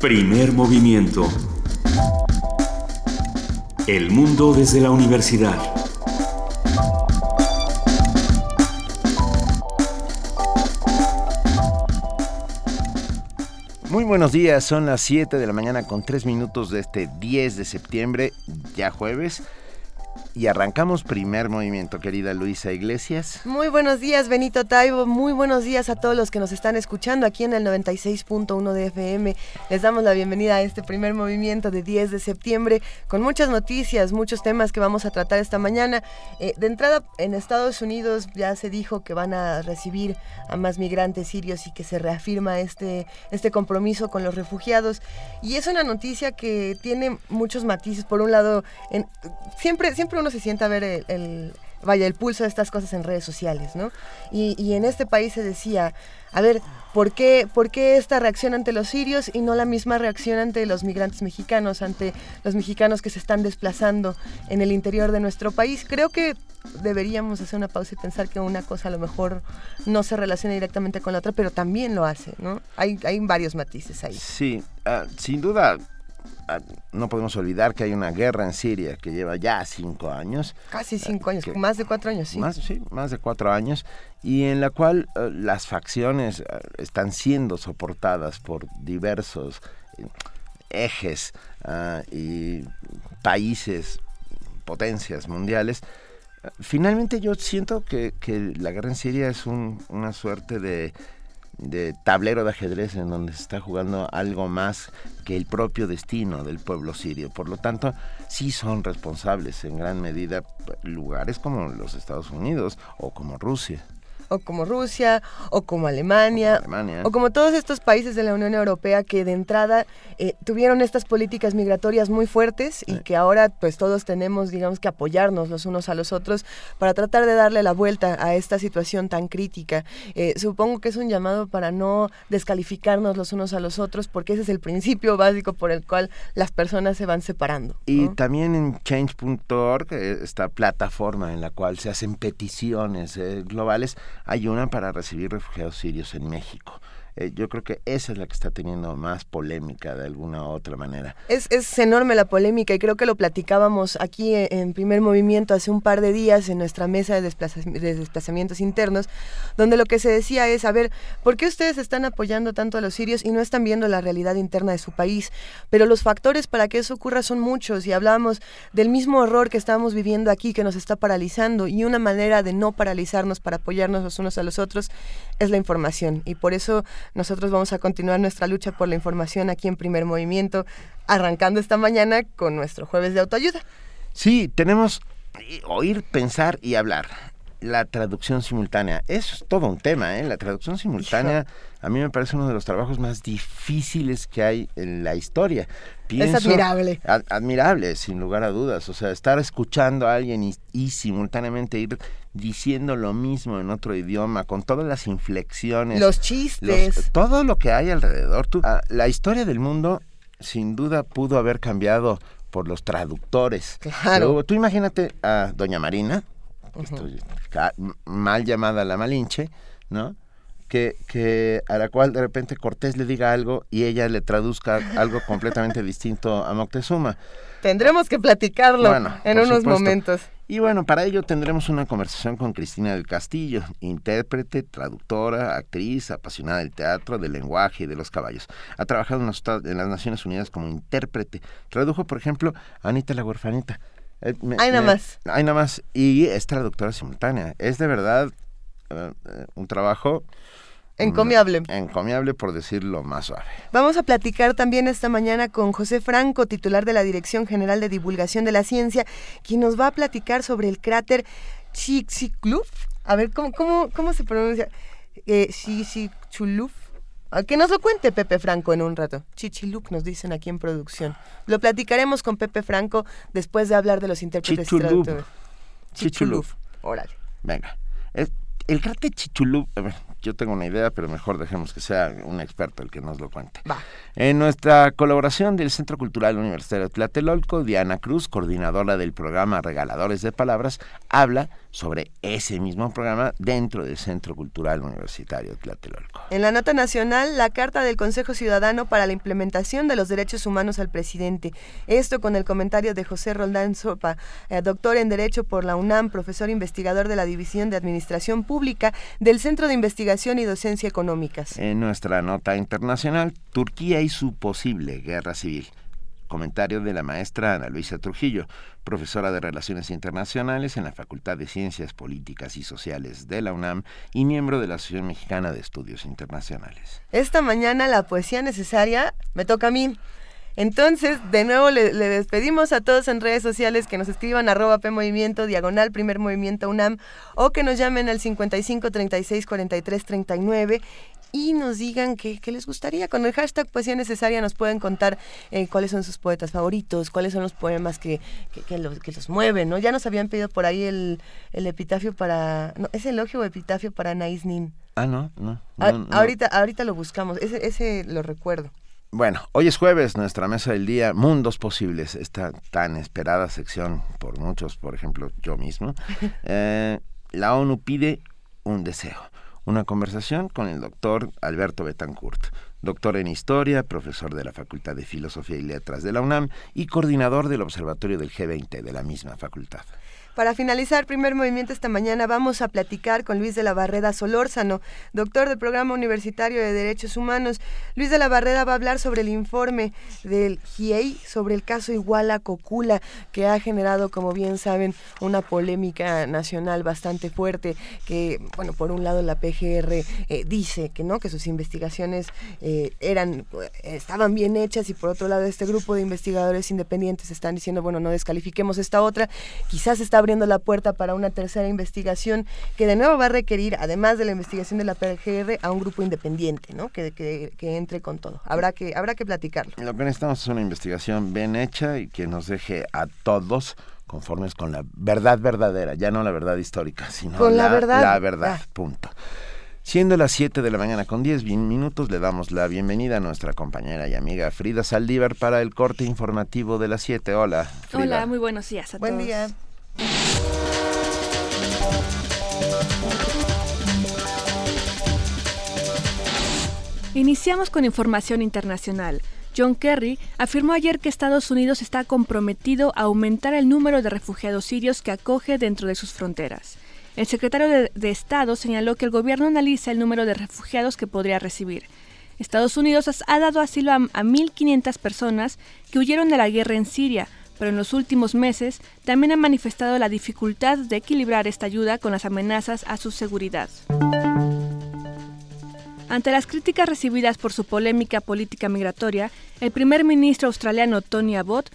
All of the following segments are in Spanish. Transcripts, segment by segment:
Primer movimiento. El mundo desde la universidad. Muy buenos días, son las 7 de la mañana con 3 minutos de este 10 de septiembre, ya jueves. Y arrancamos primer movimiento, querida Luisa Iglesias. Muy buenos días, Benito Taibo. Muy buenos días a todos los que nos están escuchando aquí en el 96.1 de FM. Les damos la bienvenida a este primer movimiento de 10 de septiembre con muchas noticias, muchos temas que vamos a tratar esta mañana. Eh, de entrada, en Estados Unidos ya se dijo que van a recibir a más migrantes sirios y que se reafirma este, este compromiso con los refugiados. Y es una noticia que tiene muchos matices. Por un lado, siempre, siempre uno se sienta a ver el, vaya, el pulso de estas cosas en redes sociales, ¿no? Y, en este país se decía, a ver, ¿por qué, ¿por qué esta reacción ante los sirios y no la misma reacción ante los migrantes mexicanos, ante los mexicanos que se están desplazando en el interior de nuestro país? Creo que deberíamos hacer una pausa y pensar que una cosa a lo mejor no se relaciona directamente con la otra, pero también lo hace, ¿no? Hay, varios matices ahí. Sí, ah, sin duda no podemos olvidar que hay una guerra en Siria que lleva ya cinco años. Casi cinco años, más de cuatro años, sí. Más, sí, más de cuatro años, y en la cual eh, las facciones eh, están siendo soportadas por diversos eh, ejes ah, y países, potencias mundiales. Finalmente yo siento que, la guerra en Siria es una suerte de de tablero de ajedrez en donde se está jugando algo más que el propio destino del pueblo sirio. Por lo tanto, sí son responsables en gran medida lugares como los Estados Unidos o como Rusia o como Rusia, o como Alemania, o como todos estos países de la Unión Europea que de entrada eh, tuvieron estas políticas migratorias muy fuertes y que ahora pues todos tenemos, digamos, que apoyarnos los unos a los otros para tratar de darle la vuelta a esta situación tan crítica. Eh, supongo que es un llamado para no descalificarnos los unos a los otros, porque ese es el principio básico por el cual las personas se van separando. Y también en change.org, eh, esta plataforma en la cual se hacen peticiones globales, hay una para recibir refugiados sirios en México. Eh, yo creo que esa es la que está teniendo más polémica de alguna u otra manera. Es, es enorme la polémica y creo que lo platicábamos aquí en, primer movimiento hace un par de días en nuestra mesa de, de, desplazamientos internos, donde lo que se decía es, a ver, ¿por qué ustedes están apoyando tanto a los sirios y no están viendo la realidad interna de su país? Pero los factores para que eso ocurra son muchos y hablábamos del mismo horror que estamos viviendo aquí que nos está paralizando y una manera de no paralizarnos para apoyarnos los unos a los otros es la información y por eso nosotros vamos a continuar nuestra lucha por la información aquí en Primer Movimiento, arrancando esta mañana con nuestro jueves de autoayuda. Sí, tenemos oír, pensar y hablar. La traducción simultánea. Es todo un tema, ¿eh? La traducción simultánea a mí me parece uno de los trabajos más difíciles que hay en la historia. es admirable. admirable, sin lugar a dudas. O sea, estar escuchando a alguien y, y simultáneamente ir diciendo lo mismo en otro idioma, con todas las inflexiones. Los chistes. todo lo que hay alrededor. Ah, la historia del mundo sin duda pudo haber cambiado por los traductores. Claro. tú imagínate a Doña Marina, mal llamada la Malinche, ¿no? Que, que, a la cual de repente Cortés le diga algo y ella le traduzca algo completamente distinto a Moctezuma. Tendremos que platicarlo en unos momentos. Y bueno, para ello tendremos una conversación con Cristina del Castillo, intérprete, traductora, actriz, apasionada del teatro, del lenguaje y de los caballos. Ha trabajado en, las Naciones Unidas como intérprete. Tradujo, por ejemplo, a Anita la huerfanita. Eh, hay nada más. Hay nada más. Y es traductora simultánea. Es de verdad eh, eh, un trabajo Encomiable. Encomiable por decirlo más suave. Vamos a platicar también esta mañana con José Franco, titular de la Dirección General de Divulgación de la Ciencia, quien nos va a platicar sobre el cráter Chicxulub. A ver, ¿cómo, cómo, cómo se pronuncia? Eh, Chicxulub. Que nos lo cuente Pepe Franco en un rato. Chichiluk nos dicen aquí en producción. Lo platicaremos con Pepe Franco después de hablar de los intérpretes Chichulub. Chichulub. Órale. Venga. El, cráter Chichulub, yo tengo una idea, pero mejor dejemos que sea un experto el que nos lo cuente. En nuestra colaboración del Centro Cultural Universitario de Tlatelolco, Diana Cruz, coordinadora del programa Regaladores de Palabras, habla sobre ese mismo programa dentro del Centro Cultural Universitario Tlatelolco. En la nota nacional, la carta del Consejo Ciudadano para la implementación de los derechos humanos al presidente. Esto con el comentario de José Roldán Sopa, eh, doctor en Derecho por la UNAM, profesor investigador de la División de Administración Pública del Centro de Investigación y Docencia Económicas. En nuestra nota internacional, Turquía y su posible guerra civil comentario de la maestra Ana Luisa Trujillo, profesora de Relaciones Internacionales en la Facultad de Ciencias Políticas y Sociales de la UNAM y miembro de la Asociación Mexicana de Estudios Internacionales. Esta mañana la poesía necesaria me toca a mí. Entonces, de nuevo le, despedimos a todos en redes sociales que nos escriban arroba P Movimiento, diagonal Primer Movimiento UNAM, o que nos llamen al 55 36 43 39 y nos digan qué, les gustaría. Con el hashtag Poesía Necesaria nos pueden contar eh, cuáles son sus poetas favoritos, cuáles son los poemas que, que, los, que los mueven, ¿no? Ya nos habían pedido por ahí el, el epitafio para... No, ¿Es elogio o epitafio para Anaís Nin? Ah, no, no. Ahorita, ahorita lo buscamos, ese, ese lo recuerdo. Bueno, hoy es jueves, nuestra mesa del día, Mundos Posibles, esta tan esperada sección por muchos, por ejemplo, yo mismo. Eh, la ONU pide un deseo una conversación con el doctor Alberto Betancourt, doctor en Historia, profesor de la Facultad de Filosofía y Letras de la UNAM y coordinador del Observatorio del G20 de la misma facultad. Para finalizar, primer movimiento esta mañana, vamos a platicar con Luis de la Barreda Solórzano, doctor del Programa Universitario de Derechos Humanos. Luis de la Barreda va a hablar sobre el informe del GIEI sobre el caso Iguala Cocula, que ha generado, como bien saben, una polémica nacional bastante fuerte, que, bueno, por un lado la PGR eh, dice que no, que sus investigaciones eh, eran, estaban bien hechas y por otro lado este grupo de investigadores independientes están diciendo, bueno, no descalifiquemos esta otra, quizás está abriendo la puerta para una tercera investigación que de nuevo va a requerir, además de la investigación de la PGR, a un grupo independiente, ¿no? Que, que, que entre con todo. Habrá que, habrá que platicarlo. Lo que necesitamos es una investigación bien hecha y que nos deje a todos conformes con la verdad verdadera, ya no la verdad histórica, sino con la, verdad. La verdad, punto. Siendo las 7 de la mañana con 10 minutos, le damos la bienvenida a nuestra compañera y amiga Frida Saldívar para el corte informativo de las 7. Hola, Frida. Hola, muy buenos días a Buen todos. día. Iniciamos con información internacional. John Kerry afirmó ayer que Estados Unidos está comprometido a aumentar el número de refugiados sirios que acoge dentro de sus fronteras. El secretario de, Estado señaló que el gobierno analiza el número de refugiados que podría recibir. Estados Unidos ha dado asilo a 1.500 personas que huyeron de la guerra en Siria, pero en los últimos meses también ha manifestado la dificultad de equilibrar esta ayuda con las amenazas a su seguridad. Ante las críticas recibidas por su polémica política migratoria, el primer ministro australiano Tony Abbott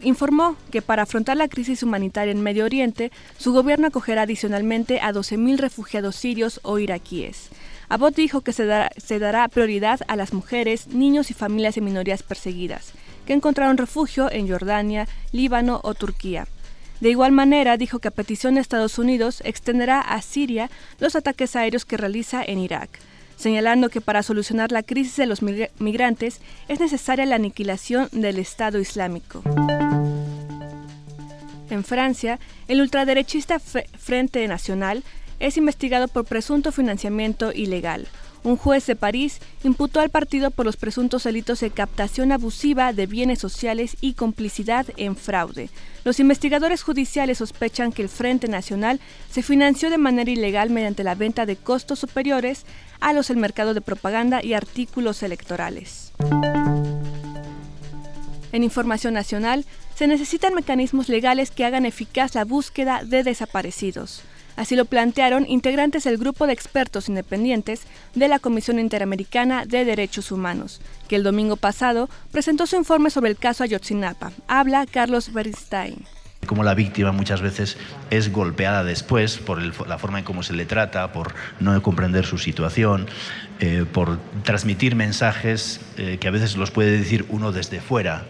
informó que para afrontar la crisis humanitaria en Medio Oriente, su gobierno acogerá adicionalmente a 12.000 refugiados sirios o iraquíes. Abbott dijo que se, se dará prioridad a las mujeres, niños y familias de minorías perseguidas que encontraron refugio en Jordania, Líbano o Turquía. De igual manera, dijo que a petición de Estados Unidos extenderá a Siria los ataques aéreos que realiza en Irak, señalando que para solucionar la crisis de los migrantes es necesaria la aniquilación del Estado Islámico. En Francia, el ultraderechista Frente Nacional es investigado por presunto financiamiento ilegal, un juez de París imputó al partido por los presuntos delitos de captación abusiva de bienes sociales y complicidad en fraude. Los investigadores judiciales sospechan que el Frente Nacional se financió de manera ilegal mediante la venta de costos superiores a los del mercado de propaganda y artículos electorales. En información nacional, se necesitan mecanismos legales que hagan eficaz la búsqueda de desaparecidos. Así lo plantearon integrantes del grupo de expertos independientes de la Comisión Interamericana de Derechos Humanos, que el domingo pasado presentó su informe sobre el caso Ayotzinapa. Habla Carlos Bernstein como la víctima muchas veces es golpeada después por la forma en cómo se le trata, por no comprender su situación, eh, por transmitir mensajes eh, que a veces los puede decir uno desde fuera,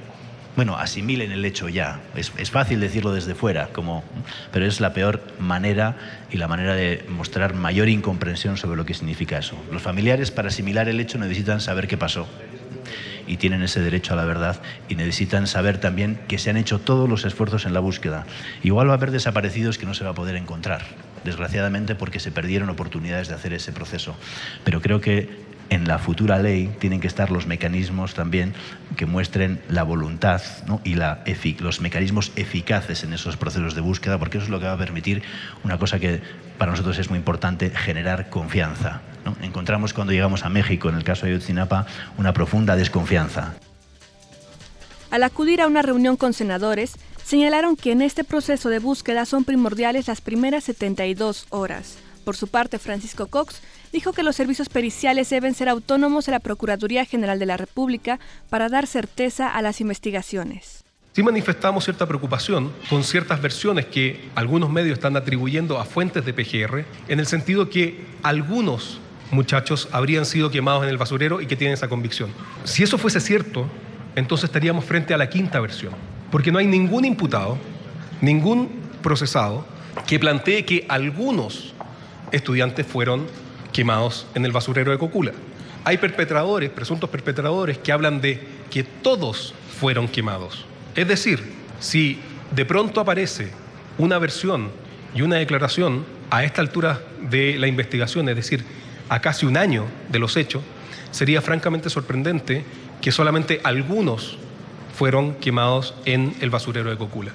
bueno, asimilen el hecho ya. Es, fácil decirlo desde fuera, como, pero es la peor manera y la manera de mostrar mayor incomprensión sobre lo que significa eso. Los familiares, para asimilar el hecho, necesitan saber qué pasó. y tienen ese derecho a la verdad y necesitan saber también que se han hecho todos los esfuerzos en la búsqueda. Igual va a haber desaparecidos que no se va a poder encontrar, desgraciadamente porque se perdieron oportunidades de hacer ese proceso. Pero creo que en la futura ley tienen que estar los mecanismos también que muestren la voluntad y los mecanismos eficaces en esos procesos de búsqueda, porque eso es lo que va a permitir una cosa que para nosotros es muy importante, generar confianza. Encontramos cuando llegamos a México, en el caso de Ayotzinapa, una profunda desconfianza. Al acudir a una reunión con senadores, señalaron que en este proceso de búsqueda son primordiales las primeras 72 horas. Por su parte, Francisco Cox dijo que los servicios periciales deben ser autónomos de la Procuraduría General de la República para dar certeza a las investigaciones. Sí manifestamos cierta preocupación con ciertas versiones que algunos medios están atribuyendo a fuentes de PGR, en el sentido que algunos muchachos habrían sido quemados en el basurero y que tienen esa convicción. Si eso fuese cierto, entonces estaríamos frente a la quinta versión, porque no hay ningún imputado, ningún procesado que plantee que algunos estudiantes fueron quemados en el basurero de Cocula. Hay perpetradores, presuntos perpetradores, que hablan de que todos fueron quemados. Es decir, si de pronto aparece una versión y una declaración a esta altura de la investigación, es decir, a casi un año de los hechos, sería francamente sorprendente que solamente algunos fueron quemados en el basurero de Cocula.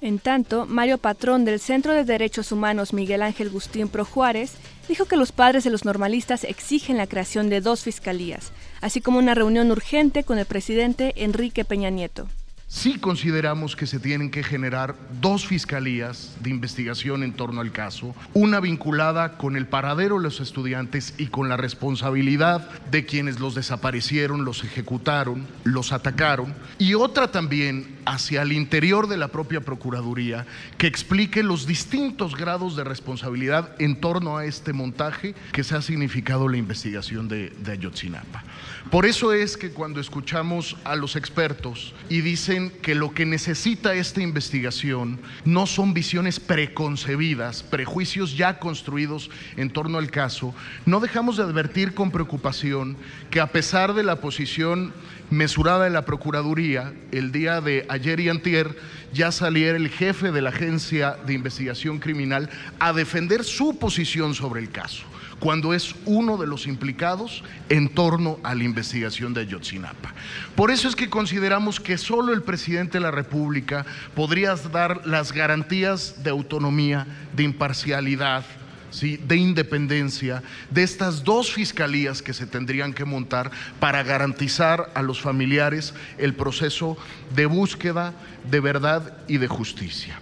En tanto, Mario Patrón del Centro de Derechos Humanos Miguel Ángel Gustín Pro Juárez dijo que los padres de los normalistas exigen la creación de dos fiscalías, así como una reunión urgente con el presidente Enrique Peña Nieto. Sí consideramos que se tienen que generar dos fiscalías de investigación en torno al caso, una vinculada con el paradero de los estudiantes y con la responsabilidad de quienes los desaparecieron, los ejecutaron, los atacaron, y otra también hacia el interior de la propia Procuraduría que explique los distintos grados de responsabilidad en torno a este montaje que se ha significado la investigación de, Ayotzinapa. Por eso es que cuando escuchamos a los expertos y dicen que lo que necesita esta investigación no son visiones preconcebidas, prejuicios ya construidos en torno al caso, no dejamos de advertir con preocupación que a pesar de la posición mesurada de la Procuraduría, el día de ayer y antier ya saliera el jefe de la Agencia de Investigación Criminal a defender su posición sobre el caso cuando es uno de los implicados en torno a la investigación de Ayotzinapa. Por eso es que consideramos que solo el presidente de la República podría dar las garantías de autonomía, de imparcialidad, de independencia de estas dos fiscalías que se tendrían que montar para garantizar a los familiares el proceso de búsqueda de verdad y de justicia.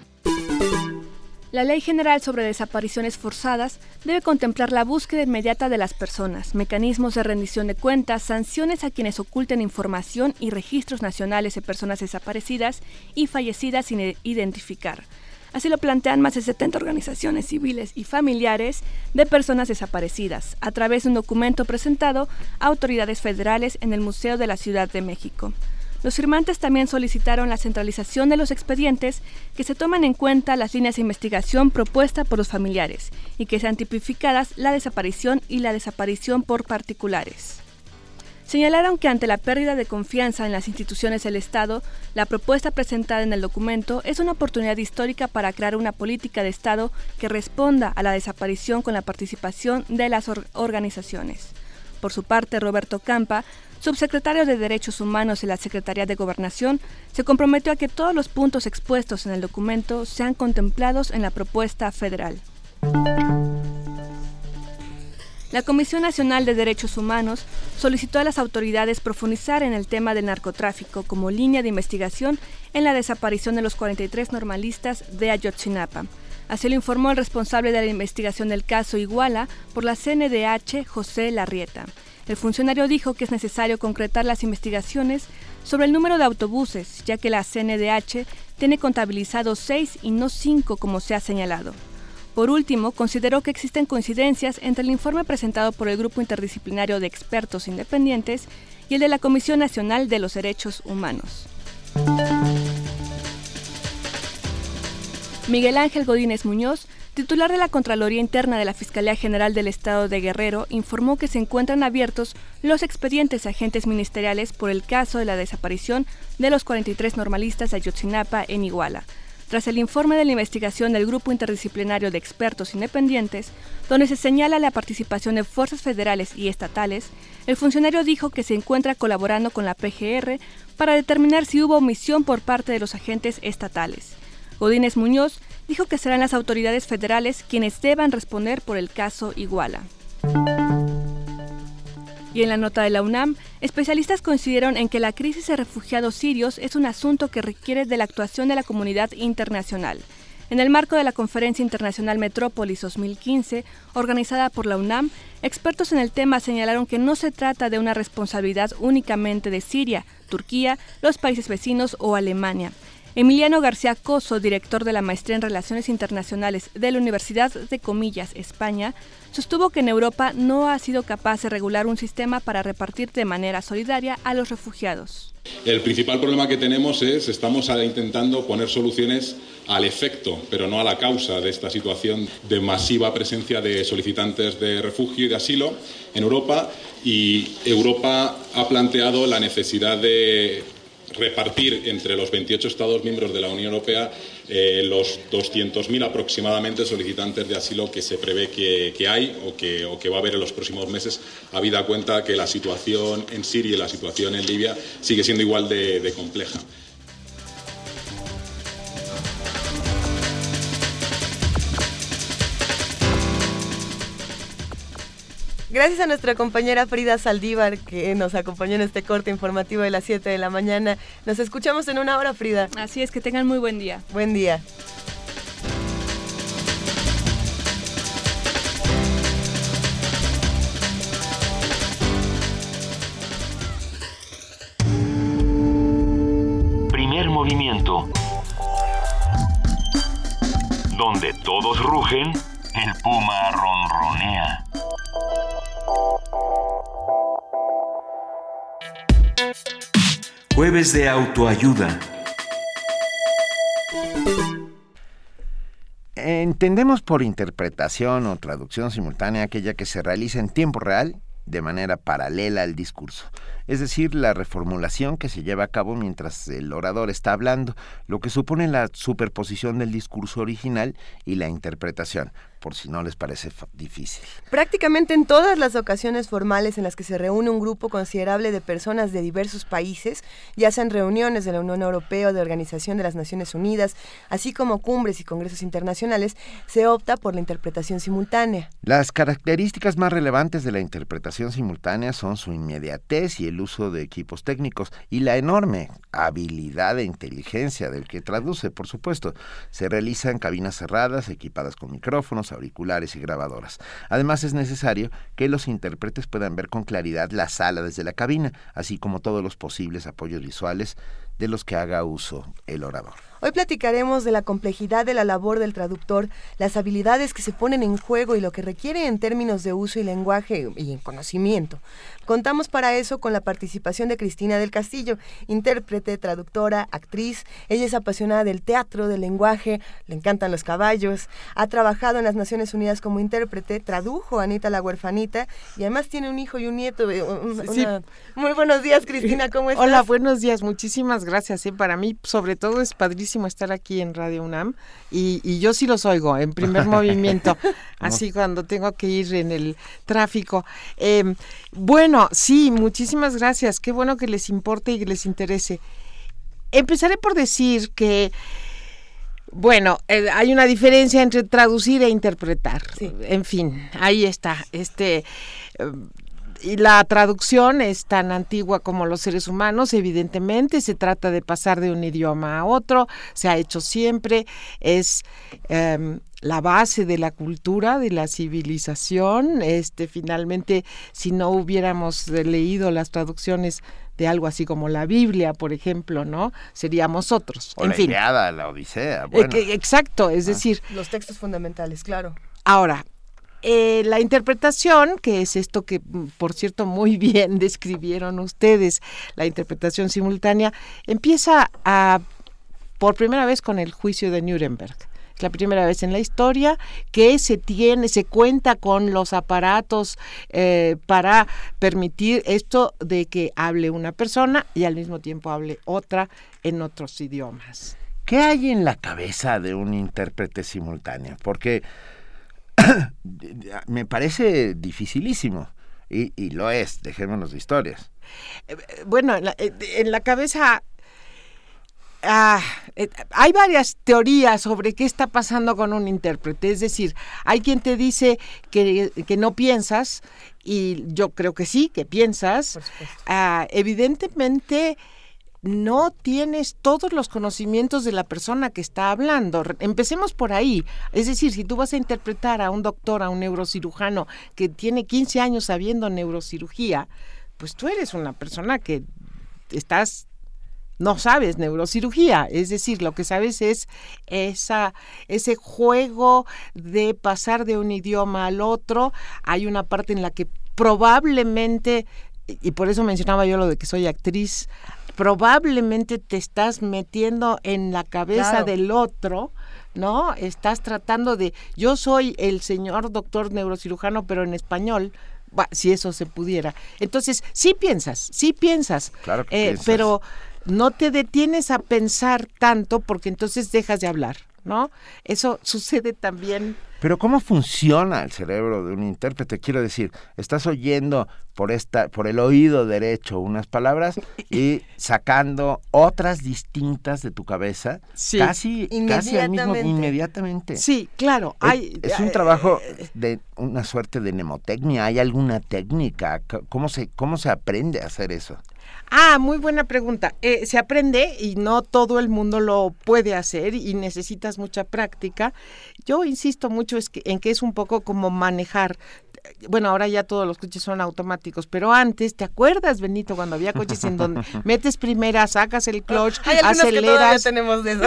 La Ley General sobre Desapariciones Forzadas debe contemplar la búsqueda inmediata de las personas, mecanismos de rendición de cuentas, sanciones a quienes oculten información y registros nacionales de personas desaparecidas y fallecidas sin identificar. Así lo plantean más de 70 organizaciones civiles y familiares de personas desaparecidas, a través de un documento presentado a autoridades federales en el Museo de la Ciudad de México. Los firmantes también solicitaron la centralización de los expedientes, que se tomen en cuenta las líneas de investigación propuestas por los familiares y que sean tipificadas la desaparición y la desaparición por particulares. Señalaron que ante la pérdida de confianza en las instituciones del Estado, la propuesta presentada en el documento es una oportunidad histórica para crear una política de Estado que responda a la desaparición con la participación de las organizaciones. Por su parte, Roberto Campa subsecretario de Derechos Humanos de la Secretaría de Gobernación, se comprometió a que todos los puntos expuestos en el documento sean contemplados en la propuesta federal. La Comisión Nacional de Derechos Humanos solicitó a las autoridades profundizar en el tema del narcotráfico como línea de investigación en la desaparición de los 43 normalistas de Ayotzinapa. Así lo informó el responsable de la investigación del caso Iguala por la CNDH, José Larrieta. El funcionario dijo que es necesario concretar las investigaciones sobre el número de autobuses, ya que la CNDH tiene contabilizados seis y no cinco como se ha señalado. Por último, consideró que existen coincidencias entre el informe presentado por el Grupo Interdisciplinario de Expertos Independientes y el de la Comisión Nacional de los Derechos Humanos. Miguel Ángel Godínez Muñoz, titular de la Contraloría Interna de la Fiscalía General del Estado de Guerrero, informó que se encuentran abiertos los expedientes a agentes ministeriales por el caso de la desaparición de los 43 normalistas de Ayotzinapa en Iguala. Tras el informe de la investigación del Grupo Interdisciplinario de Expertos Independientes, donde se señala la participación de fuerzas federales y estatales, el funcionario dijo que se encuentra colaborando con la PGR para determinar si hubo omisión por parte de los agentes estatales. Godínez Muñoz dijo que serán las autoridades federales quienes deban responder por el caso Iguala. Y en la nota de la UNAM, especialistas coincidieron en que la crisis de refugiados sirios es un asunto que requiere de la actuación de la comunidad internacional. En el marco de la Conferencia Internacional Metrópolis 2015, organizada por la UNAM, expertos en el tema señalaron que no se trata de una responsabilidad únicamente de Siria, Turquía, los países vecinos o Alemania, Emiliano García Coso, director de la Maestría en Relaciones Internacionales de la Universidad de Comillas, España, sostuvo que en Europa no ha sido capaz de regular un sistema para repartir de manera solidaria a los refugiados. El principal problema que tenemos es estamos intentando poner soluciones al efecto, pero no a la causa de esta situación de masiva presencia de solicitantes de refugio y de asilo en Europa y Europa ha planteado la necesidad de repartir entre los 28 Estados miembros de la Unión Europea eh, los 200.000 aproximadamente solicitantes de asilo que se prevé que, hay o que, va a haber en los próximos meses, habida cuenta que la situación en Siria y la situación en Libia sigue siendo igual de compleja. Gracias a nuestra compañera Frida Saldívar que nos acompañó en este corte informativo de las 7 de la mañana. Nos escuchamos en una hora, Frida. Así es, que tengan muy buen día. Buen día. Primer movimiento. Donde todos rugen, el puma ronronea. Jueves de autoayuda. Entendemos por interpretación o traducción simultánea aquella que se realiza en tiempo real de manera paralela al discurso es decir, la reformulación que se lleva a cabo mientras el orador está hablando, lo que supone la superposición del discurso original y la interpretación, por si no les parece difícil. Prácticamente en todas las ocasiones formales en las que se reúne un grupo considerable de personas de diversos países, ya sean reuniones de la Unión Europea o de Organización de las Naciones Unidas, así como cumbres y congresos internacionales, se opta por la interpretación simultánea. Las características más relevantes de la interpretación simultánea son su inmediatez y el uso de equipos técnicos y la enorme habilidad e inteligencia del que traduce, por supuesto. Se realiza en cabinas cerradas, equipadas con micrófonos, auriculares y grabadoras. Además es necesario que los intérpretes puedan ver con claridad la sala desde la cabina, así como todos los posibles apoyos visuales de los que haga uso el orador. Hoy platicaremos de la complejidad de la labor del traductor, las habilidades que se ponen en juego y lo que requiere en términos de uso y lenguaje y en conocimiento. Contamos para eso con la participación de Cristina del Castillo, intérprete, traductora, actriz. Ella es apasionada del teatro, del lenguaje, le encantan los caballos. Ha trabajado en las Naciones Unidas como intérprete, tradujo a Anita la huerfanita y además tiene un hijo y un nieto. Eh, Muy buenos días, Cristina, ¿cómo estás? Hola, buenos días, muchísimas gracias. ¿eh? Para mí, sobre todo, es padrísimo estar aquí en Radio UNAM y, yo sí los oigo en primer movimiento, así cuando tengo que ir en el tráfico. Em, bueno, sí, muchísimas gracias. Qué bueno que les importe y que les interese. Empezaré por decir que... Bueno, eh, hay una diferencia entre traducir e interpretar. En fin, ahí está. Este, em, y la traducción es tan antigua como los seres humanos, evidentemente, se trata de pasar de un idioma a otro, se ha hecho siempre, es em, la base de la cultura, de la civilización. Este, finalmente, si no hubiéramos leído las traducciones de algo así como la Biblia, por ejemplo, ¿no? Seríamos otros. O en la la Odisea. Eh, exacto, es ah. decir. Los textos fundamentales, claro. Ahora, eh, la interpretación, que es esto que, mm, por cierto, muy bien describieron ustedes, la interpretación simultánea, empieza a, por primera vez con el juicio de Nuremberg. es la primera vez en la historia que se tiene, se cuenta con los aparatos eh, para permitir esto de que hable una persona y al mismo tiempo hable otra en otros idiomas. ¿Qué hay en la cabeza de un intérprete simultáneo? Porque me parece dificilísimo. Y, lo es, dejémonos de historias. Eh, bueno, en la, en la cabeza Ah, eh, hay varias teorías sobre qué está pasando con un intérprete. Es decir, hay quien te dice que, no piensas, y yo creo que sí, que piensas. Ah, evidentemente no tienes todos los conocimientos de la persona que está hablando. Empecemos por ahí. Es decir, si tú vas a interpretar a un doctor, a un neurocirujano que tiene 15 años sabiendo neurocirugía, pues tú eres una persona que estás no sabes neurocirugía, es decir, lo que sabes es esa, ese juego de pasar de un idioma al otro. Hay una parte en la que probablemente, y por eso mencionaba yo lo de que soy actriz, probablemente te estás metiendo en la cabeza del otro, ¿no? Estás tratando de, yo soy el señor doctor neurocirujano, pero en español, si eso se pudiera. Entonces, sí piensas, sí piensas, claro que eh, pero no te detienes a pensar tanto porque entonces dejas de hablar, ¿no? Eso sucede también. Pero ¿cómo funciona el cerebro de un intérprete? Quiero decir, estás oyendo por esta, por el oído derecho unas palabras y sacando otras distintas de tu cabeza, casi, casi al mismo inmediatamente. Sí, claro. Hay, es, un trabajo de una suerte de mnemotecnia. ¿Hay alguna técnica? ¿Cómo se, cómo se aprende a hacer eso? Ah, muy buena pregunta. Eh, se aprende y no todo el mundo lo puede hacer y necesitas mucha práctica. Yo insisto mucho en que es un poco como manejar bueno, ahora ya todos los coches son automáticos, pero antes, ¿te acuerdas, Benito, cuando había coches en donde metes primera, sacas el clutch, Hay aceleras? Que tenemos de eso.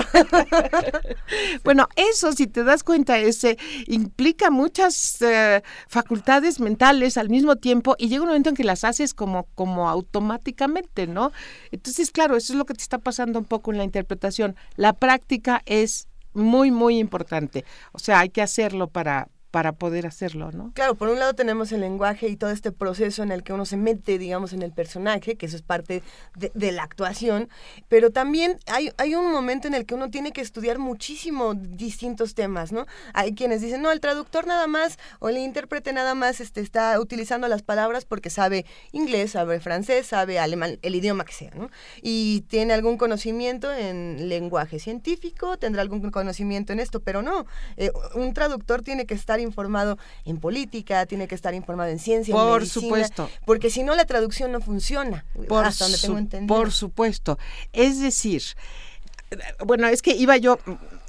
bueno, eso, si te das cuenta, ese implica muchas eh, facultades mentales al mismo tiempo y llega un momento en que las haces como, como automáticamente, ¿no? Entonces, claro, eso es lo que te está pasando un poco en la interpretación. La práctica es muy, muy importante. O sea, hay que hacerlo para, para poder hacerlo, ¿no? Claro, por un lado tenemos el lenguaje y todo este proceso en el que uno se mete, digamos, en el personaje, que eso es parte de, la actuación, pero también hay, hay un momento en el que uno tiene que estudiar muchísimo distintos temas, ¿no? Hay quienes dicen, no, el traductor nada más o el intérprete nada más este, está utilizando las palabras porque sabe inglés, sabe francés, sabe alemán, el idioma que sea, ¿no? Y tiene algún conocimiento en lenguaje científico, tendrá algún conocimiento en esto, pero no, eh, un traductor tiene que estar informado en política, tiene que estar informado en ciencia, por en supuesto. porque si no la traducción no funciona, por hasta donde tengo entendido. Por supuesto. Es decir, bueno, es que iba yo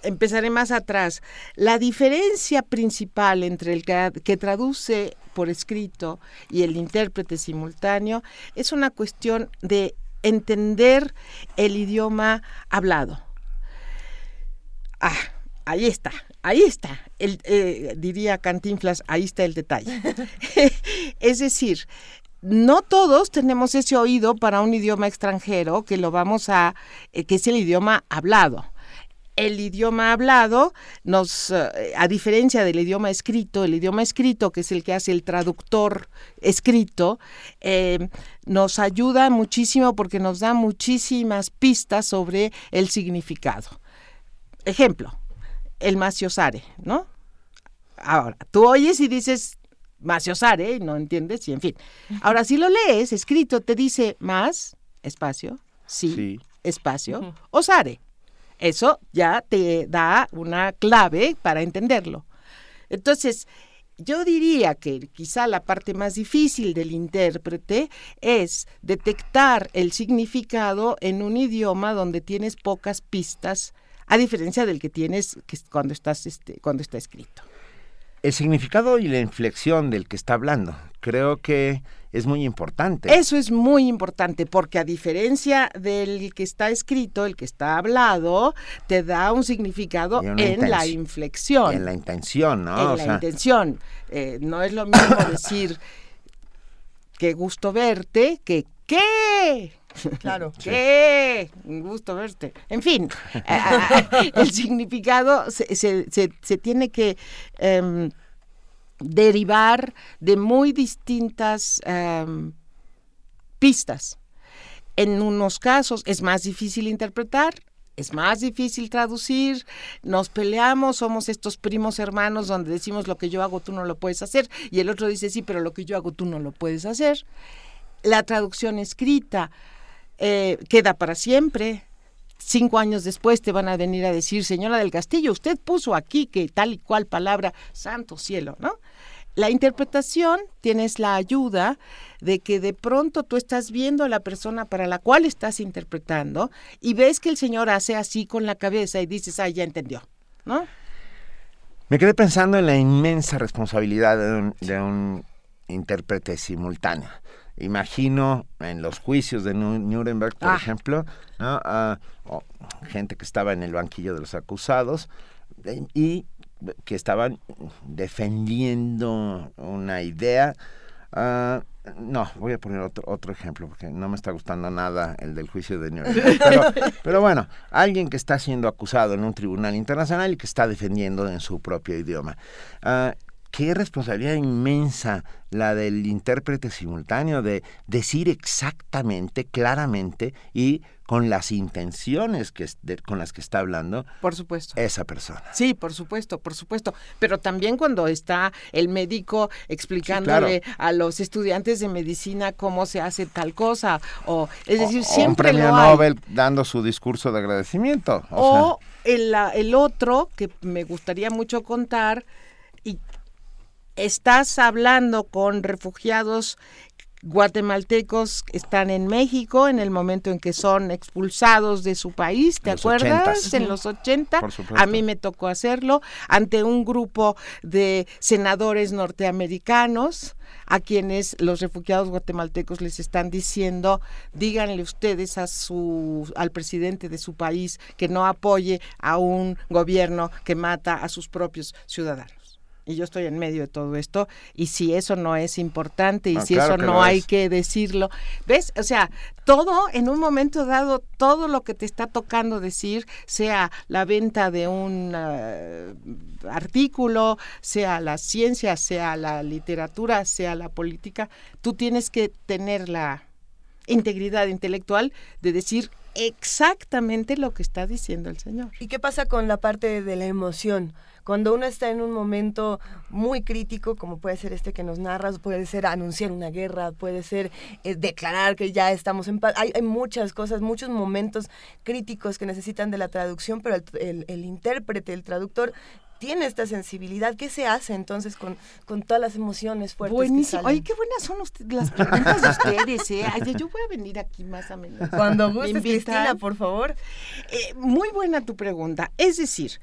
empezaré más atrás. La diferencia principal entre el que, que, traduce por escrito y el intérprete simultáneo es una cuestión de entender el idioma hablado. Ah, ahí está, ahí está, el, eh, diría Cantinflas, ahí está el detalle. es decir, no todos tenemos ese oído para un idioma extranjero que lo vamos a, eh, que es el idioma hablado. El idioma hablado nos, eh, a diferencia del idioma escrito, el idioma escrito, que es el que hace el traductor escrito, nos ayuda muchísimo porque nos da muchísimas pistas sobre el significado. Ejemplo, el maciosare, ¿no? Ahora, tú oyes y dices maciosare, no entiendes, y en fin. Ahora, si lo lees escrito, te dice más, espacio, sí, espacio, osare. Eso ya te da una clave para entenderlo. Entonces, yo diría que quizá la parte más difícil del intérprete es detectar el significado en un idioma donde tienes pocas pistas a diferencia del que tienes cuando, estás, este, cuando está escrito. El significado y la inflexión del que está hablando, creo que es muy importante. Eso es muy importante porque a diferencia del que está escrito, el que está hablado, te da un significado en la inflexión. En la intención, ¿no? En la intención. Eh, no es lo mismo decir qué gusto verte que qué Claro. ¿Qué? Un gusto verte. En fin, el significado se, se, tiene que em, derivar de muy distintas em, pistas. En unos casos es más difícil interpretar, es más difícil traducir, nos peleamos, somos estos primos hermanos donde decimos lo que yo hago tú no lo puedes hacer y el otro dice sí, pero lo que yo hago tú no lo puedes hacer. La traducción escrita eh, queda para siempre. Cinco años después te van a venir a decir, señora del Castillo, usted puso aquí que tal y cual palabra, santo cielo, ¿no? La interpretación tienes la ayuda de que de pronto tú estás viendo a la persona para la cual estás interpretando y ves que el Señor hace así con la cabeza y dices, ah, ya entendió, ¿no? Me quedé pensando en la inmensa responsabilidad de un, intérprete simultáneo. Imagino en los juicios de Nuremberg, por ah. ejemplo, gente que estaba en el banquillo de los acusados eh, y que estaban defendiendo una idea. Ah, no, voy a poner otro, otro ejemplo porque no me está gustando nada el del juicio de Nuremberg. Pero, pero, bueno, alguien que está siendo acusado en un tribunal internacional y que está defendiendo en su propio idioma. Uh, qué responsabilidad inmensa la del intérprete simultáneo de decir exactamente, claramente y con las intenciones que con las que está hablando. Por supuesto. Esa persona. Sí, por supuesto, por supuesto. Pero también cuando está el médico explicándole a los estudiantes de medicina cómo se hace tal cosa, o es decir, siempre un premio Nobel dando su discurso de agradecimiento. O, el, el otro que me gustaría mucho contar estás hablando con refugiados guatemaltecos están en México en el momento en que son expulsados de su país, ¿te acuerdas? En los 80, a mí me tocó hacerlo ante un grupo de senadores norteamericanos a quienes los refugiados guatemaltecos les están diciendo, díganle ustedes a su al presidente de su país que no apoye a un gobierno que mata a sus propios ciudadanos y yo estoy en medio de todo esto, y si eso no es importante y si eso no hay que decirlo, ¿ves? O sea, todo en un momento dado, todo lo que te está tocando decir, sea la venta de un eh, artículo, sea la ciencia, sea la literatura, sea la política, tú tienes que tener la integridad intelectual de decir exactamente lo que está diciendo el Señor. ¿Y qué pasa con la parte de la emoción? Cuando uno está en un momento muy crítico, como puede ser este que nos narras, puede ser anunciar una guerra, puede ser eh, declarar que ya estamos en paz. Hay, muchas cosas, muchos momentos críticos que necesitan de la traducción, pero el intérprete, el traductor, tiene esta sensibilidad. ¿Qué se hace entonces con, con todas las emociones fuertes Buenísimo. Ay, qué buenas son las preguntas de ustedes, ¿eh? Ay, yo voy a venir aquí más a menudo. Cuando guste, Cristina, por favor. Eh, muy buena tu pregunta. Es decir,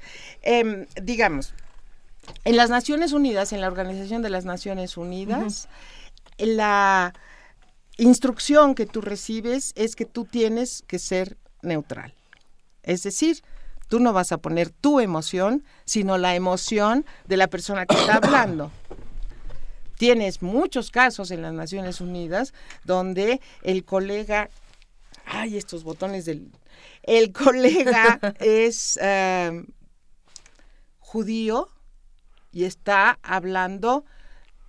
digamos, en las Naciones Unidas, en la Organización de las Naciones Unidas, la instrucción que tú recibes es que tú tienes que ser neutral. Es decir, Tú no vas a poner tu emoción, sino la emoción de la persona que está hablando. Tienes muchos casos en las Naciones Unidas donde el colega, ay, estos botones del, el colega es em, judío y está hablando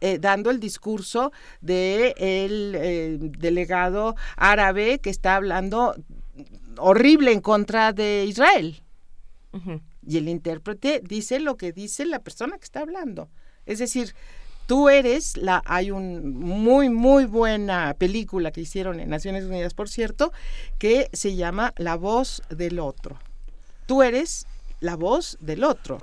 eh, dando el discurso del de eh, delegado árabe que está hablando horrible en contra de Israel. Y el intérprete dice lo que dice la persona que está hablando. Es decir, tú eres la hay un muy muy buena película que hicieron en Naciones Unidas, por cierto, que se llama La voz del otro. Tú eres la voz del otro.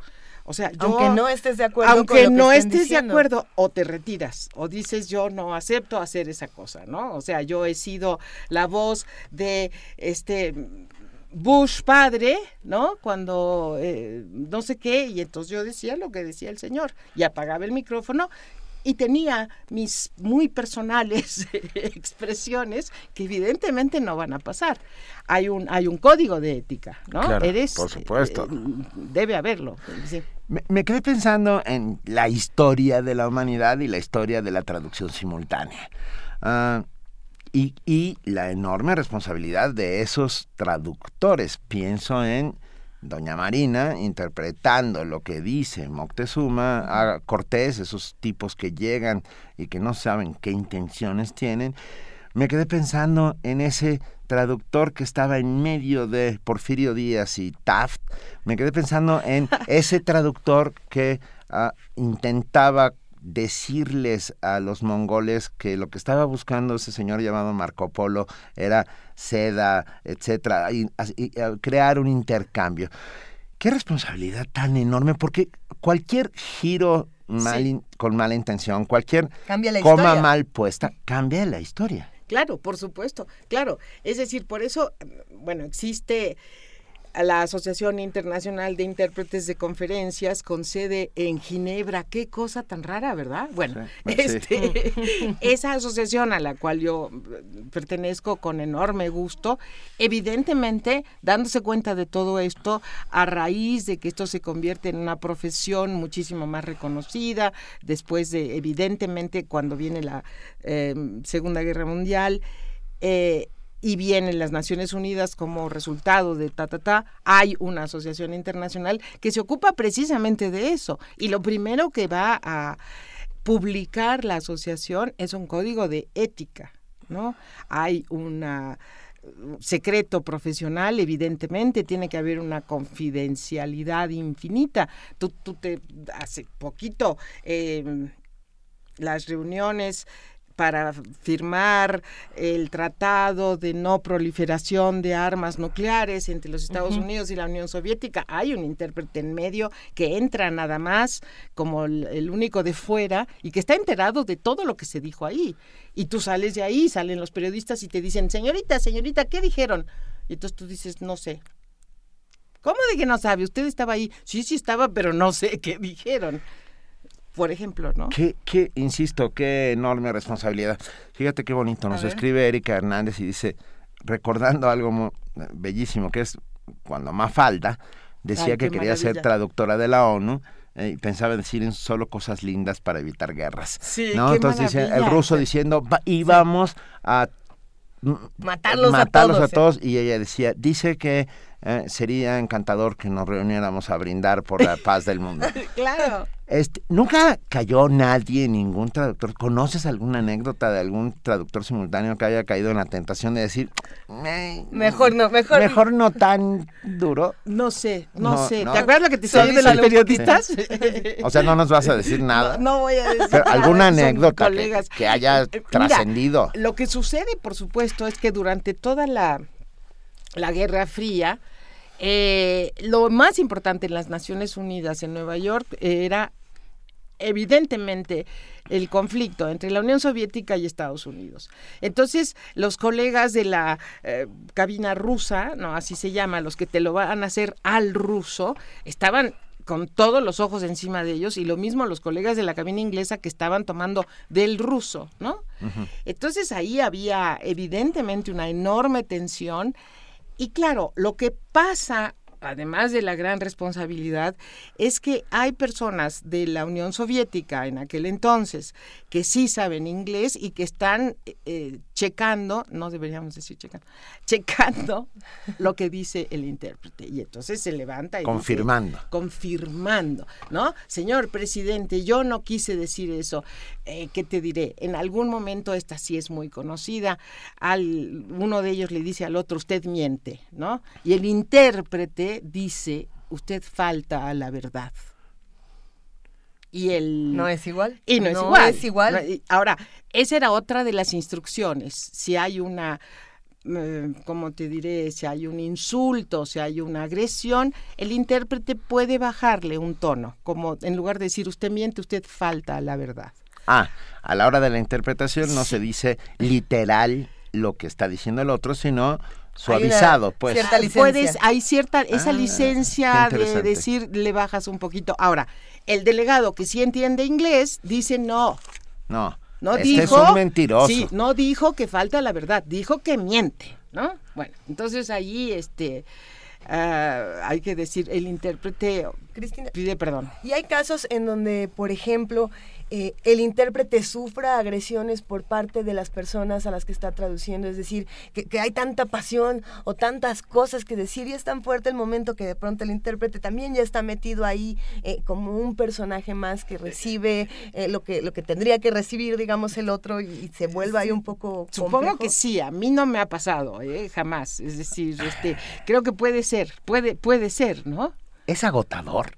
O sea, yo, aunque no estés de acuerdo aunque con no estés de acuerdo o te retiras o dices yo no acepto hacer esa cosa, ¿no? O sea, yo he sido la voz de este Bush padre, ¿no? Cuando eh, no sé qué, y entonces yo decía lo que decía el señor, y apagaba el micrófono y tenía mis muy personales expresiones que evidentemente no van a pasar. Hay un, hay un código de ética, ¿no? Eres, por supuesto. Eh, debe haberlo. Me, quedé pensando en la historia de la humanidad y la historia de la traducción simultánea. Ah, y, y la enorme responsabilidad de esos traductores. Pienso en Doña Marina interpretando lo que dice Moctezuma a Cortés, esos tipos que llegan y que no saben qué intenciones tienen, me quedé pensando en ese traductor que estaba en medio de Porfirio Díaz y Taft, me quedé pensando en ese traductor que ah, intentaba decirles a los mongoles que lo que estaba buscando ese señor llamado Marco Polo era seda, etcétera, y, crear un intercambio. Qué responsabilidad tan enorme, porque cualquier giro mal, con mala intención, cualquier coma mal puesta, cambia la historia. Claro, por supuesto, claro. Es decir, por eso, bueno, existe la Asociación Internacional de Intérpretes de Conferencias con sede en Ginebra. Qué cosa tan rara, ¿verdad? Bueno, este, esa asociación a la cual yo pertenezco con enorme gusto, evidentemente dándose cuenta de todo esto a raíz de que esto se convierte en una profesión muchísimo más reconocida, después de, evidentemente, cuando viene la eh, Segunda Guerra Mundial, eh, y vienen las Naciones Unidas como resultado de ta, ta, ta, hay una asociación internacional que se ocupa precisamente de eso. Y lo primero que va a publicar la asociación es un código de ética, ¿no? Hay un secreto profesional, evidentemente, tiene que haber una confidencialidad infinita. Tú, tú te, hace poquito, eh, las reuniones para firmar el tratado de no proliferación de armas nucleares entre los Estados Unidos y la Unión Soviética. Hay un intérprete en medio que entra nada más como el, único de fuera y que está enterado de todo lo que se dijo ahí. Y tú sales de ahí, salen los periodistas y te dicen, señorita, señorita, ¿qué dijeron? Y entonces tú dices, no sé. ¿Cómo de que no sabe? Usted estaba ahí. Sí, sí estaba, pero no sé qué dijeron por ejemplo, ¿no? Qué, qué, insisto, qué enorme responsabilidad. Fíjate qué bonito, nos escribe Erika Hernández y dice, recordando algo bellísimo, que es cuando Mafalda decía que quería ser traductora de la ONU, eh, y pensaba decir solo cosas lindas para evitar guerras. Sí, ¿no? Entonces dice, el ruso diciendo, íbamos a matarlos, a todos, a todos. Y ella decía, dice que eh, sería encantador que nos reuniéramos a brindar por la paz del mundo. claro. Este, nunca cayó nadie, ningún traductor. ¿Conoces alguna anécdota de algún traductor simultáneo que haya caído en la tentación de decir, mejor no, mejor, mejor no tan duro? No sé, no, sé. ¿Te acuerdas lo que te soy de los periodistas? o sea, no nos vas a decir nada. No, voy a decir. Pero alguna anécdota que, haya eh, trascendido. Lo que sucede, por supuesto, es que durante toda la, la Guerra Fría eh, lo más importante en las Naciones Unidas en Nueva York era evidentemente el conflicto entre la Unión Soviética y Estados Unidos. Entonces, los colegas de la eh, cabina rusa, no así se llama, los que te lo van a hacer al ruso, estaban con todos los ojos encima de ellos y lo mismo los colegas de la cabina inglesa que estaban tomando del ruso, ¿no? Entonces ahí había evidentemente una enorme tensión y claro, lo que pasa además de la gran responsabilidad, es que hay personas de la Unión Soviética en aquel entonces que sí saben inglés y que están eh, checando, no deberíamos decir checando, checando lo que dice el intérprete. Y entonces se levanta y confirmando. confirmando, ¿no? Señor presidente, yo no quise decir eso. Eh, ¿Qué te diré? En algún momento esta sí es muy conocida. Al, uno de ellos le dice al otro, usted miente, ¿no? Y el intérprete dice, usted falta a la verdad y el... No es igual. Y no, es igual. Es igual. Ahora, esa era otra de las instrucciones. Si hay una, eh, como te diré? Si hay un insulto, si hay una agresión, el intérprete puede bajarle un tono, como en lugar de decir usted miente, usted falta a la verdad. Ah, a la hora de la interpretación no se dice literal lo que está diciendo el otro, sino suavizado, pues. Cierta licencia. Puedes, hay cierta, esa ah, licencia de decir, le bajas un poquito. Ahora, el delegado que sí entiende inglés dice no. No. No este dijo. Es un mentiroso. Sí, no dijo que falta la verdad, dijo que miente, ¿no? Bueno, entonces allí este ah, hay que decir el intérprete Cristina, pide perdón. Y hay casos en donde, por ejemplo, eh, el intérprete sufra agresiones por parte de las personas a las que está traduciendo, es decir, que, hay tanta pasión o tantas cosas que decir y es tan fuerte el momento que de pronto el intérprete también ya está metido ahí eh, como un personaje más que recibe eh, lo que lo que tendría que recibir, digamos, el otro y, se vuelva ahí un poco. Supongo que sí, a mí no me ha pasado, jamás. Es decir, este, creo que puede ser, puede, puede ser, ¿no? Es agotador.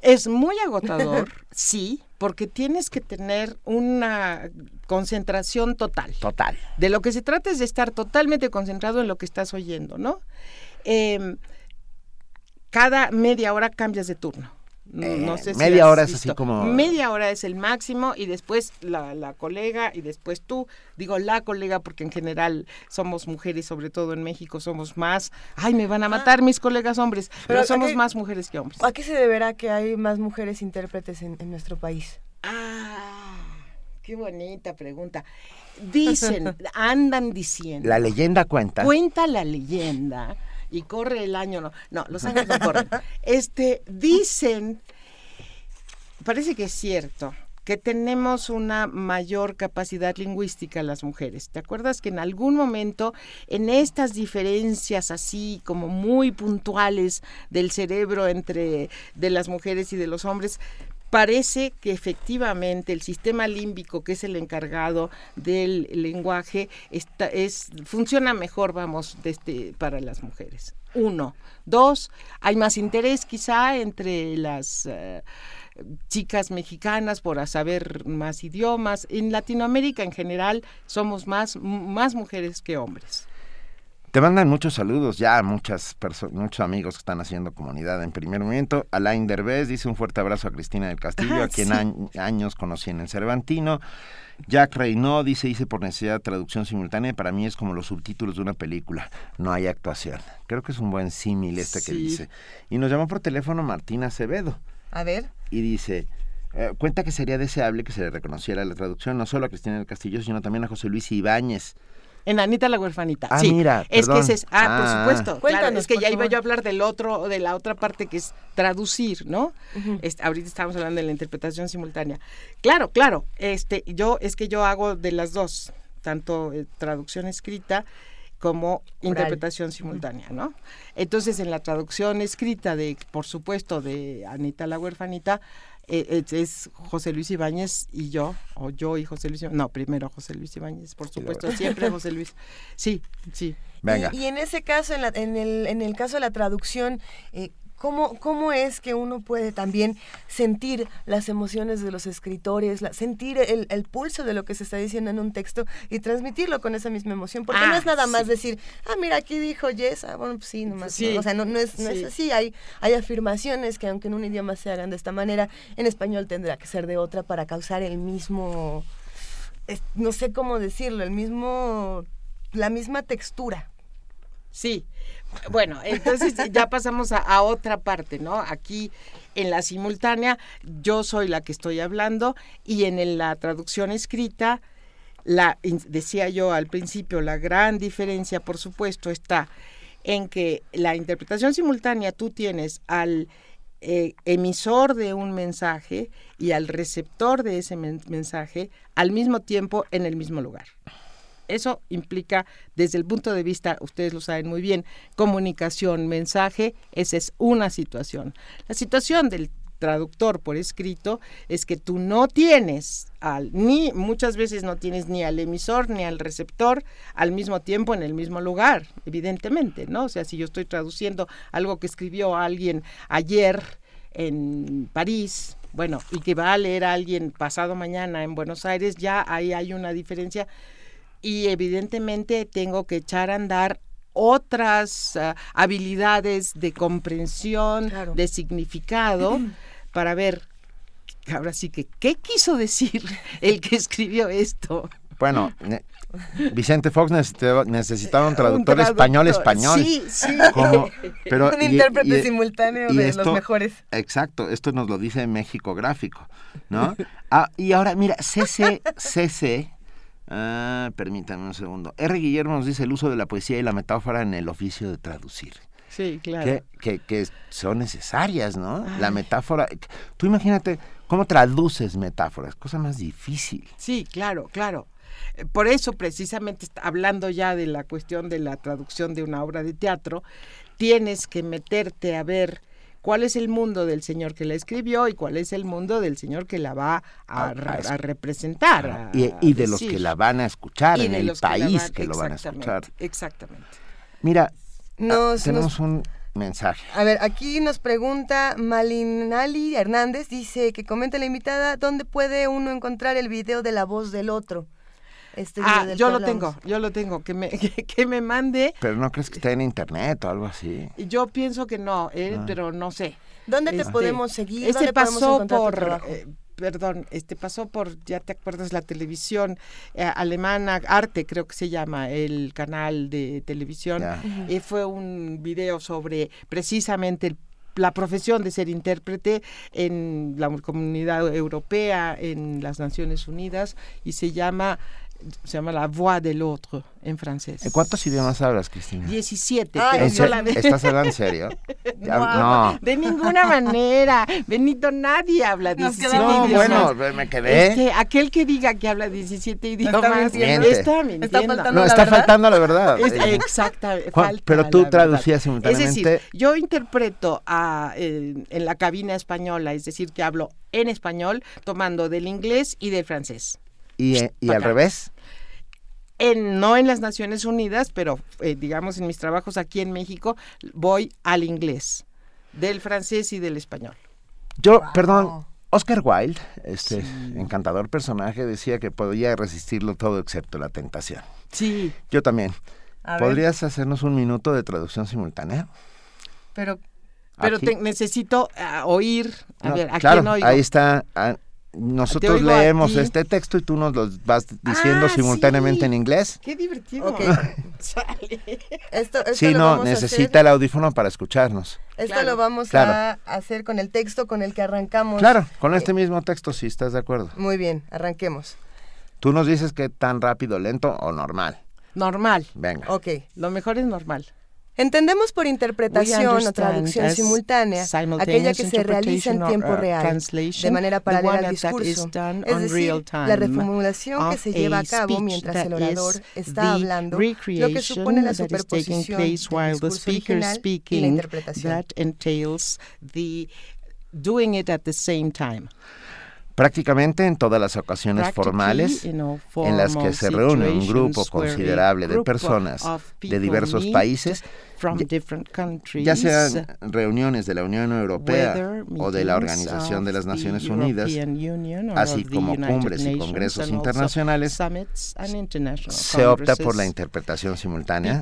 Es muy agotador, sí, porque tienes que tener una concentración total. Total. De lo que se trata es de estar totalmente concentrado en lo que estás oyendo, ¿no? Em, cada media hora cambias de turno. No, eh, sé media hora es así como... Media hora es el máximo y después la, la, colega y después tú. Digo la colega porque en general somos mujeres, sobre todo en México somos más... Ay, me van a matar mis colegas hombres, pero, somos más mujeres que hombres. ¿A qué se deberá que hay más mujeres intérpretes en, en nuestro país? Ah, qué bonita pregunta. Dicen, andan diciendo. La leyenda cuenta. Cuenta la leyenda y corre el año, no, no, los años no corren. Este, dicen, parece que es cierto, que tenemos una mayor capacidad lingüística las mujeres. ¿Te acuerdas que en algún momento en estas diferencias así como muy puntuales del cerebro entre de las mujeres y de los hombres parece que efectivamente el sistema límbico, que es el encargado del lenguaje, está, es, funciona mejor, vamos, este, para las mujeres. Uno. Dos, hay más interés quizá entre las... Eh, chicas mexicanas por saber más idiomas. En Latinoamérica en general somos más, más mujeres que hombres. Te mandan muchos saludos ya, muchas muchos amigos que están haciendo comunidad en primer momento. Alain Derbez dice un fuerte abrazo a Cristina del Castillo, a quien años conocí en el Cervantino. Jack Reynaud dice, hice por necesidad de traducción simultánea, para mí es como los subtítulos de una película, no hay actuación. Creo que es un buen símil este que dice. Y nos llamó por teléfono Martina Acevedo. A ver. Y dice, eh, cuenta que sería deseable que se le reconociera la traducción no solo a Cristina del Castillo, sino también a José Luis Ibáñez en Anita la huerfanita. Ah, sí. mira, es que ese es, ah, por ah. supuesto. Cuéntanos, es que ya iba yo a hablar del otro, de la otra parte que es traducir, ¿no? este, ahorita estamos hablando de la interpretación simultánea. Claro, claro. Este, yo es que yo hago de las dos, tanto eh, traducción escrita como interpretación simultánea, ¿no? Entonces, en la traducción escrita de, por supuesto, de Anita la huerfanita, eh, es, José Luis Ibáñez y yo, o yo y José Luis Ibáñez. No, primero José Luis Ibáñez, por supuesto, siempre José Luis. Sí, sí. Venga. Y, en ese caso, en, en, el, en el caso de la traducción, eh, ¿Cómo, ¿Cómo es que uno puede también sentir las emociones de los escritores, sentir el, el, pulso de lo que se está diciendo en un texto y transmitirlo con esa misma emoción? Porque no es ah, nada más decir, ah, mira, aquí dijo Yes, ah, bueno, pues sí, nomás. o sea, no, no, es, no es así. Hay, hay afirmaciones que aunque en un idioma se hagan de esta manera, en español tendrá que ser de otra para causar el mismo, no sé cómo decirlo, el mismo, la misma textura. Sí, bueno, entonces ya pasamos a, otra parte, ¿no? Aquí en la simultánea yo soy la que estoy hablando y en la traducción escrita, la, decía yo al principio, la gran diferencia, por supuesto, está en que la interpretación simultánea tú tienes al eh, emisor de un mensaje y al receptor de ese mensaje al mismo tiempo en el mismo lugar. Eso implica, desde el punto de vista, ustedes lo saben muy bien, comunicación, mensaje, esa es una situación. La situación del traductor por escrito es que tú no tienes al ni muchas veces no tienes ni al emisor ni al receptor al mismo tiempo en el mismo lugar, evidentemente, ¿no? O sea, si yo estoy traduciendo algo que escribió alguien ayer en París, bueno, y que va a leer a alguien pasado mañana en Buenos Aires, ya ahí hay una diferencia y evidentemente tengo que echar a andar otras ah, habilidades de comprensión, de significado, para ver, ahora sí que, ¿qué quiso decir el que escribió esto? Bueno, Vicente Fox necesitaba, un traductor, español-español. Sí, sí. pero, un intérprete simultáneo de los mejores. Exacto, esto nos lo dice México Gráfico, ¿no? Ah, y ahora, mira, CC, CC Ah, permítame un segundo. R. Guillermo nos dice el uso de la poesía y la metáfora en el oficio de traducir. Sí, claro. Que, que, son necesarias, ¿no? La metáfora. Tú imagínate cómo traduces metáforas, cosa más difícil. Sí, claro, claro. Eh, por eso, precisamente, hablando ya de la cuestión de la traducción de una obra de teatro, tienes que meterte a ver cuál es el mundo del señor que la escribió y cuál es el mundo del señor que la va a, representar. y, de los que la van a escuchar en el país que, lo van a escuchar. Exactamente. Mira, ah, tenemos un mensaje. A ver, aquí nos pregunta Malinali Hernández, dice que comenta la invitada, ¿dónde puede uno encontrar el video de la voz del otro? Este ah, yo lo tengo, yo lo tengo, que me, que, me mande. Pero no crees que esté en internet o algo así. Yo pienso que no, eh, ah. pero no sé. ¿Dónde te este, podemos seguir? Este pasó por, eh, perdón, este pasó por, ya te acuerdas, la televisión eh, alemana, Arte creo que se llama el canal de televisión, y fue un video sobre precisamente la profesión de ser intérprete en la comunidad europea, en las Naciones Unidas, y se llama se llama La Voix de l'Autre en francés. ¿Cuántos idiomas hablas, Cristina? 17. ¿Estás hablando en serio? no, de ninguna manera. Benito, nadie habla 17 no, idiomas. bueno, me quedé. Este, aquel que diga que habla 17 idiomas está mintiendo. Está, faltando no, está faltando la verdad. Exactamente. Pero tú traducías simultáneamente. Es decir, yo interpreto a, en la cabina española, es decir, que hablo en español, tomando del inglés y del francés. ¿Y, y al revés? En, no en las Naciones Unidas, pero eh, digamos en mis trabajos aquí en México, voy al inglés, del francés y del español. Yo, perdón, Oscar Wilde, este encantador personaje, decía que podía resistirlo todo excepto la tentación. Sí. Yo también. ¿Podrías hacernos un minuto de traducción simultánea? Pero, pero necesito ah, oír. A ver, ¿a claro, quién oigo? Ahí está ah, nosotros leemos este texto y tú nos lo vas diciendo ah, simultáneamente en inglés. Qué divertido. esto, sí, no, necesita el audífono para escucharnos. Esto lo vamos a hacer con el texto con el que arrancamos. Claro, con este mismo texto, si estás de acuerdo. Muy bien, arranquemos. Tú nos dices que tan rápido, lento o normal. Normal. Venga. Ok. Lo mejor es normal. Entendemos por interpretación o traducción simultánea aquella que se realiza en tiempo real, de manera paralela al discurso, es decir, la reformulación que se lleva a cabo mientras el orador está hablando, lo que supone la superposición del discurso original y la interpretación. doing it at the same time prácticamente en todas las ocasiones formales en las que se reúne un grupo considerable de personas de diversos países, ya sean reuniones de la Unión Europea o de la Organización de las Naciones Unidas, así como cumbres y congresos internacionales, se opta por la interpretación simultánea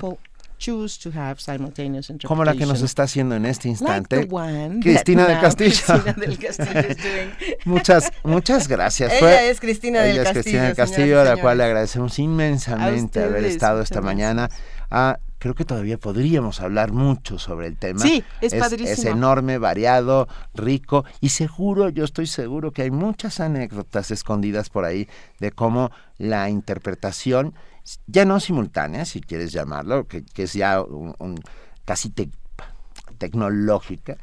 como la que nos está haciendo en este instante Cristina del Castillo. muchas, muchas gracias. Ella es Cristina del Castillo. Cristina del Castillo, a la cual le agradecemos inmensamente haber estado esta mañana. Ah, creo que todavía podríamos hablar mucho sobre el tema. Sí, es, es padrísimo. Es enorme, variado, rico y seguro, yo estoy seguro que hay muchas anécdotas escondidas por ahí de cómo la interpretación ya no simultánea, si quieres llamarlo, que, es ya un, casi tecnológica,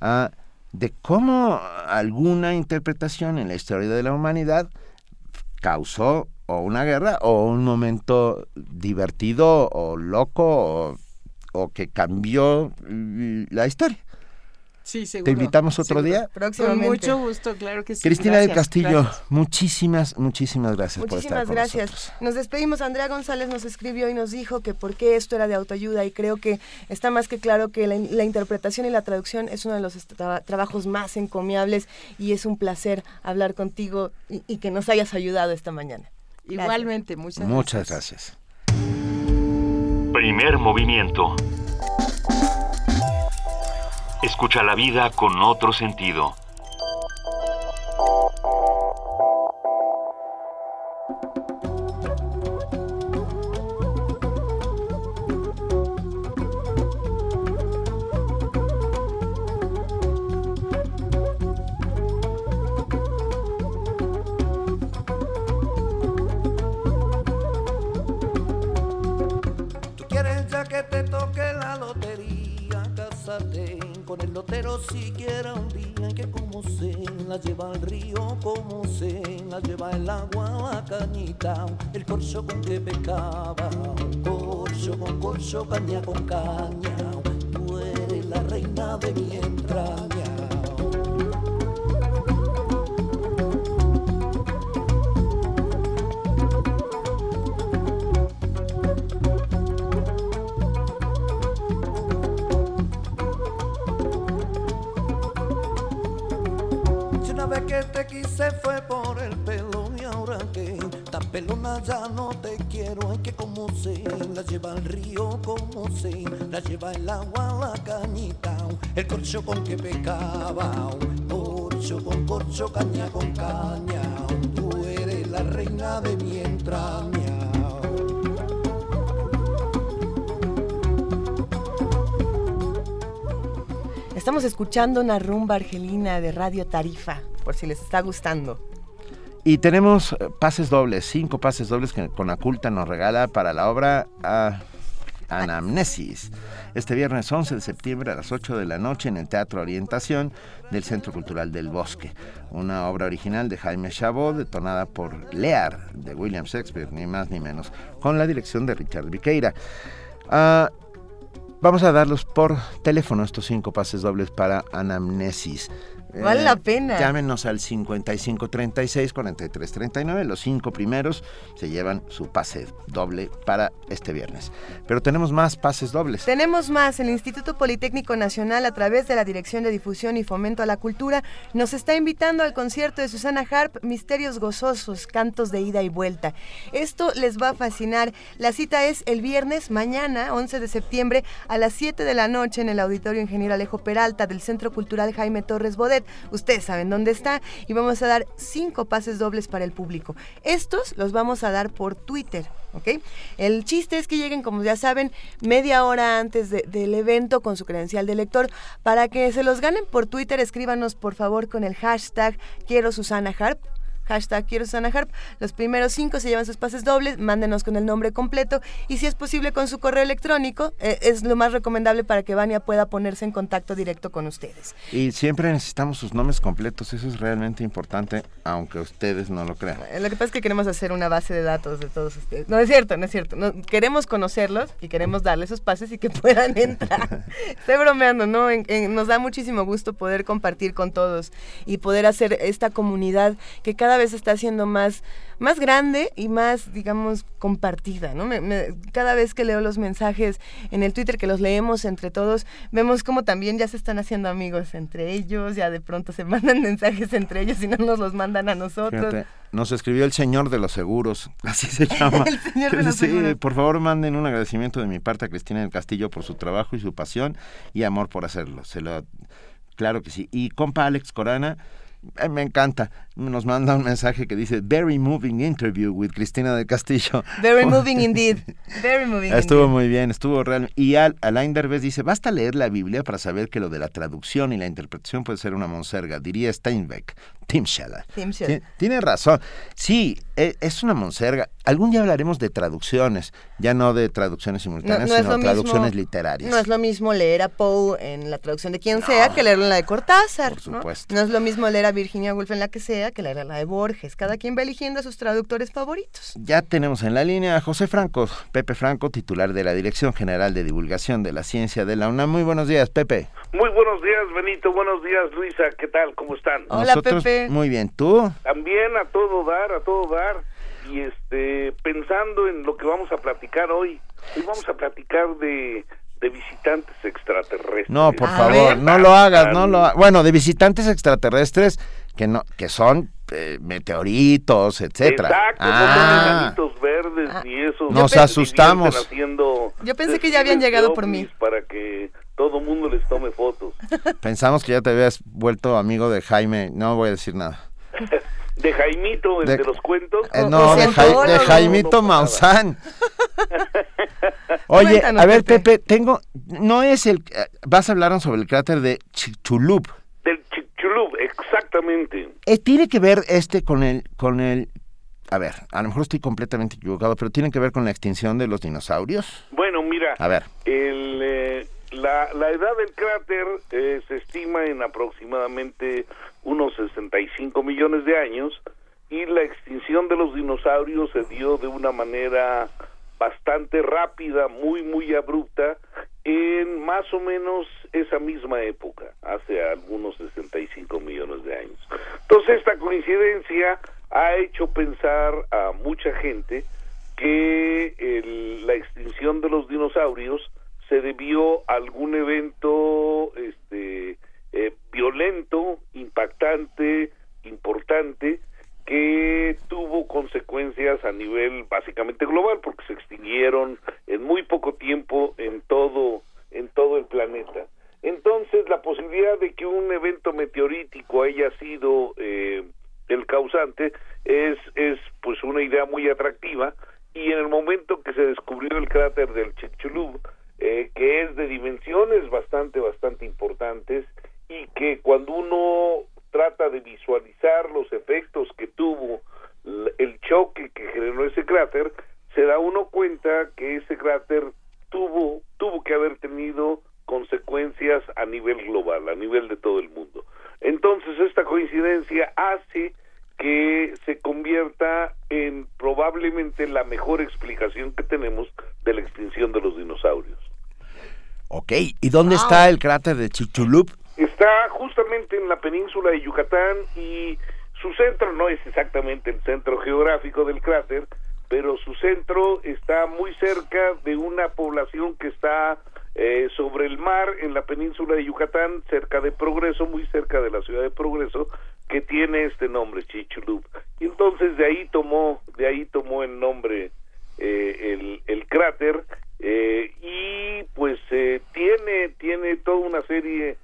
ah, de cómo alguna interpretación en la historia de la humanidad causó o una guerra o un momento divertido o loco o que cambió la historia. Sí, seguro. Te invitamos otro día. Con mucho gusto, claro que sí. Cristina del Castillo, muchísimas, muchísimas gracias por estar con gracias. Nos despedimos. Andrea González nos escribió y nos dijo que por qué esto era de autoayuda y creo que está más que claro que la, interpretación y la traducción es uno de los trabajos más encomiables y es un placer hablar contigo y, que nos hayas ayudado esta mañana. Igualmente, muchas gracias. Muchas gracias. Primer movimiento. Escucha la vida con otro sentido. Tú quieres ya que te toque con el lotero siquiera un día que como se la lleva al río, como se la lleva el agua la cañita, el corcho con que pecaba, corcho con corcho, caña con caña, tú eres la reina de mi entraña. Ya no te quiero es que como se la lleva el río como se la lleva el agua la cañita el corcho con que pecaba corcho con corcho caña con caña tú eres la reina de mi entraña Estamos escuchando una rumba argelina de Radio Tarifa por si les está gustando. Y tenemos pases dobles, cinco pases dobles que Conaculta nos regala para la obra ah, Anamnesis. Este viernes 11 de septiembre a las 8 de la noche en el Teatro Orientación del Centro Cultural del Bosque. Una obra original de Jaime Chabot, detonada por Lear de William Shakespeare, ni más ni menos, con la dirección de Richard Viqueira. Ah, vamos a darlos por teléfono estos cinco pases dobles para Anamnesis. Vale la eh, pena. Llámenos al 5536 4339. Los cinco primeros se llevan su pase doble para este viernes. Pero tenemos más pases dobles. Tenemos más. El Instituto Politécnico Nacional, a través de la Dirección de Difusión y Fomento a la Cultura, nos está invitando al concierto de Susana Harp, Misterios Gozosos, Cantos de Ida y Vuelta. Esto les va a fascinar. La cita es el viernes, mañana, 11 de septiembre, a las 7 de la noche en el Auditorio Ingeniero Alejo Peralta del Centro Cultural Jaime Torres Bodet. Ustedes saben dónde está y vamos a dar cinco pases dobles para el público. Estos los vamos a dar por Twitter. ¿ok? El chiste es que lleguen, como ya saben, media hora antes del evento con su credencial de lector. Para que se los ganen por Twitter, escríbanos por favor con el hashtag Quiero Susana hashtag quiero Susana Harp. Los primeros cinco se llevan sus pases dobles, mándenos con el nombre completo y si es posible con su correo electrónico, eh, es lo más recomendable para que Vania pueda ponerse en contacto directo con ustedes. Y siempre necesitamos sus nombres completos, eso es realmente importante, aunque ustedes no lo crean. Eh, lo que pasa es que queremos hacer una base de datos de todos ustedes. No es cierto, no es cierto. queremos conocerlos y queremos darles sus pases y que puedan entrar. Estoy bromeando, ¿no? nos da muchísimo gusto poder compartir con todos y poder hacer esta comunidad que cada vez está siendo más, más grande y más, digamos, compartida, ¿no? cada vez que leo los mensajes en el Twitter, que los leemos entre todos, vemos como también ya se están haciendo amigos entre ellos, ya de pronto se mandan mensajes entre ellos y no nos los mandan a nosotros. nos escribió el señor de los seguros, así se llama. el señor de los sí, Por favor, manden un agradecimiento de mi parte a Cristina del Castillo por su trabajo y su pasión y amor por hacerlo. Se lo, claro que sí. Y compa Alex Corana, me encanta. Nos manda un mensaje que dice Very moving interview with Cristina del Castillo. Very moving indeed. Very moving Estuvo muy bien, estuvo real. Y Al, Alain Derbez dice, basta leer la Biblia para saber que lo de la traducción y la interpretación puede ser una monserga, diría Steinbeck. Tim Scheller. Tiene razón. Sí, e, es una monserga. Algún día hablaremos de traducciones, ya no de traducciones simultáneas, sino traducciones literarias. No es lo mismo leer a Poe en la traducción de quien sea que leerlo en la de Cortázar. Por supuesto. ¿no? es lo mismo leer a Virginia Woolf en la que sea que leer a la de Borges. Cada quien va eligiendo a sus traductores favoritos. Ya tenemos en la línea a José Franco, Pepe Franco, titular de la Dirección General de Divulgación de la Ciencia de la UNAM. Muy buenos días, Pepe. Muy buenos días, Benito. Buenos días, Luisa. ¿Qué tal? ¿Cómo están? Hola, Pepe. Muy bien, ¿tú? También a todo dar, a todo dar. Y este, pensando en lo que vamos a platicar hoy, hoy vamos a platicar de, de visitantes extraterrestres. No, por favor, no lo hagas, no lo Bueno, de visitantes extraterrestres que no que son eh, meteoritos, etcétera. Exacto, ah. verdes y eso. Nos asustamos. Yo pensé que ya habían llegado por mí. Para que todo mundo les tome fotos. Pensamos que ya te habías vuelto amigo de Jaime, no voy a decir nada. de Jaimito, el de, los cuentos. Eh, no, de, Jaimito Maussan. Oye, a ver, Pepe, tengo, no es el, eh, vas a hablar sobre el cráter de Chicxulub. Del Chicxulub, exactamente. Eh, tiene que ver este con el, con el, a ver, a lo mejor estoy completamente equivocado, pero tiene que ver con la extinción de los dinosaurios. Bueno, mira, a ver, el la, la edad del cráter eh, se estima en aproximadamente unos 65 millones de años y la extinción de los dinosaurios se dio de una manera bastante rápida, muy, muy abrupta, en más o menos esa misma época, hace algunos 65 millones de años. Entonces, esta coincidencia ha hecho pensar a mucha gente que el- la extinción de los dinosaurios se debió a algún evento este, eh, violento, impactante, importante, que tuvo consecuencias a nivel básicamente global, porque se extinguieron en muy poco tiempo en todo, en todo el planeta. Entonces, la posibilidad de que un evento meteorítico haya sido eh, el causante es, es pues una idea muy atractiva y en el momento que se descubrió el cráter del Chicxulub, eh, que es de dimensiones bastante, bastante importantes y que cuando uno trata de visualizar los efectos que tuvo l- el choque que generó ese cráter, se da uno cuenta que ese cráter tuvo, tuvo que haber tenido consecuencias a nivel global, a nivel de todo el mundo. Entonces esta coincidencia hace que se convierta en probablemente la mejor explicación que tenemos de la extinción de los dinosaurios. Ok, ¿y dónde está el cráter de Chicxulub? Está justamente en la península de Yucatán y su centro no es exactamente el centro geográfico del cráter, pero su centro está muy cerca de una población que está eh, sobre el mar en la península de Yucatán, cerca de Progreso, muy cerca de la ciudad de Progreso, que tiene este nombre, Chichulub. Y entonces de ahí tomó, de ahí tomó el nombre eh, el, el cráter eh, y pues eh, tiene tiene toda una serie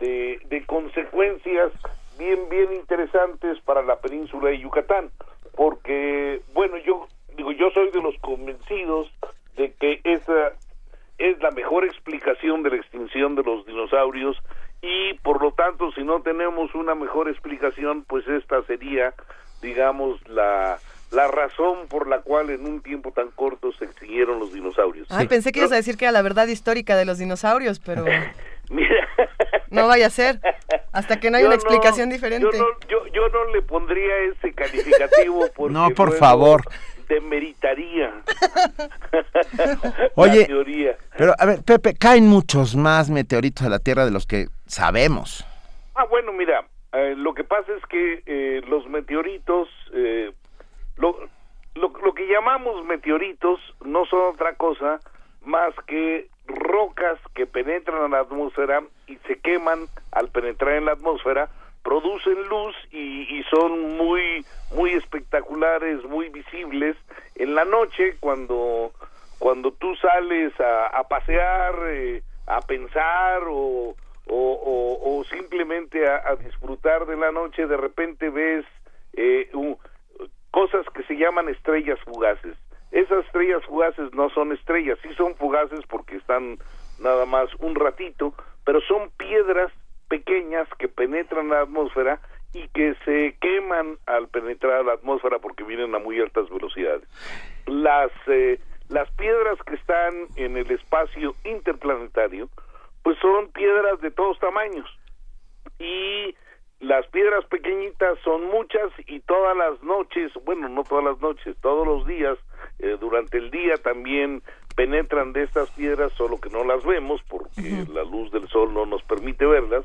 de, de consecuencias bien bien interesantes para la península de Yucatán porque bueno yo digo yo soy de los convencidos de que esa es la mejor explicación de la extinción de los dinosaurios y por lo tanto si no tenemos una mejor explicación pues esta sería digamos la la razón por la cual en un tiempo tan corto se extinguieron los dinosaurios. Ay, pensé que ibas a decir que era la verdad histórica de los dinosaurios, pero Mira, no vaya a ser. Hasta que no haya Yo una no- explicación diferente. Yo no, yo, yo no le pondría ese calificativo porque No, por favor. demeritaría Oye, la teoría. Pero, a ver, Pepe, caen muchos más meteoritos a la Tierra de los que sabemos. Ah, bueno, mira, eh, lo que pasa es que eh, los meteoritos, eh, lo, lo, lo que llamamos meteoritos no son otra cosa más que rocas que penetran en la y se queman al penetrar en la atmósfera, producen luz y, son muy muy espectaculares, muy visibles en la noche cuando cuando tú sales a, a pasear, eh, a pensar o, o, simplemente a, disfrutar de la noche, de repente ves eh, cosas que se llaman estrellas fugaces. Esas estrellas fugaces no son estrellas, sí son fugaces porque están nada más un ratito, pero son piedras pequeñas que penetran la atmósfera y que se queman al penetrar la atmósfera porque vienen a muy altas velocidades. Las eh, las piedras que están en el espacio interplanetario, pues son piedras de todos tamaños y las piedras pequeñitas son muchas y todas las noches, bueno, no todas las noches, todos los días, eh, durante el día también penetran de estas piedras, solo que no las vemos porque la luz del sol no nos permite verlas,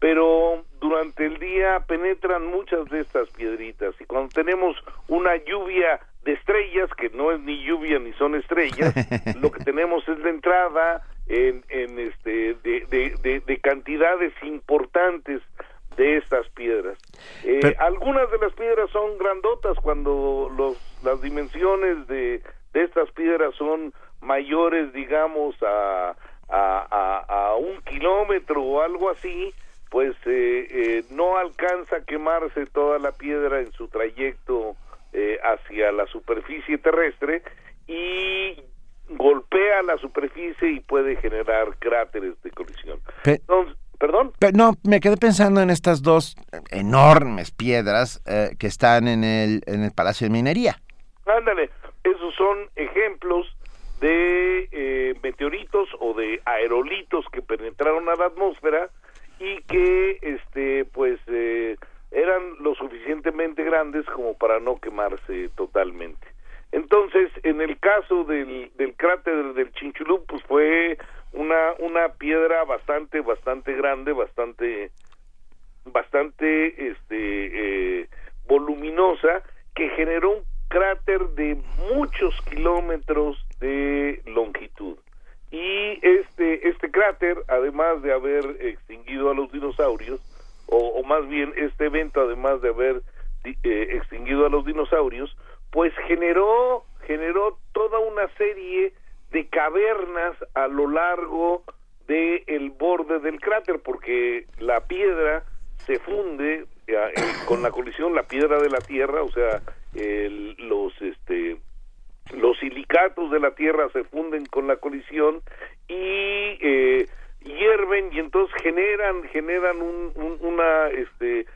pero durante el día penetran muchas de estas piedritas y cuando tenemos una lluvia de estrellas, que no es ni lluvia ni son estrellas, lo que tenemos es la entrada en, en este de, de, de- de cantidades importantes de estas piedras. Eh, Pero- algunas de las piedras son grandotas cuando los, las dimensiones de, de estas piedras son mayores, digamos, a, a, a- a un kilómetro o algo así, pues eh, eh, no alcanza a quemarse toda la piedra en su trayecto eh, hacia la superficie terrestre y golpea la superficie y puede generar cráteres de colisión. Pe- Entonces, ¿Perdón? Pe- no, me quedé pensando en estas dos enormes piedras eh, que están en el, en el Palacio de Minería. Ándale, esos son ejemplos de eh, meteoritos o de aerolitos que penetraron a la atmósfera y que este pues eh, eran lo suficientemente grandes como para no quemarse totalmente. Entonces, en el caso del, del cráter del Chinchulú, pues fue una, una piedra bastante, bastante grande, bastante, bastante, este, eh, voluminosa, que generó un cráter de muchos kilómetros de longitud. Y este, este cráter, además de haber extinguido a los dinosaurios, o, más bien este evento, además de haber eh, extinguido a los dinosaurios, pues generó, generó toda una serie de cavernas a lo largo del el borde del cráter, porque la piedra se funde eh, eh, con la colisión, la piedra de la Tierra, o sea, los este los silicatos de la tierra se funden con la colisión y eh, hierven y entonces generan generan un, una este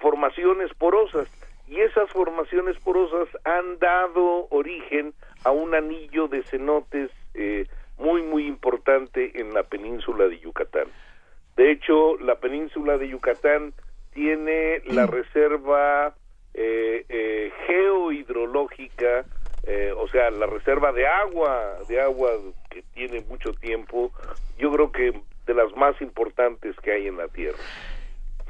formaciones porosas y esas formaciones porosas han dado origen a un anillo de cenotes eh, muy muy importante en la península de Yucatán. De hecho la península de Yucatán tiene la reserva eh, eh, geohidrológica eh, o sea, la reserva de agua, de agua que tiene mucho tiempo, yo creo que de las más importantes que hay en la Tierra.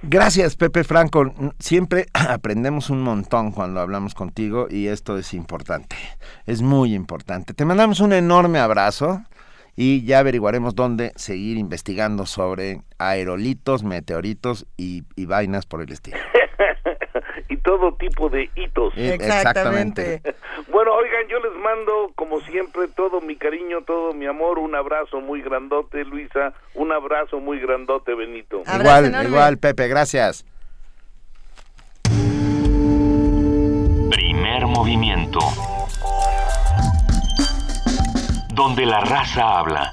Gracias, Pepe Franco. Siempre aprendemos un montón cuando hablamos contigo y esto es importante, es muy importante. Te mandamos un enorme abrazo y ya averiguaremos dónde seguir investigando sobre aerolitos, meteoritos y, y vainas por el estilo. Y todo tipo de hitos. Eh, exactamente. bueno, oigan, yo les mando, como siempre, todo mi cariño, todo mi amor, un abrazo muy grandote, Luisa, un abrazo muy grandote, Benito. igual, igual, Pepe, gracias. Primer movimiento. Donde la raza habla.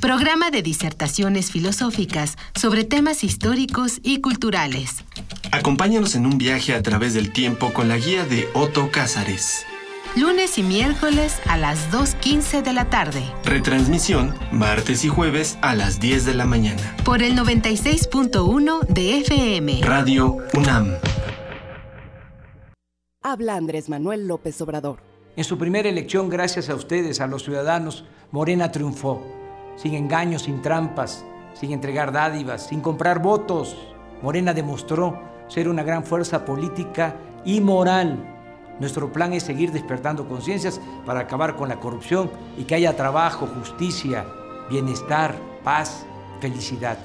Programa de disertaciones filosóficas sobre temas históricos y culturales. Acompáñanos en un viaje a través del tiempo con la guía de Otto Cázares. Lunes y miércoles a las 2.15 de la tarde. Retransmisión martes y jueves a las 10 de la mañana. Por el 96.1 de FM. Radio UNAM. Habla Andrés Manuel López Obrador. En su primera elección, gracias a ustedes, a los ciudadanos, Morena triunfó sin engaños, sin trampas, sin entregar dádivas, sin comprar votos. Morena demostró ser una gran fuerza política y moral. Nuestro plan es seguir despertando conciencias para acabar con la corrupción y que haya trabajo, justicia, bienestar, paz, felicidad.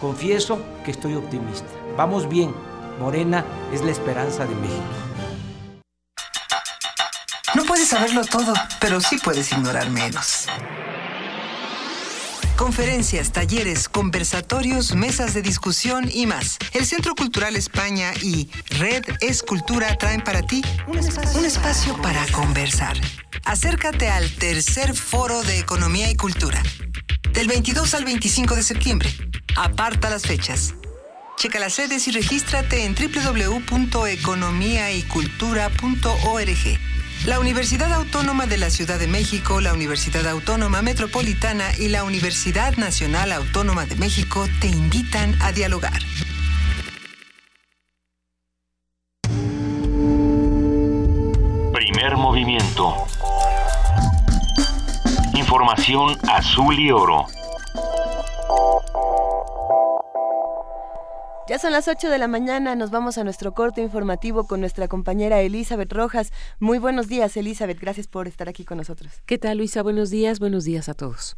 Confieso que estoy optimista. Vamos bien. Morena es la esperanza de México. No puedes saberlo todo, pero sí puedes ignorar menos. Conferencias, talleres, conversatorios, mesas de discusión y más. El Centro Cultural España y Red Escultura traen para ti un espacio, para conversar. Acércate al tercer foro de Economía y Cultura. Del 22 al 25 de septiembre. Aparta las fechas. Checa las sedes y regístrate en www.economiaycultura.org. La Universidad Autónoma de la Ciudad de México, la Universidad Autónoma Metropolitana y la Universidad Nacional Autónoma de México te invitan a dialogar. Primer movimiento. Información azul y oro. Ya son las 8 de la mañana, nos vamos a nuestro corto informativo con nuestra compañera Elizabeth Rojas. Muy buenos días, Elizabeth, gracias por estar aquí con nosotros. ¿Qué tal, Luisa? Buenos días, buenos días a todos.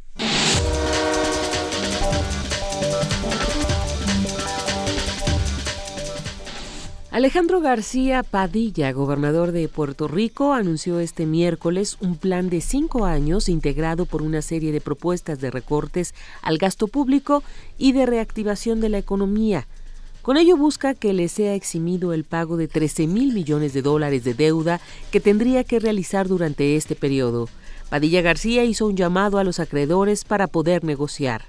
Alejandro García Padilla, gobernador de Puerto Rico, anunció este miércoles un plan de cinco años integrado por una serie de propuestas de recortes al gasto público y de reactivación de la economía. Con ello busca que le sea eximido el pago de 13 mil millones de dólares de deuda que tendría que realizar durante este periodo. Padilla García hizo un llamado a los acreedores para poder negociar.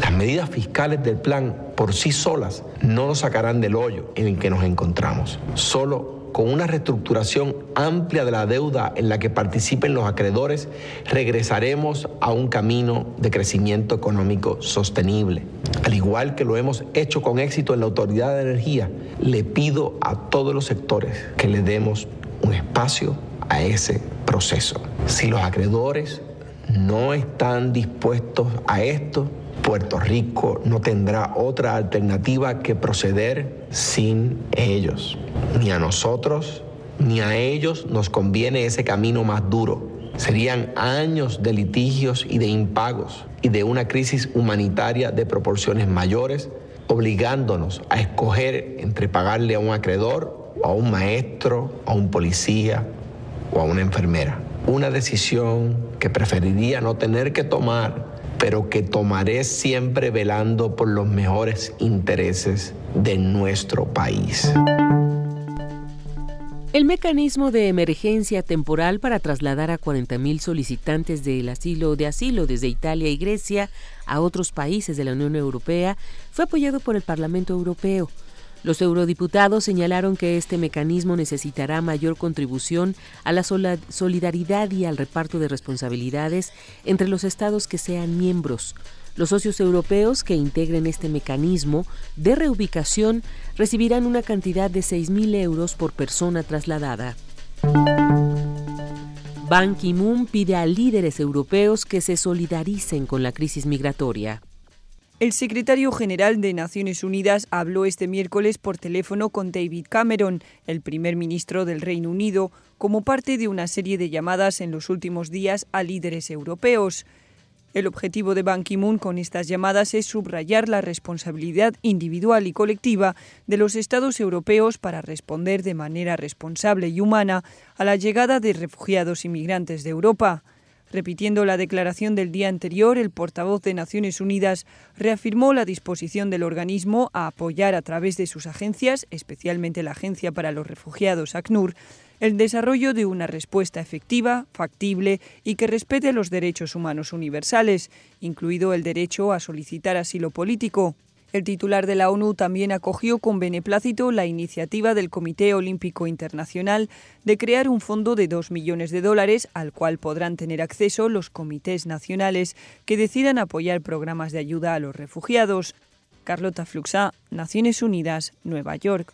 Las medidas fiscales del plan por sí solas no nos sacarán del hoyo en el que nos encontramos. Solo con una reestructuración amplia de la deuda en la que participen los acreedores, regresaremos a un camino de crecimiento económico sostenible. Al igual que lo hemos hecho con éxito en la Autoridad de Energía, le pido a todos los sectores que le demos un espacio a ese proceso. Si los acreedores no están dispuestos a esto, Puerto Rico no tendrá otra alternativa que proceder sin ellos. Ni a nosotros ni a ellos nos conviene ese camino más duro. Serían años de litigios y de impagos y de una crisis humanitaria de proporciones mayores, obligándonos a escoger entre pagarle a un acreedor, a un maestro, a un policía o a una enfermera. Una decisión que preferiría no tener que tomar pero que tomaré siempre velando por los mejores intereses de nuestro país. El mecanismo de emergencia temporal para trasladar a 40.000 solicitantes del asilo de asilo desde Italia y Grecia a otros países de la Unión Europea fue apoyado por el Parlamento Europeo. Los eurodiputados señalaron que este mecanismo necesitará mayor contribución a la solidaridad y al reparto de responsabilidades entre los estados que sean miembros. Los socios europeos que integren este mecanismo de reubicación recibirán una cantidad de 6.000 euros por persona trasladada. Ban Ki-moon pide a líderes europeos que se solidaricen con la crisis migratoria. El secretario general de Naciones Unidas habló este miércoles por teléfono con David Cameron, el primer ministro del Reino Unido, como parte de una serie de llamadas en los últimos días a líderes europeos. El objetivo de Ban Ki-moon con estas llamadas es subrayar la responsabilidad individual y colectiva de los Estados europeos para responder de manera responsable y humana a la llegada de refugiados y migrantes de Europa. Repitiendo la declaración del día anterior, el portavoz de Naciones Unidas reafirmó la disposición del organismo a apoyar a través de sus agencias, especialmente la Agencia para los Refugiados ACNUR, el desarrollo de una respuesta efectiva, factible y que respete los derechos humanos universales, incluido el derecho a solicitar asilo político. El titular de la ONU también acogió con beneplácito la iniciativa del Comité Olímpico Internacional de crear un fondo de 2 millones de dólares al cual podrán tener acceso los comités nacionales que decidan apoyar programas de ayuda a los refugiados. Carlota Fluxá, Naciones Unidas, Nueva York.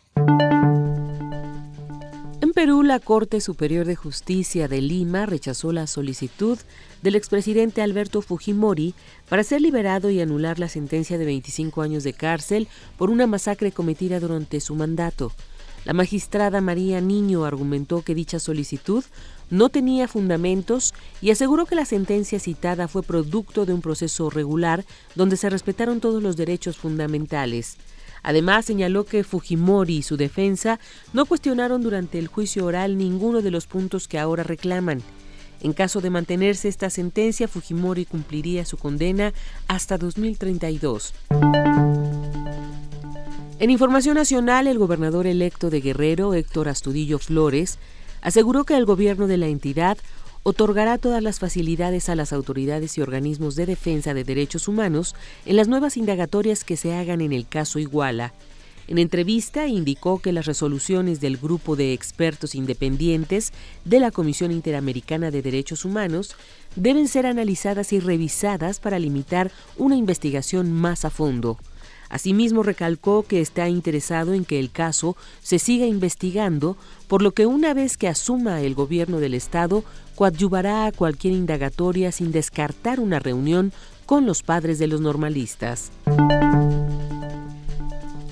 En Perú, la Corte Superior de Justicia de Lima rechazó la solicitud del expresidente Alberto Fujimori para ser liberado y anular la sentencia de 25 años de cárcel por una masacre cometida durante su mandato. La magistrada María Niño argumentó que dicha solicitud no tenía fundamentos y aseguró que la sentencia citada fue producto de un proceso regular donde se respetaron todos los derechos fundamentales. Además, señaló que Fujimori y su defensa no cuestionaron durante el juicio oral ninguno de los puntos que ahora reclaman. En caso de mantenerse esta sentencia, Fujimori cumpliría su condena hasta 2032. En información nacional, el gobernador electo de Guerrero, Héctor Astudillo Flores, aseguró que el gobierno de la entidad otorgará todas las facilidades a las autoridades y organismos de defensa de derechos humanos en las nuevas indagatorias que se hagan en el caso Iguala, en entrevista indicó que las resoluciones del grupo de expertos independientes de la Comisión Interamericana de Derechos Humanos deben ser analizadas y revisadas para limitar una investigación más a fondo. Asimismo, recalcó que está interesado en que el caso se siga investigando, por lo que una vez que asuma el gobierno del Estado, coadyuvará a cualquier indagatoria sin descartar una reunión con los padres de los normalistas.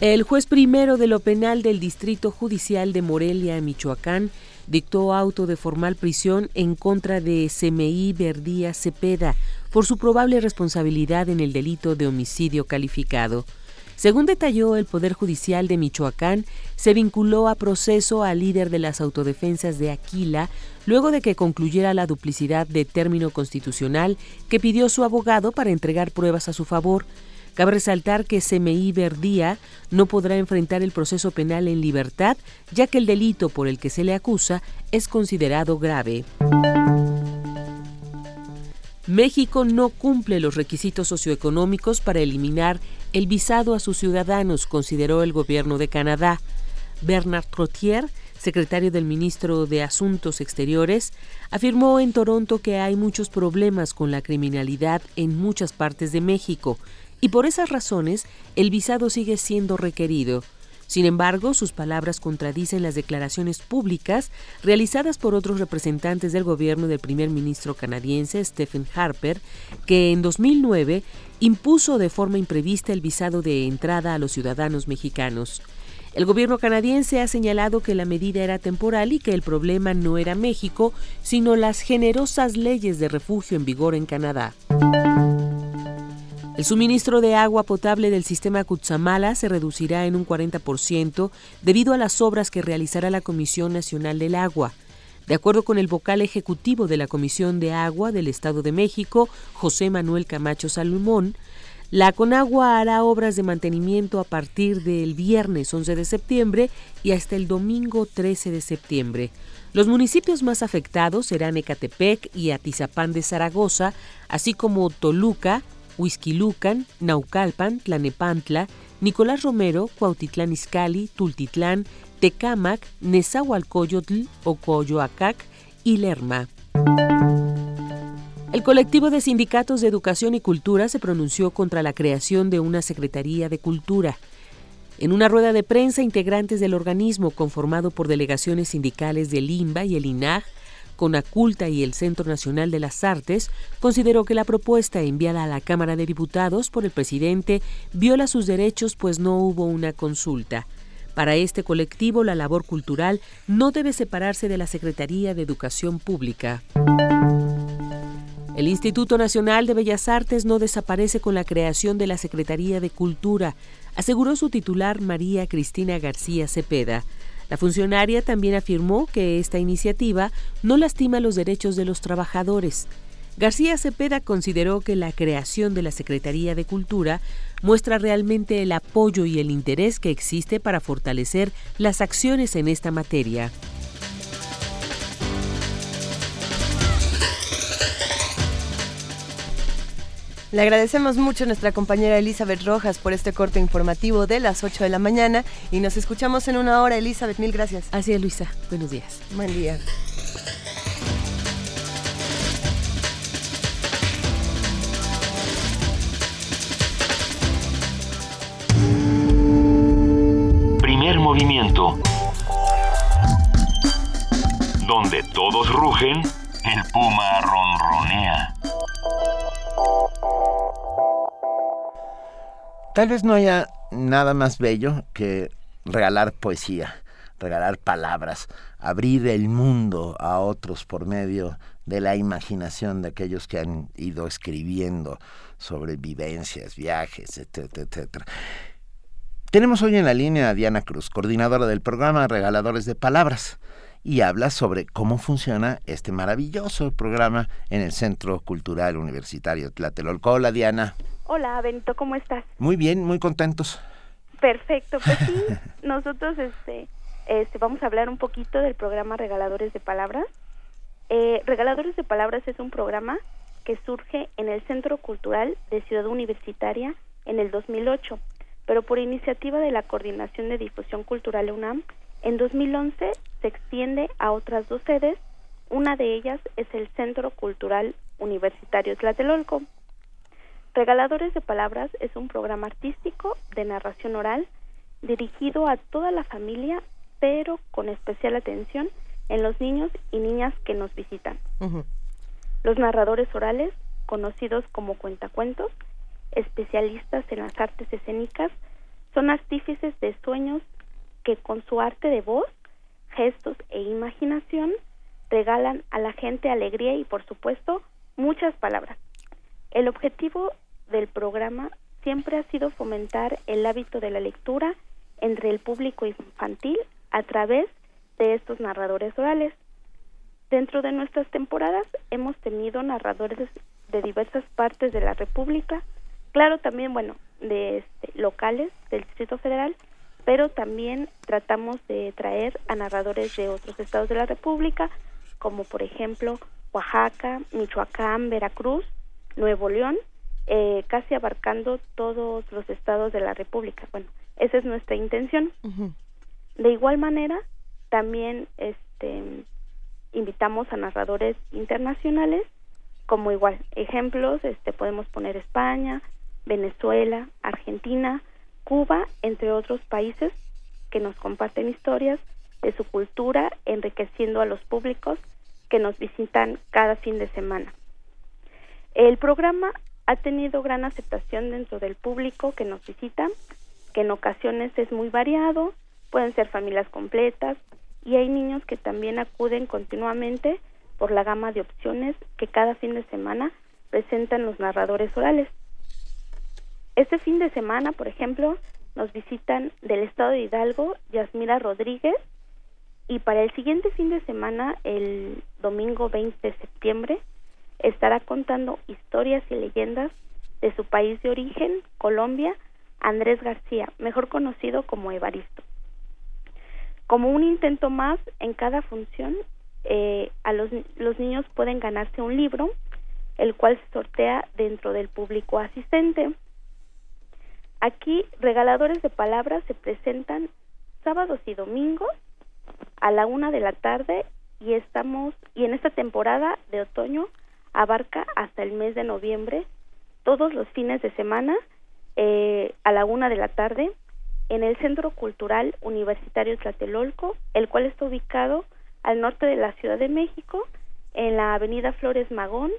El juez primero de lo penal del Distrito Judicial de Morelia, Michoacán, dictó auto de formal prisión en contra de CMI Verdía Cepeda por su probable responsabilidad en el delito de homicidio calificado. Según detalló el Poder Judicial de Michoacán, se vinculó a proceso al líder de las autodefensas de Aquila luego de que concluyera la duplicidad de término constitucional que pidió su abogado para entregar pruebas a su favor. Cabe resaltar que CMI Verdía no podrá enfrentar el proceso penal en libertad, ya que el delito por el que se le acusa es considerado grave. México no cumple los requisitos socioeconómicos para eliminar el visado a sus ciudadanos, consideró el gobierno de Canadá. Bernard Trottier, secretario del ministro de Asuntos Exteriores, afirmó en Toronto que hay muchos problemas con la criminalidad en muchas partes de México y por esas razones el visado sigue siendo requerido. Sin embargo, sus palabras contradicen las declaraciones públicas realizadas por otros representantes del gobierno del primer ministro canadiense Stephen Harper, que en 2009 impuso de forma imprevista el visado de entrada a los ciudadanos mexicanos. El gobierno canadiense ha señalado que la medida era temporal y que el problema no era México, sino las generosas leyes de refugio en vigor en Canadá. El suministro de agua potable del sistema Cutzamala se reducirá en un 40% debido a las obras que realizará la Comisión Nacional del Agua. De acuerdo con el vocal ejecutivo de la Comisión de Agua del Estado de México, José Manuel Camacho Salomón, la Conagua hará obras de mantenimiento a partir del viernes 11 de septiembre y hasta el domingo 13 de septiembre. Los municipios más afectados serán Ecatepec y Atizapán de Zaragoza, así como Toluca, Huizquilucan, Naucalpan, Tlanepantla, Nicolás Romero, Cuautitlán Izcalli, Tultitlán, Tecámac, Nezahualcóyotl, Ocoyoacac y Lerma. El colectivo de sindicatos de educación y cultura se pronunció contra la creación de una Secretaría de Cultura. En una rueda de prensa, integrantes del organismo, conformado por delegaciones sindicales del IMBA y el INAG, Conaculta y el Centro Nacional de las Artes, consideró que la propuesta enviada a la Cámara de Diputados por el presidente viola sus derechos pues no hubo una consulta. Para este colectivo, la labor cultural no debe separarse de la Secretaría de Educación Pública. El Instituto Nacional de Bellas Artes no desaparece con la creación de la Secretaría de Cultura, aseguró su titular María Cristina García Cepeda. La funcionaria también afirmó que esta iniciativa no lastima los derechos de los trabajadores. García Cepeda consideró que la creación de la Secretaría de Cultura muestra realmente el apoyo y el interés que existe para fortalecer las acciones en esta materia. Le agradecemos mucho a nuestra compañera Elizabeth Rojas por este corte informativo de las 8 de la mañana y nos escuchamos en una hora, Elizabeth. Mil gracias. Así es, Luisa. Buenos días. Buen día. Primer movimiento. Donde todos rugen, el puma ronronea. Tal vez no haya nada más bello que regalar poesía, regalar palabras, abrir el mundo a otros por medio de la imaginación de aquellos que han ido escribiendo sobre vivencias, viajes, etcétera, etcétera. Tenemos hoy en la línea a Diana Cruz, coordinadora del programa Regaladores de Palabras, y habla sobre cómo funciona este maravilloso programa en el Centro Cultural Universitario Tlatelolco. Hola, Diana. Hola, Benito, ¿cómo estás? Muy bien, muy contentos. Perfecto, pues sí, nosotros este, este, vamos a hablar un poquito del programa Regaladores de Palabras. Eh, Regaladores de Palabras es un programa que surge en el Centro Cultural de Ciudad Universitaria en el 2008, pero por iniciativa de la Coordinación de Difusión Cultural UNAM, en 2011 se extiende a otras dos sedes, una de ellas es el Centro Cultural Universitario Tlatelolco. Regaladores de Palabras es un programa artístico de narración oral dirigido a toda la familia, pero con especial atención en los niños y niñas que nos visitan. Los narradores orales, conocidos como cuentacuentos, especialistas en las artes escénicas, son artífices de sueños que con su arte de voz, gestos e imaginación regalan a la gente alegría y por supuesto muchas palabras. El objetivo del programa siempre ha sido fomentar el hábito de la lectura entre el público infantil a través de estos narradores orales. Dentro de nuestras temporadas hemos tenido narradores de diversas partes de la República, claro también, bueno, de este, locales del Distrito Federal, pero también tratamos de traer a narradores de otros estados de la República, como por ejemplo Oaxaca, Michoacán, Veracruz, Nuevo León, eh, casi abarcando todos los estados de la República. Bueno, esa es nuestra intención. De igual manera, también este, invitamos a narradores internacionales, como igual ejemplos, este, podemos poner España, Venezuela, Argentina, Cuba, entre otros países que nos comparten historias de su cultura, enriqueciendo a los públicos que nos visitan cada fin de semana. El programa ha tenido gran aceptación dentro del público que nos visita, que en ocasiones es muy variado, pueden ser familias completas y hay niños que también acuden continuamente por la gama de opciones que cada fin de semana presentan los narradores orales. Este fin de semana, por ejemplo, nos visitan del estado de Hidalgo Yasmira Rodríguez y para el siguiente fin de semana, el domingo 20 de septiembre, estará contando historias y leyendas de su país de origen, Colombia, Andrés García, mejor conocido como Evaristo. Como un intento más, en cada función, eh, a los, los niños pueden ganarse un libro, el cual se sortea dentro del público asistente. Aquí, regaladores de palabras se presentan sábados y domingos a la una de la tarde y estamos y en esta temporada de otoño abarca hasta el mes de noviembre todos los fines de semana eh, a la una de la tarde en el Centro Cultural Universitario Tlatelolco, el cual está ubicado al norte de la Ciudad de México, en la Avenida Flores Magón,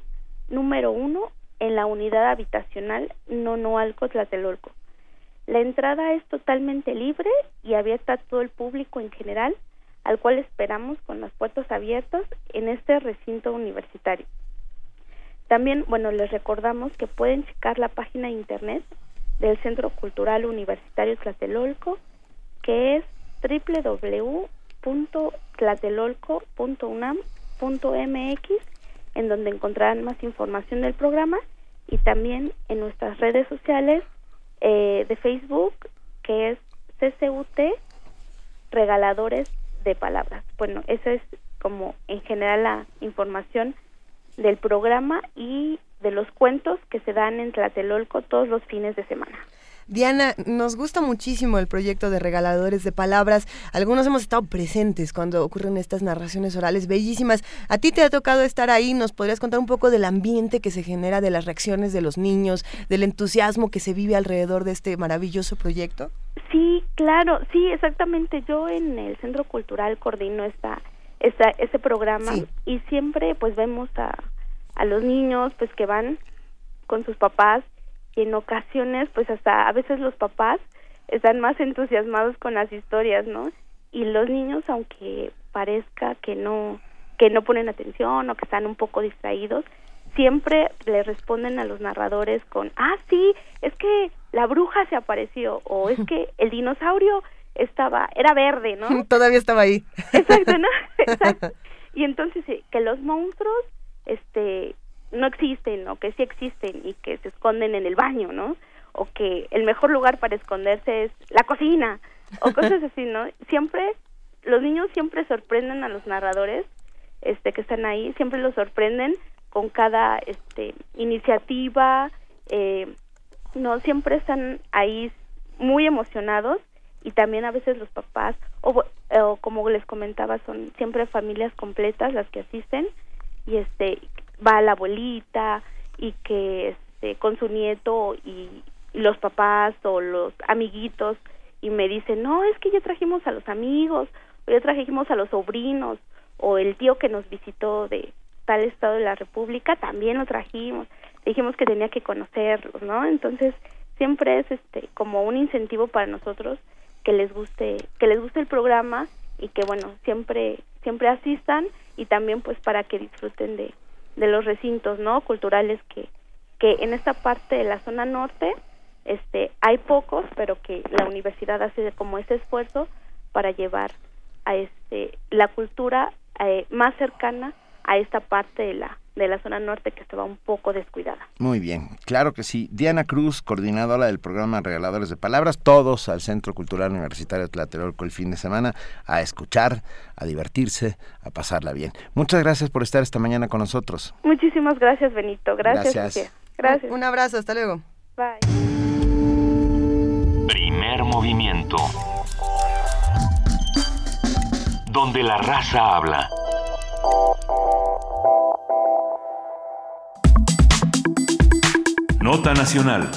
número uno, en la unidad habitacional Nonoalco Tlatelolco. La entrada es totalmente libre y abierta a todo el público en general al cual esperamos con las puertas abiertas en este recinto universitario. También, bueno, les recordamos que pueden checar la página de internet del Centro Cultural Universitario Tlatelolco, que es www.tlatelolco.unam.mx, en donde encontrarán más información del programa y también en nuestras redes sociales eh, de Facebook, que es CCUT Regaladores de palabras. Bueno, esa es como en general la información del programa y de los cuentos que se dan en Tlatelolco todos los fines de semana. Diana, nos gusta muchísimo el proyecto de regaladores de palabras. Algunos hemos estado presentes cuando ocurren estas narraciones orales bellísimas. A ti te ha tocado estar ahí. ¿Nos podrías contar un poco del ambiente que se genera, de las reacciones de los niños, del entusiasmo que se vive alrededor de este maravilloso proyecto? Sí, claro, sí, exactamente. Yo en el Centro Cultural coordino esta, esta ese programa y siempre pues vemos a, a los niños pues que van con sus papás y en ocasiones pues hasta a veces los papás están más entusiasmados con las historias, ¿no? Y los niños aunque parezca que no que no ponen atención o que están un poco distraídos, siempre le responden a los narradores con, "Ah, sí, es que la bruja se apareció o es que el dinosaurio estaba era verde, ¿no? Todavía estaba ahí. Exacto, ¿no? Exacto. Y entonces que los monstruos este no existen o que sí existen y que se esconden en el baño, ¿no? O que el mejor lugar para esconderse es la cocina o cosas así, ¿no? Siempre los niños siempre sorprenden a los narradores este que están ahí, siempre los sorprenden con cada este iniciativa eh, no siempre están ahí muy emocionados y también a veces los papás o, o como les comentaba son siempre familias completas las que asisten y este va la abuelita y que este, con su nieto y, los papás o los amiguitos y me dicen, no, es que ya trajimos a los amigos, o ya trajimos a los sobrinos, o el tío que nos visitó de tal estado de la República, también lo trajimos, dijimos que tenía que conocerlos, ¿no? Entonces, siempre es este como un incentivo para nosotros que les guste, que les guste el programa y que bueno, siempre siempre asistan y también pues para que disfruten de de los recintos no culturales que que en esta parte de la zona norte este hay pocos, pero que la universidad hace como ese esfuerzo para llevar a este la cultura eh, más cercana a esta parte de la de la zona norte que estaba un poco descuidada. Muy bien, claro que sí. Diana Cruz, coordinadora del programa Regaladores de Palabras, todos al Centro Cultural Universitario Tlatelolco el fin de semana a escuchar, a divertirse, a pasarla bien. Muchas gracias por estar esta mañana con nosotros. Muchísimas gracias, Benito. Gracias. Gracias. Gracias. Un abrazo, hasta luego. Bye. Primer movimiento. Donde la raza habla. Nota Nacional.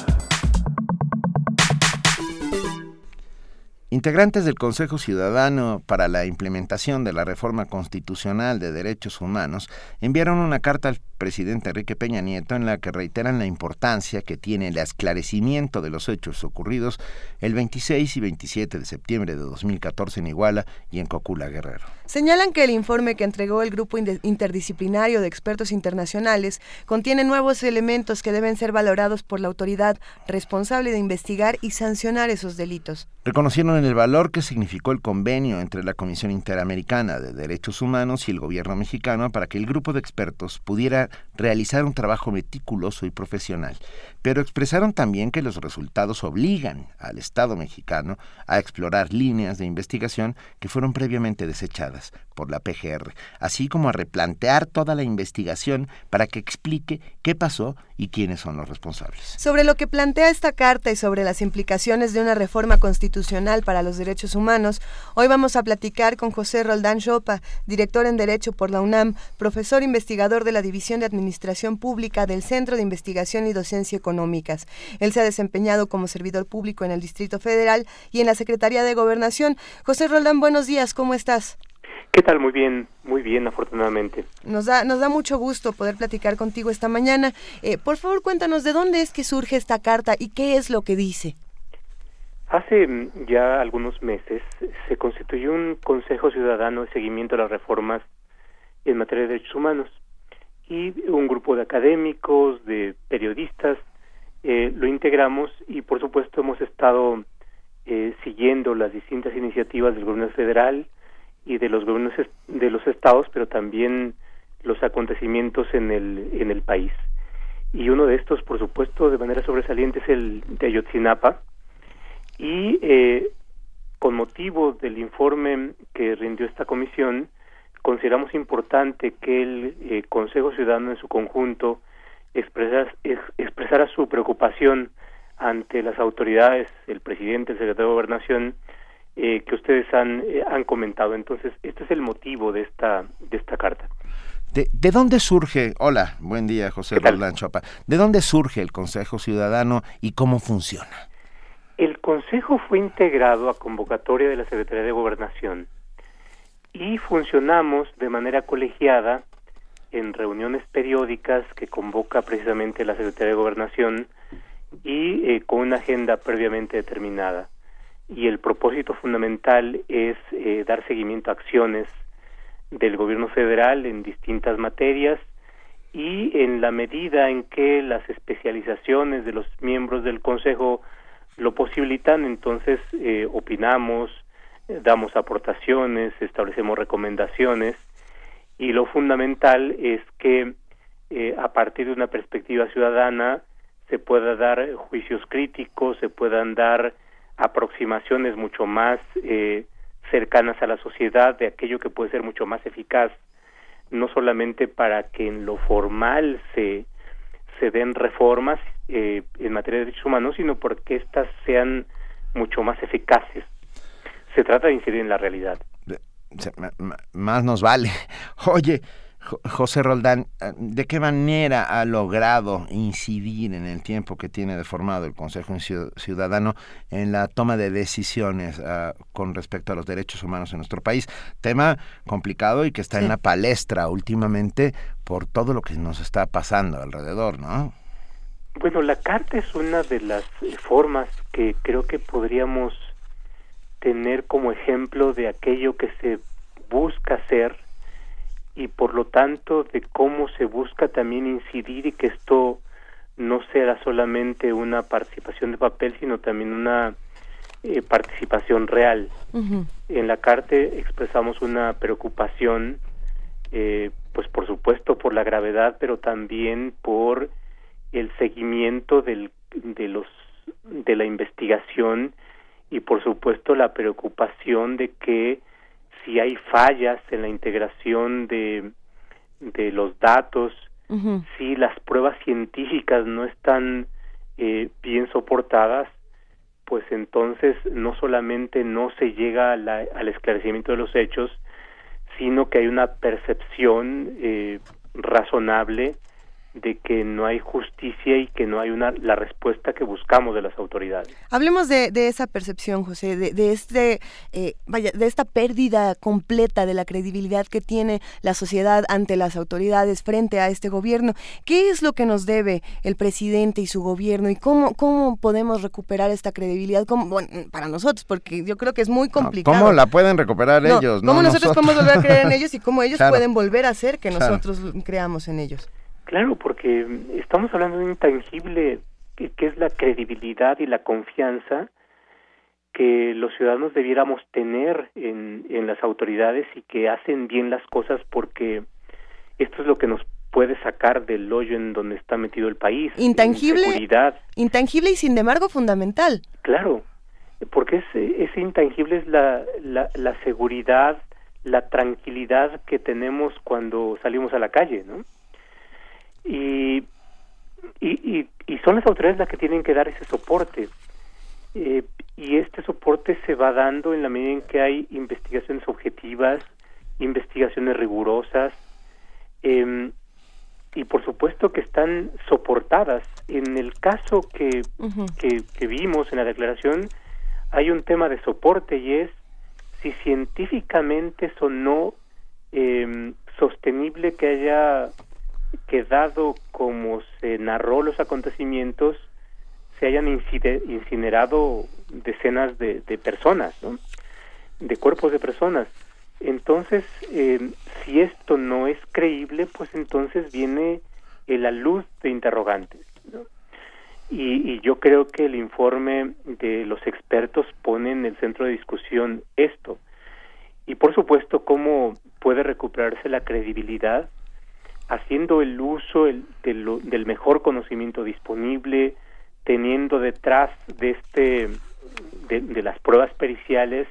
Integrantes del Consejo Ciudadano para la implementación de la reforma constitucional de derechos humanos enviaron una carta al presidente Enrique Peña Nieto en la que reiteran la importancia que tiene el esclarecimiento de los hechos ocurridos el 26 y 27 de septiembre de 2014 en Iguala y en Cocula Guerrero. Señalan que el informe que entregó el grupo interdisciplinario de expertos internacionales contiene nuevos elementos que deben ser valorados por la autoridad responsable de investigar y sancionar esos delitos. Reconocieron el valor que significó el convenio entre la Comisión Interamericana de Derechos Humanos y el gobierno mexicano para que el grupo de expertos pudiera realizar un trabajo meticuloso y profesional, pero expresaron también que los resultados obligan al Estado mexicano a explorar líneas de investigación que fueron previamente desechadas por la PGR, así como a replantear toda la investigación para que explique qué pasó y quiénes son los responsables. Sobre lo que plantea esta carta y sobre las implicaciones de una reforma constitucional para los derechos humanos, hoy vamos a platicar con José Roldán Chopa, director en Derecho por la UNAM, profesor investigador de la División de Administración Pública del Centro de Investigación y Docencia Económicas. Él se ha desempeñado como servidor público en el Distrito Federal y en la Secretaría de Gobernación. José Roldán, buenos días, ¿cómo estás? ¿Qué tal? Muy bien, muy bien, afortunadamente. Nos da, nos da mucho gusto poder platicar contigo esta mañana. Eh, por favor, cuéntanos de dónde es que surge esta carta y qué es lo que dice. Hace mm, ya algunos meses se constituyó un Consejo Ciudadano de Seguimiento a las Reformas en materia de derechos humanos y un grupo de académicos, de periodistas, eh, lo integramos y por supuesto hemos estado eh, siguiendo las distintas iniciativas del gobierno federal, y de los gobiernos de los estados, pero también los acontecimientos en el en el país. Y uno de estos, por supuesto, de manera sobresaliente es el de Ayotzinapa. Y eh, con motivo del informe que rindió esta comisión, consideramos importante que el eh, Consejo Ciudadano en su conjunto expresara, expresara su preocupación ante las autoridades, el presidente, el secretario de Gobernación, eh, que ustedes han, eh, han comentado. Entonces, este es el motivo de esta, de esta carta. ¿De, ¿De, dónde surge, hola, buen día José Roland Chopa, ¿de dónde surge el Consejo Ciudadano y cómo funciona? El Consejo fue integrado a convocatoria de la Secretaría de Gobernación y funcionamos de manera colegiada en reuniones periódicas que convoca precisamente la Secretaría de Gobernación y eh, con una agenda previamente determinada. Y el propósito fundamental es eh, dar seguimiento a acciones del gobierno federal en distintas materias y en la medida en que las especializaciones de los miembros del Consejo lo posibilitan, entonces eh, opinamos, damos aportaciones, establecemos recomendaciones y lo fundamental es que a partir de una perspectiva ciudadana se pueda dar juicios críticos, se puedan dar aproximaciones mucho más eh, cercanas a la sociedad de aquello que puede ser mucho más eficaz no solamente para que en lo formal se se den reformas eh, en materia de derechos humanos sino porque éstas sean mucho más eficaces se trata de incidir en la realidad más nos vale oye José Roldán, eh, ¿de qué manera ha logrado incidir en el tiempo que tiene de formado el Consejo Ciudadano en la toma de decisiones uh, con respecto a los derechos humanos en nuestro país? Tema complicado y que está sí. en la palestra últimamente por todo lo que nos está pasando alrededor, ¿no? Bueno, la carta es una de las formas que creo que podríamos tener como ejemplo de aquello que se busca hacer y por lo tanto de cómo se busca también incidir y que esto no sea solamente una participación de papel, sino también una eh, participación real. En la carta expresamos una preocupación, eh, pues por supuesto por la gravedad, pero también por el seguimiento del, de los de la investigación y por supuesto la preocupación de que si hay fallas en la integración de, de los datos, si las pruebas científicas no están eh, bien soportadas, pues entonces no solamente no se llega al esclarecimiento de los hechos, sino que hay una percepción eh, razonable de que no hay justicia y que no hay una la respuesta que buscamos de las autoridades. Hablemos de, de esa percepción, José, de, de este eh, vaya, de esta pérdida completa de la credibilidad que tiene la sociedad ante las autoridades frente a este gobierno. ¿Qué es lo que nos debe el presidente y su gobierno y cómo cómo podemos recuperar esta credibilidad? bueno, para nosotros, porque yo creo que es muy complicado. ¿Cómo la pueden recuperar ellos? ¿Cómo nosotros, podemos volver a creer en ellos y cómo ellos pueden volver a hacer que nosotros creamos en ellos? Claro, porque estamos hablando de un intangible que, es la credibilidad y la confianza que los ciudadanos debiéramos tener en, en las autoridades y que hacen bien las cosas porque esto es lo que nos puede sacar del hoyo en donde está metido el país. Intangible. Intangible y sin embargo fundamental. Claro, porque ese, ese intangible es la, la, la seguridad, la tranquilidad que tenemos cuando salimos a la calle, ¿no? Y, y, y, son las autoridades las que tienen que dar ese soporte. Eh, y este soporte se va dando en la medida en que hay investigaciones objetivas, investigaciones rigurosas, eh, y por supuesto que están soportadas. En el caso que, que, que, vimos en la declaración, hay un tema de soporte y es si científicamente no eh, sostenible que haya que dado como se narró los acontecimientos, se hayan incinerado decenas de, personas, de cuerpos de personas. Entonces, eh, si esto no es creíble, pues entonces viene la luz de interrogantes. Y, y, yo creo que el informe de los expertos pone en el centro de discusión esto. Y por supuesto, cómo puede recuperarse la credibilidad haciendo el uso del mejor conocimiento disponible, teniendo detrás de este de, las pruebas periciales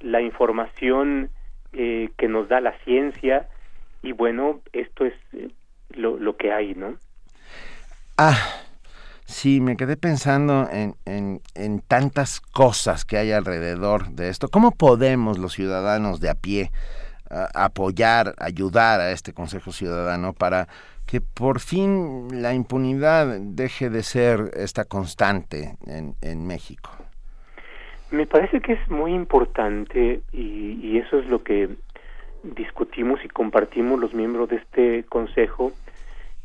la información eh, que nos da la ciencia y bueno esto es eh, lo, lo, que hay no ah sí me quedé pensando en, en, en tantas cosas que hay alrededor de esto. Cómo podemos los ciudadanos de a pie apoyar, ayudar a este Consejo Ciudadano para que por fin la impunidad deje de ser esta constante en, en México? Me parece que es muy importante y, y, eso es lo que discutimos y compartimos los miembros de este Consejo,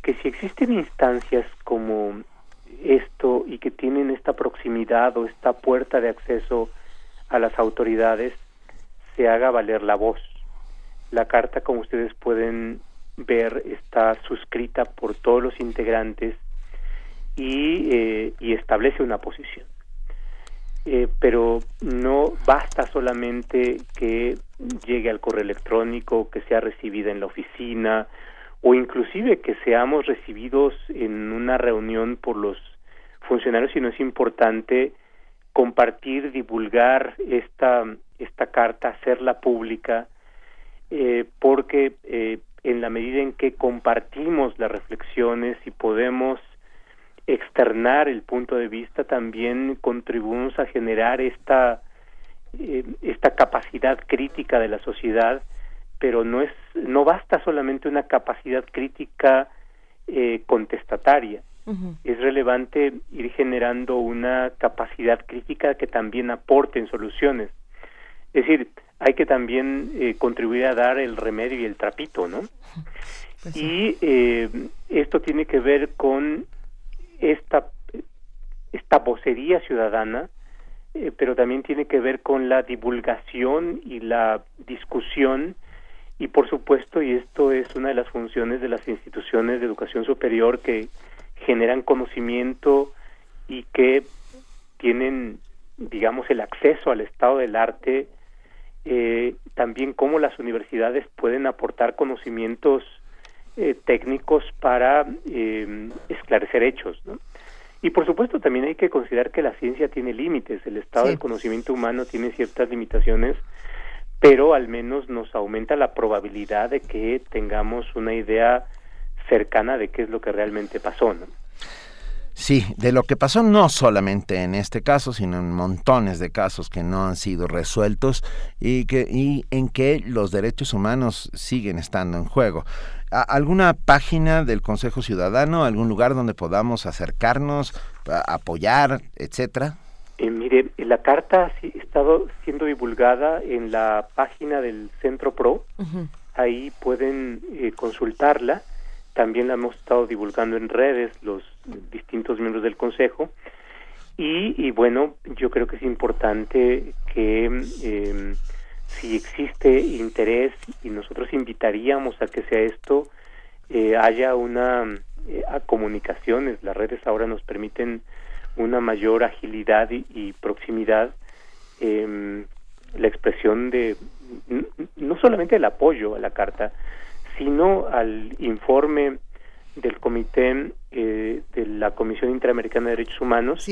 que si existen instancias como esto y que tienen esta proximidad o esta puerta de acceso a las autoridades, se haga valer la voz la carta, como ustedes pueden ver, está suscrita por todos los integrantes y, eh, y establece una posición. Eh, pero no basta solamente que llegue al correo electrónico, que sea recibida en la oficina o inclusive que seamos recibidos en una reunión por los funcionarios, sino es importante compartir, divulgar esta, esta carta, hacerla pública, eh, porque eh, en la medida en que compartimos las reflexiones y podemos externar el punto de vista, también contribuimos a generar esta, eh, esta capacidad crítica de la sociedad, pero no, es, no basta solamente una capacidad crítica contestataria. Es relevante ir generando una capacidad crítica que también aporte en soluciones. Es decir, hay que también eh, contribuir a dar el remedio y el trapito, ¿no? Pues y eh, esto tiene que ver con esta, esta vocería ciudadana, eh, pero también tiene que ver con la divulgación y la discusión y por supuesto, y esto es una de las funciones de las instituciones de educación superior que generan conocimiento y que tienen, digamos, el acceso al estado del arte, eh, también cómo las universidades pueden aportar conocimientos eh, técnicos para eh, esclarecer hechos. ¿no? Y por supuesto también hay que considerar que la ciencia tiene límites, el estado del conocimiento humano tiene ciertas limitaciones, pero al menos nos aumenta la probabilidad de que tengamos una idea cercana de qué es lo que realmente pasó. ¿no? Sí, de lo que pasó no solamente en este caso, sino en montones de casos que no han sido resueltos y, que, y en que los derechos humanos siguen estando en juego. ¿Alguna página del Consejo Ciudadano, algún lugar donde podamos acercarnos, apoyar, etcétera? Eh, mire, la carta ha estado siendo divulgada en la página del Centro PRO. Ahí pueden eh, consultarla también la hemos estado divulgando en redes los distintos miembros del Consejo. Y, bueno, yo creo que es importante que em, si existe interés y nosotros invitaríamos a que sea esto, eh, haya una eh, comunicaciones. Las redes ahora nos permiten una mayor agilidad y, proximidad, em, la expresión de no solamente el apoyo a la carta, sino al informe del Comité eh, de la Comisión Interamericana de Derechos Humanos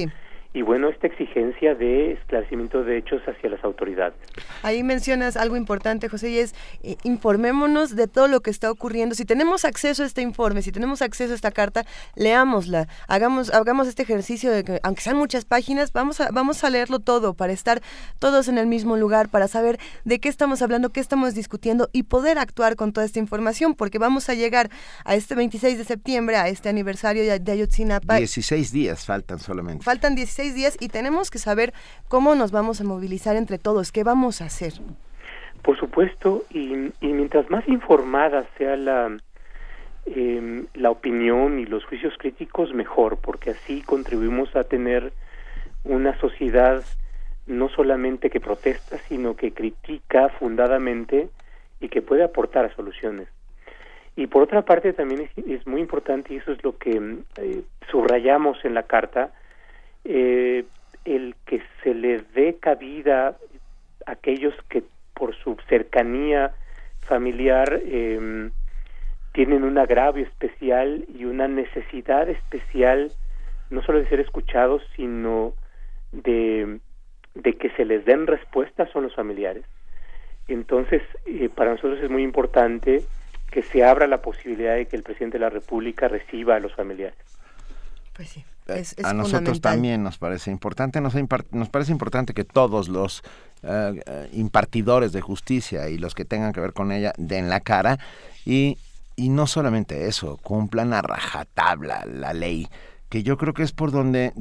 y bueno, esta exigencia de esclarecimiento de hechos hacia las autoridades. Ahí mencionas algo importante, José, y es eh, informémonos de todo lo que está ocurriendo. Si tenemos acceso a este informe, si tenemos acceso a esta carta, leámosla, hagamos, hagamos este ejercicio de que, aunque sean muchas páginas, vamos a, vamos a leerlo todo para estar todos en el mismo lugar, para saber de qué estamos hablando, qué estamos discutiendo y poder actuar con toda esta información, porque vamos a llegar a este 26 de septiembre, a este aniversario de Ayotzinapa. 16 días faltan solamente. Faltan 16 días y tenemos que saber cómo nos vamos a movilizar entre todos, qué vamos a hacer. Por supuesto, y, mientras más informada sea la, em, la opinión y los juicios críticos, mejor, porque así contribuimos a tener una sociedad no solamente que protesta, sino que critica fundadamente y que puede aportar soluciones. Y por otra parte también es, muy importante, y eso es lo que eh, subrayamos en la carta, eh, el que se le dé cabida a aquellos que por su cercanía familiar eh, tienen un agravio especial y una necesidad especial no solo de ser escuchados sino de, que se les den respuestas son los familiares. Entonces eh, para nosotros es muy importante que se abra la posibilidad de que el presidente de la república reciba a los familiares. Pues sí a nosotros también nos parece importante, nos, nos parece importante que todos los eh, impartidores de justicia y los que tengan que ver con ella den la cara y, y no solamente eso, cumplan a rajatabla la ley que yo creo que es por donde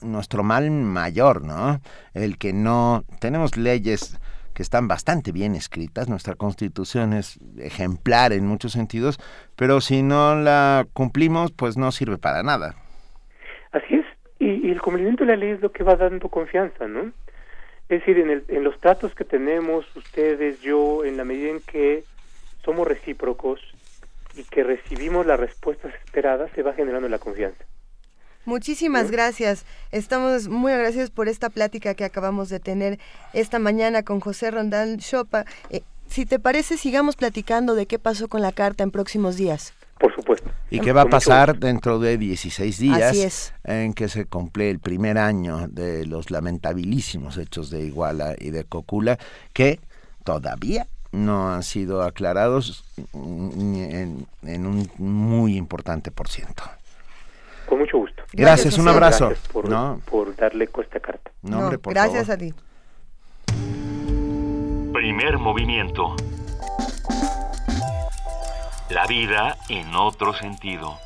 nuestro mal mayor, ¿no? El que no tenemos leyes que están bastante bien escritas, nuestra constitución es ejemplar en muchos sentidos, pero si no la cumplimos, pues no sirve para nada. Y, el cumplimiento de la ley es lo que va dando confianza, ¿no? Es decir, en, el, en los tratos que tenemos ustedes, yo, en la medida en que somos recíprocos y que recibimos las respuestas esperadas, se va generando la confianza. Muchísimas gracias. Estamos muy agradecidos por esta plática que acabamos de tener esta mañana con José Rondán Chopa. Eh, si te parece, sigamos platicando de qué pasó con la carta en próximos días. Por supuesto. ¿Y qué va a pasar dentro de 16 días en que se cumple el primer año de los lamentabilísimos hechos de Iguala y de Cocula que todavía no han sido aclarados en, un muy importante por ciento? Con mucho gusto. Gracias, un abrazo. Gracias por, darle con esta carta. gracias a ti. Primer movimiento. La vida en otro sentido.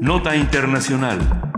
Nota Internacional.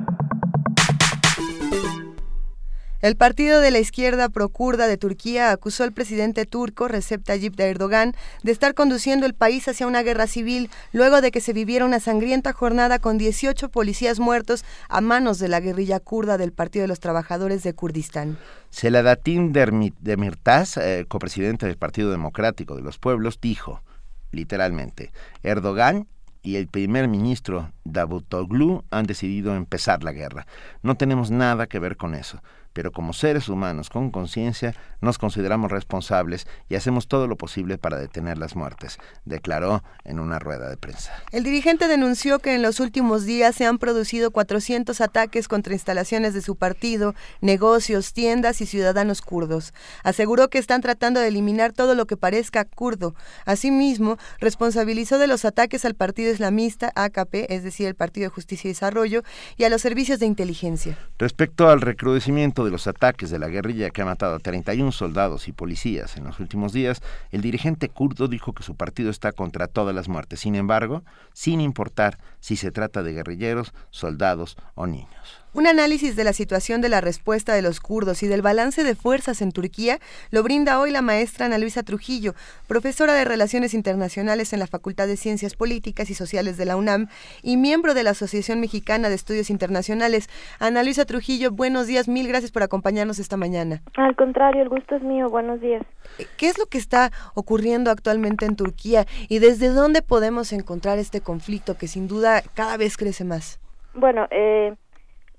El partido de la izquierda procurda de Turquía acusó al presidente turco Recep Tayyip Erdogan de estar conduciendo el país hacia una guerra civil luego de que se viviera una sangrienta jornada con 18 policías muertos a manos de la guerrilla kurda del Partido de los Trabajadores de Kurdistán. Seladatin Demirtas, eh, copresidente del Partido Democrático de los Pueblos, dijo literalmente. Erdogan y el primer ministro Davutoglu han decidido empezar la guerra. No tenemos nada que ver con eso pero como seres humanos con conciencia nos consideramos responsables y hacemos todo lo posible para detener las muertes, declaró en una rueda de prensa. El dirigente denunció que en los últimos días se han producido 400 ataques contra instalaciones de su partido, negocios, tiendas y ciudadanos kurdos. Aseguró que están tratando de eliminar todo lo que parezca kurdo. Asimismo, responsabilizó de los ataques al partido islamista AKP, es decir, el Partido de Justicia y Desarrollo, y a los servicios de inteligencia. Respecto al recrudecimiento de los ataques de la guerrilla que ha matado a 31 soldados y policías en los últimos días, el dirigente kurdo dijo que su partido está contra todas las muertes. Sin embargo, sin importar si se trata de guerrilleros, soldados o niños. Un análisis de la situación de la respuesta de los kurdos y del balance de fuerzas en Turquía lo brinda hoy la maestra Ana Luisa Trujillo, profesora de Relaciones Internacionales en la Facultad de Ciencias Políticas y Sociales de la UNAM y miembro de la Asociación Mexicana de Estudios Internacionales. Ana Luisa Trujillo, buenos días, mil gracias por acompañarnos esta mañana. Al contrario, el gusto es mío, buenos días. ¿Qué es lo que está ocurriendo actualmente en Turquía y desde dónde podemos encontrar este conflicto que sin duda cada vez crece más? Bueno, eh,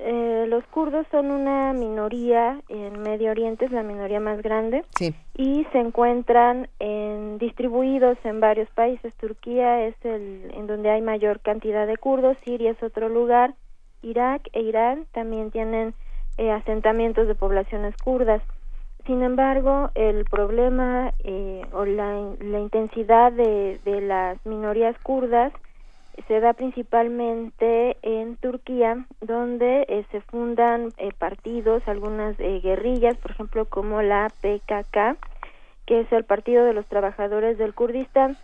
eh, los kurdos son una minoría en Medio Oriente, es la minoría más grande, y se encuentran en, distribuidos en varios países. Turquía es el en donde hay mayor cantidad de kurdos, Siria es otro lugar, Irak e Irán también tienen eh, asentamientos de poblaciones kurdas. Sin embargo, el problema eh, o la, la intensidad de, de las minorías kurdas se da principalmente en Turquía, donde eh, se fundan eh, partidos, algunas eh, guerrillas, por ejemplo, como la PKK, que es el Partido de los Trabajadores del Kurdistán.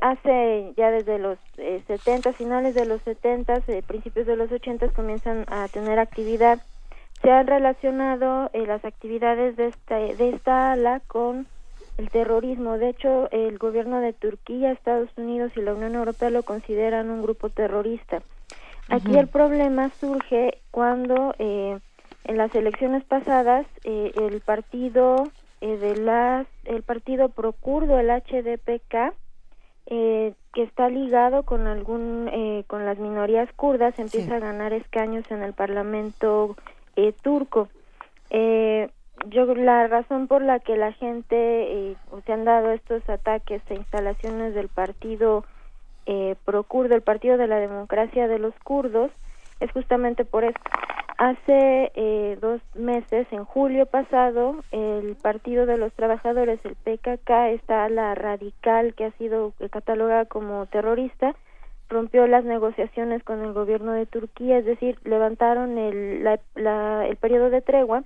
hace ya desde los 70, finales de los 70, principios de los 80 comienzan a tener actividad. Se han relacionado las actividades de esta, de esta ala con el terrorismo. De hecho, el gobierno de Turquía, Estados Unidos y la Unión Europea lo consideran un grupo terrorista. Aquí el problema surge cuando eh, en las elecciones pasadas eh, el partido eh, de las el partido procurdo el HDPK que está ligado con algún con las minorías kurdas empieza a ganar escaños en el Parlamento turco. Eh, yo la razón por la que la gente eh, se han dado estos ataques a instalaciones del partido eh, pro kurdo, el partido de la democracia de los kurdos, es justamente por eso. Hace eh, dos meses, en julio pasado, el Partido de los Trabajadores, el PKK, esta la radical que ha sido catalogada como terrorista, rompió las negociaciones con el gobierno de Turquía, es decir, levantaron el, la, el periodo de tregua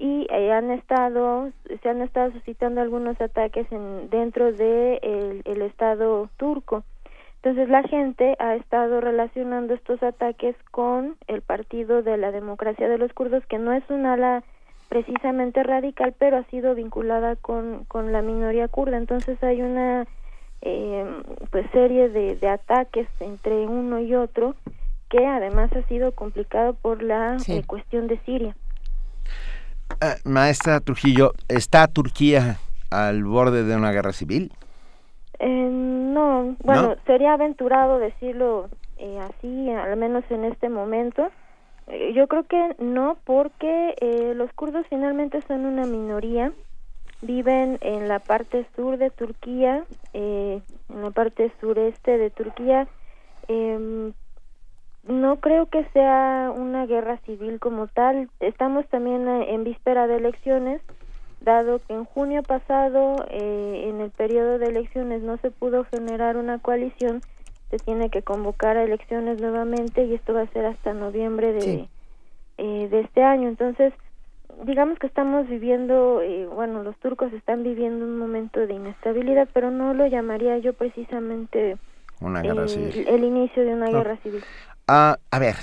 y eh, han estado se han estado suscitando algunos ataques en, dentro de el, estado turco. Entonces la gente ha estado relacionando estos ataques con el partido de la democracia de los kurdos que no es un ala precisamente radical pero ha sido vinculada con, con la minoría kurda. Entonces hay una eh, pues serie de, de ataques entre uno y otro que además ha sido complicado por la eh, cuestión de Siria eh, maestra Trujillo, ¿está Turquía al borde de una guerra civil? Eh, no, bueno, sería aventurado decirlo eh, así, al menos en este momento. yo creo que no, porque los kurdos finalmente son una minoría, viven en la parte sur de Turquía, en la parte sureste de Turquía, em, no creo que sea una guerra civil como tal. Estamos también eh, en víspera de elecciones, dado que en junio pasado, eh, en el periodo de elecciones, no se pudo generar una coalición, se tiene que convocar a elecciones nuevamente y esto va a ser hasta noviembre de, eh, de este año. Entonces, digamos que estamos viviendo, bueno, los turcos están viviendo un momento de inestabilidad, pero no lo llamaría yo precisamente una guerra civil. el inicio de una guerra civil. Ah, a ver,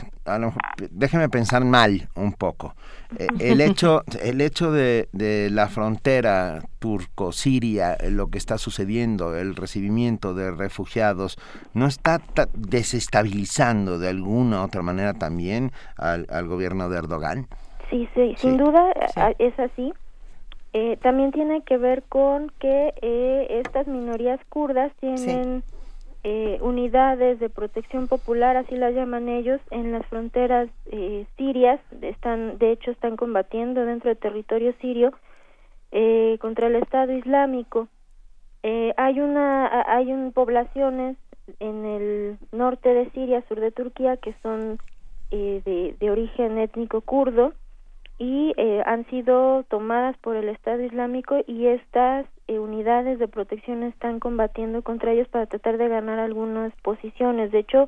déjeme pensar mal un poco. Eh, el hecho, el hecho de, la frontera turco-siria, lo que está sucediendo, el recibimiento de refugiados, ¿no está desestabilizando de alguna otra manera también al, gobierno de Erdogan? Sí, sí, sin duda es así. Eh, también tiene que ver con que eh, estas minorías kurdas tienen eh, unidades de protección popular, así las llaman ellos, en las fronteras eh, sirias. Están, de hecho, están combatiendo dentro del territorio sirio eh, contra el Estado Islámico. Eh, hay una, hay un, poblaciones en el norte de Siria, sur de Turquía, que son eh, de, de origen étnico kurdo y eh, han sido tomadas por el Estado Islámico y estas unidades de protección están combatiendo contra ellos para tratar de ganar algunas posiciones. De hecho,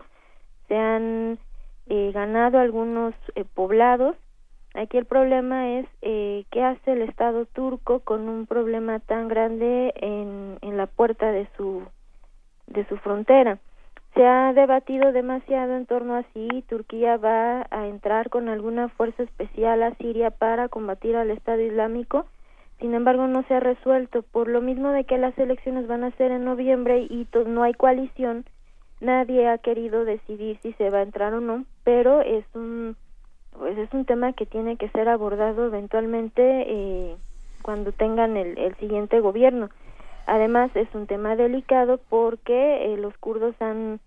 se han eh, ganado algunos eh, poblados. Aquí el problema es eh, qué hace el Estado turco con un problema tan grande en, en la puerta de su de su frontera. Se ha debatido demasiado en torno a si Turquía va a entrar con alguna fuerza especial a Siria para combatir al Estado Islámico. Sin embargo, no se ha resuelto por lo mismo de que las elecciones van a ser en noviembre y no hay coalición. Nadie ha querido decidir si se va a entrar o no, pero es un pues es un tema que tiene que ser abordado eventualmente eh, cuando tengan el, el siguiente gobierno. Además es un tema delicado porque eh, los kurdos han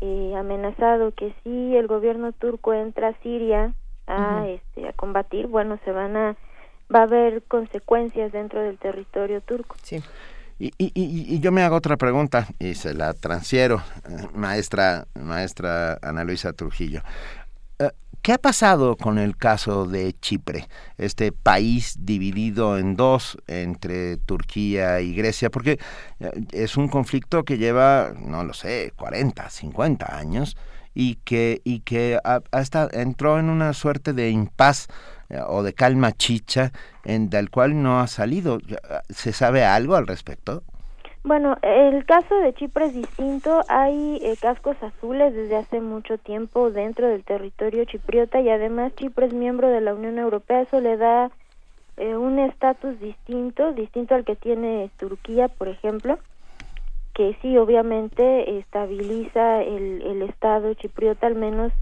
eh, amenazado que si el gobierno turco entra a Siria a este a combatir, bueno, se van a va a haber consecuencias dentro del territorio turco. Sí. Y, y- y- yo me hago otra pregunta y se la transfiero, eh, maestra, maestra Ana Luisa Trujillo. Eh, ¿Qué ha pasado con el caso de Chipre, este país dividido en dos entre Turquía y Grecia? Porque eh, es un conflicto que lleva, no lo sé, 40, 50 años y que, y que ha- hasta entró en una suerte de impas o de calma chicha en, del cual no ha salido. ¿Se sabe algo al respecto? Bueno, el caso de Chipre es distinto. Hay eh, cascos azules desde hace mucho tiempo dentro del territorio chipriota y además Chipre es miembro de la Unión Europea. Eso le da eh, un estatus distinto, distinto al que tiene Turquía, por ejemplo, que sí, obviamente estabiliza el, el Estado chipriota, al menos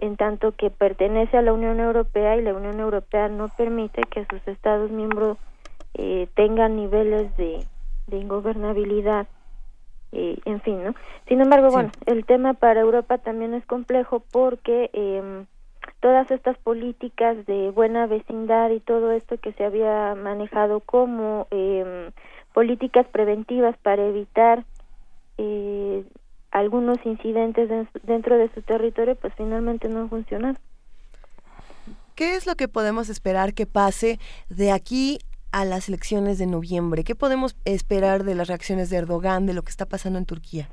en tanto que pertenece a la Unión Europea y la Unión Europea no permite que sus Estados miembros eh, tengan niveles de, de ingobernabilidad, eh, en fin, ¿no? Sin embargo, bueno, el tema para Europa también es complejo porque eh, todas estas políticas de buena vecindad y todo esto que se había manejado como eh, políticas preventivas para evitar eh, algunos incidentes den- dentro de su territorio, pues finalmente no han funcionado. ¿Qué es lo que podemos esperar que pase de aquí a las elecciones de noviembre? ¿Qué podemos esperar de las reacciones de Erdogan, de lo que está pasando en Turquía?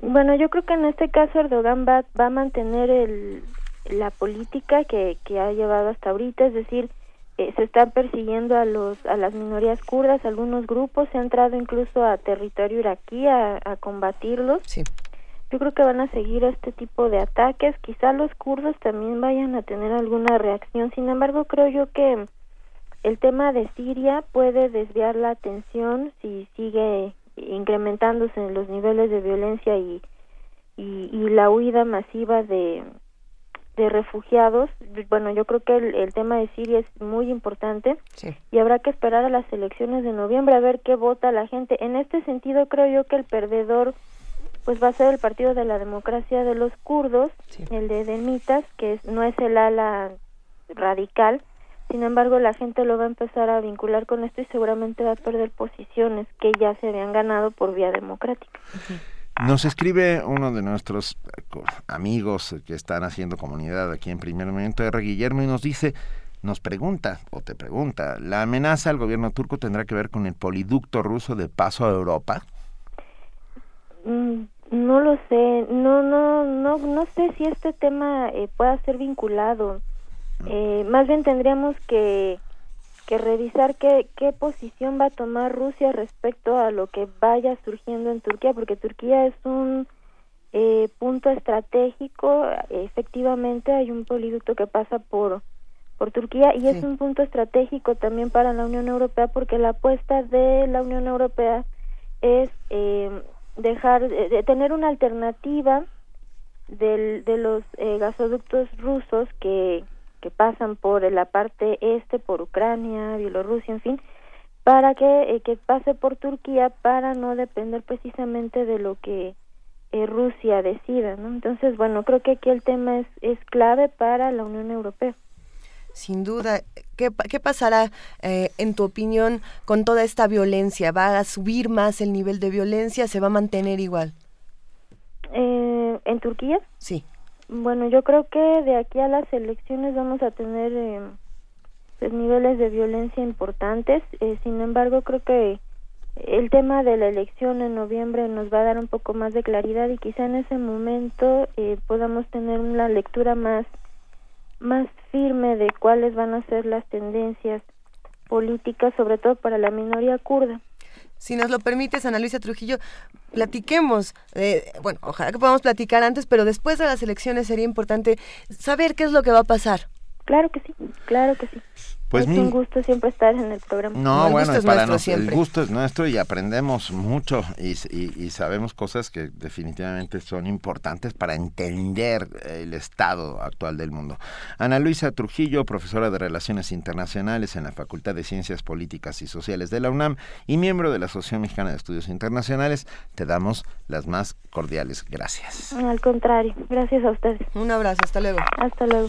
Bueno, yo creo que en este caso Erdogan va, va a mantener el, la política que, que ha llevado hasta ahorita, es decir, eh, se están persiguiendo a los a las minorías kurdas, algunos grupos, se ha entrado incluso a territorio iraquí a, a combatirlos. Yo creo que van a seguir este tipo de ataques, quizá los kurdos también vayan a tener alguna reacción, sin embargo creo yo que el tema de Siria puede desviar la atención si sigue incrementándose los niveles de violencia y, y, y la huida masiva de, de refugiados. Bueno, yo creo que el, el tema de Siria es muy importante y habrá que esperar a las elecciones de noviembre a ver qué vota la gente. En este sentido, creo yo que el perdedor pues va a ser el Partido de la Democracia de los Kurdos, el de Demitas, que es- no es el ala radical. Sin embargo, la gente lo va a empezar a vincular con esto y seguramente va a perder posiciones que ya se habían ganado por vía democrática. Nos escribe uno de nuestros eh, amigos que están haciendo comunidad aquí en Primer Momento, R. Guillermo, y nos dice, nos pregunta, o te pregunta, ¿la amenaza al gobierno turco tendrá que ver con el poliducto ruso de paso a Europa? Mm, No lo sé, no, no, no, no sé si este tema eh, pueda ser vinculado. Eh, más bien tendríamos que, que revisar qué, qué posición va a tomar Rusia respecto a lo que vaya surgiendo en Turquía, porque Turquía es un eh, punto estratégico. Efectivamente, hay un poliducto que pasa por por Turquía y es un punto estratégico también para la Unión Europea porque la apuesta de la Unión Europea es eh, dejar de, de tener una alternativa del, de los eh, gasoductos rusos que, que pasan por la parte este, por Ucrania, Bielorrusia, en fin, para que, que pase por Turquía para no depender precisamente de lo que Rusia decida, ¿no? Entonces, bueno, creo que aquí el tema es, es clave para la Unión Europea. Sin duda, ¿qué, qué pasará, eh, en tu opinión, con toda esta violencia? ¿Va a subir más el nivel de violencia? ¿Se va a mantener igual? Eh, ¿En Turquía? Sí. Bueno, yo creo que de aquí a las elecciones vamos a tener eh, pues, niveles de violencia importantes. sin embargo, creo que el tema de la elección en noviembre nos va a dar un poco más de claridad y quizá en ese momento podamos tener una lectura más más firme de cuáles van a ser las tendencias políticas, sobre todo para la minoría kurda. Si nos lo permites, Ana Luisa Trujillo, platiquemos. bueno, ojalá que podamos platicar antes, pero después de las elecciones sería importante saber qué es lo que va a pasar. Claro que sí, claro que sí. Pues es un gusto siempre estar en el programa. No, bueno, para nosotros el gusto es nuestro y aprendemos mucho y, sabemos cosas que definitivamente son importantes para entender el estado actual del mundo. Ana Luisa Trujillo, profesora de Relaciones Internacionales en la Facultad de Ciencias Políticas y Sociales de la UNAM y miembro de la Asociación Mexicana de Estudios Internacionales, te damos las más cordiales gracias. Al contrario, gracias a ustedes. Un abrazo, hasta luego. Hasta luego.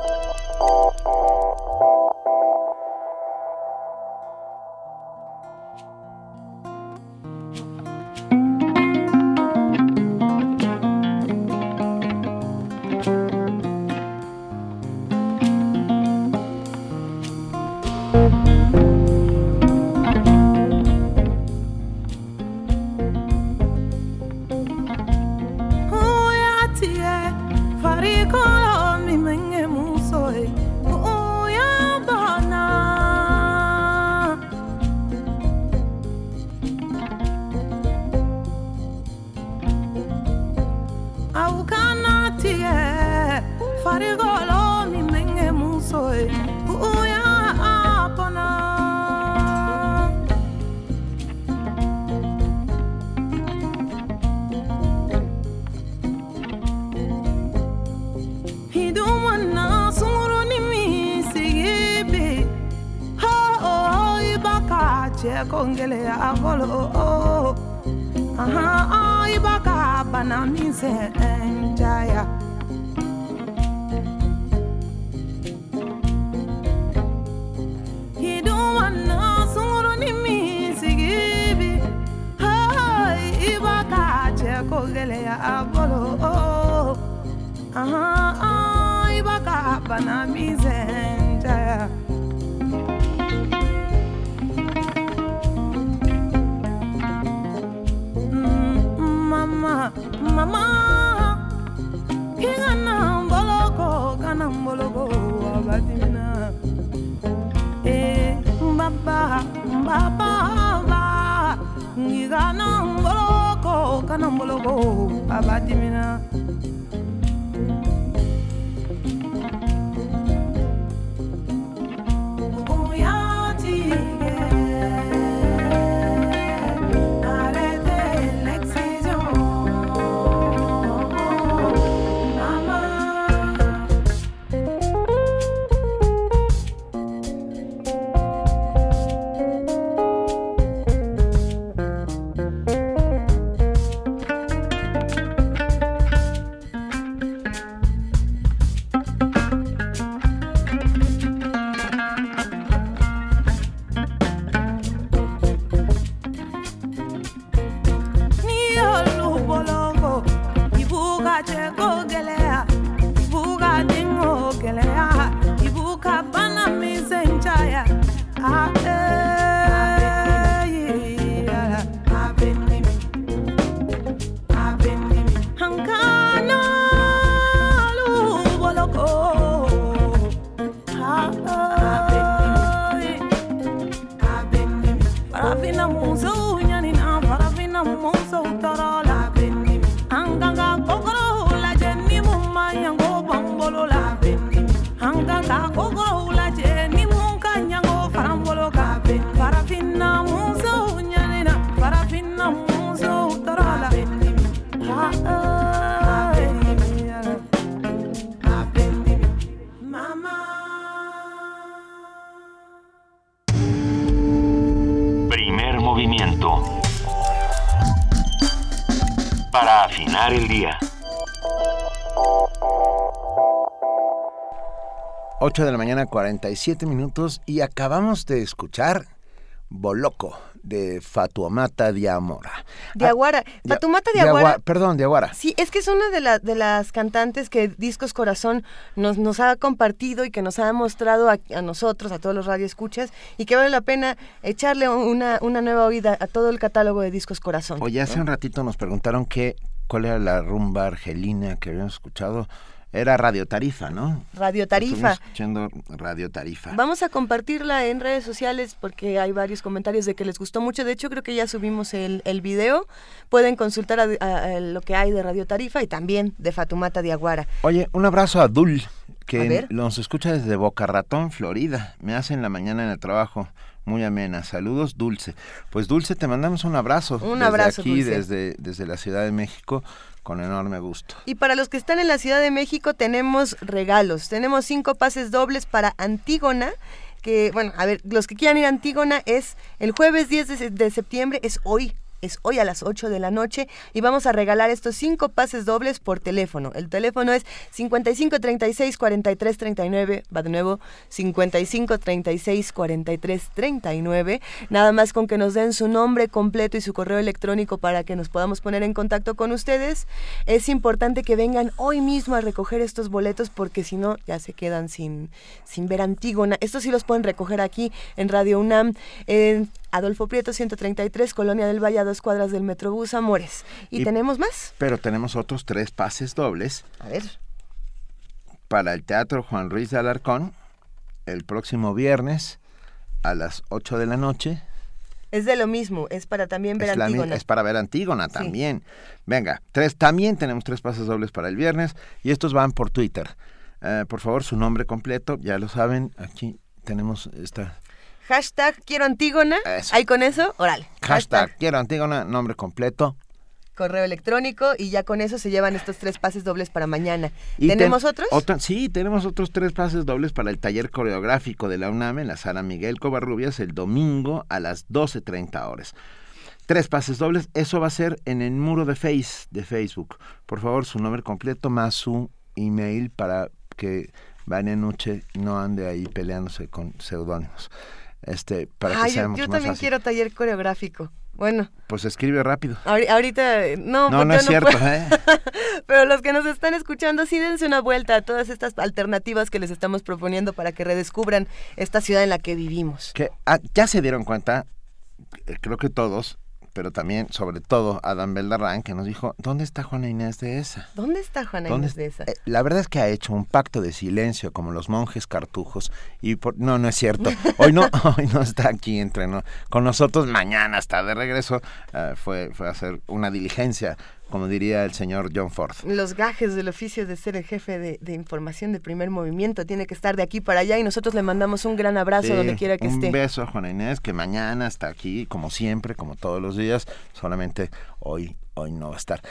8 de la mañana, 47 minutos, y acabamos de escuchar Boloco de Fatuamata Diamora. Diaguara. Ah, Dia- Fatumata Diagua- Diaguara. Perdón, Diaguara. Sí, es que es una de, la- de las cantantes que Discos Corazón nos, nos ha compartido y que nos ha mostrado a, a nosotros, a todos los radioescuchas, y que vale la pena echarle una, una nueva oída a todo el catálogo de Discos Corazón. Oye, hace ¿no? un ratito nos preguntaron qué, cuál era la rumba argelina que habíamos escuchado. Era Radio Tarifa, ¿no? Radio Tarifa. Escuchando Radio Tarifa. Vamos a compartirla en redes sociales porque hay varios comentarios de que les gustó mucho. De hecho, creo que ya subimos el, el video. Pueden consultar a- a- a lo que hay de Radio Tarifa y también de Fatumata Diaguara. Oye, un abrazo a Dul, que nos escucha desde Boca Ratón, Florida. Me hace en la mañana en el trabajo. Muy amena. Saludos, Dulce. Pues Dulce, te mandamos un abrazo. Un desde abrazo, aquí, Dulce. desde, desde la Ciudad de México, con enorme gusto. Y para los que están en la Ciudad de México tenemos regalos. Tenemos cinco pases dobles para Antígona. Que, bueno, a ver, los que quieran ir a Antígona es el jueves 10 de, de septiembre, es hoy. Es hoy a las 8 de la noche y vamos a regalar estos cinco pases dobles por teléfono. El teléfono es 55 36 43 39. Va de nuevo, 55 36 43 39. Nada más con que nos den su nombre completo y su correo electrónico para que nos podamos poner en contacto con ustedes. Es importante que vengan hoy mismo a recoger estos boletos porque si no ya se quedan sin, sin ver Antígona. Estos sí los pueden recoger aquí en Radio UNAM, Adolfo Prieto 133, Colonia del Valle, a dos cuadras del Metrobús Amores. ¿Y, Y- tenemos más? Pero tenemos otros tres pases dobles A ver. para el Teatro Juan Ruiz de Alarcón el próximo viernes a las 8 de la noche. Es de lo mismo, es para también ver Es, la Antígona. es para ver Antígona Sí. también. Venga, tres, también tenemos tres pases dobles para el viernes y estos van por Twitter. Eh, por favor, su nombre completo, ya lo saben, aquí tenemos esta Hashtag quiero Antígona. Eso. Ahí con eso, órale. hashtag, quiero Antígona, nombre completo. correo electrónico y ya con eso se llevan estos tres pases dobles para mañana. Y ¿Tenemos ten- otros? otra- sí, tenemos otros tres pases dobles para el taller coreográfico de la UNAM en la sala Miguel Covarrubias el domingo a las 12.30 horas. Tres pases dobles, eso va a ser en el muro de Face, de Facebook. Por favor, su nombre completo más su email para que Vania Nuche no ande ahí peleándose con seudónimos. Este, para que sea yo, mucho yo más también fácil. quiero taller coreográfico. Bueno, Pues escribe rápido. ahori- ahorita no, No, porque no es cierto. ¿eh? Pero los que nos están escuchando, sí dense una vuelta a todas estas alternativas que les estamos proponiendo para que redescubran esta ciudad en la que vivimos. que ah, ya se dieron cuenta, eh, creo que todos, pero también, sobre todo, Adam Beldarrán, que nos dijo, ¿dónde está Juana Inés de esa? ¿Dónde está Juana ¿Dónde Inés de esa? Eh, La verdad es que ha hecho un pacto de silencio como los monjes cartujos y por- no no es cierto. Hoy no hoy no está aquí entre no con nosotros mañana está de regreso. Ah, fue fue a hacer una diligencia, como diría el señor John Ford. Los gajes del oficio de ser el jefe de, de información de primer movimiento tiene que estar de aquí para allá y nosotros le mandamos un gran abrazo Sí, donde quiera que un esté. beso a Juana Inés que mañana está aquí como siempre, como todos los días, solamente hoy hoy no va a estar.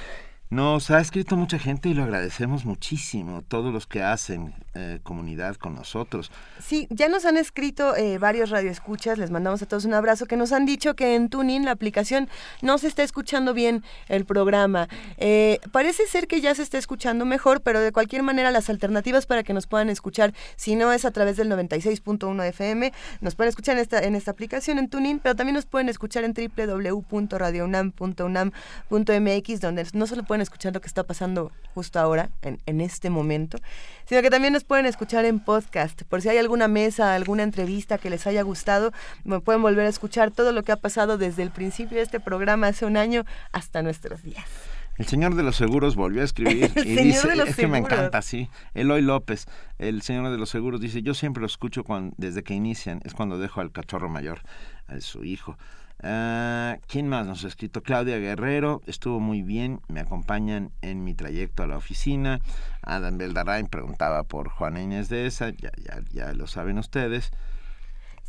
Nos ha escrito mucha gente y lo agradecemos muchísimo, todos los que hacen eh, comunidad con nosotros. Sí, ya nos han escrito eh, varios radioescuchas, les mandamos a todos un abrazo, que nos han dicho que en Tuning, la aplicación, no se está escuchando bien el programa. Eh, parece ser que ya se está escuchando mejor, pero de cualquier manera las alternativas para que nos puedan escuchar, si no es a través del 96.1 FM, nos pueden escuchar en esta, en esta aplicación en Tuning, pero también nos pueden escuchar en www.radiounam.unam.mx, donde no solo pueden escuchar lo que está pasando justo ahora, en, en este momento, sino que también nos pueden escuchar en podcast. Por si hay alguna mesa, alguna entrevista que les haya gustado, me pueden volver a escuchar todo lo que ha pasado desde el principio de este programa hace un año hasta nuestros días. El señor de los seguros volvió a escribir El y señor dice, de los es que me seguros. encanta, sí. Eloy López, el señor de los seguros, dice, yo siempre lo escucho cuando, desde que inician, es cuando dejo al cachorro mayor, a su hijo. Ah, ¿Quién más nos ha escrito? Claudia Guerrero, estuvo muy bien, me acompañan en mi trayecto a la oficina. Adam Beldarrain preguntaba por Juana Inés de esa, ya, ya, ya lo saben ustedes.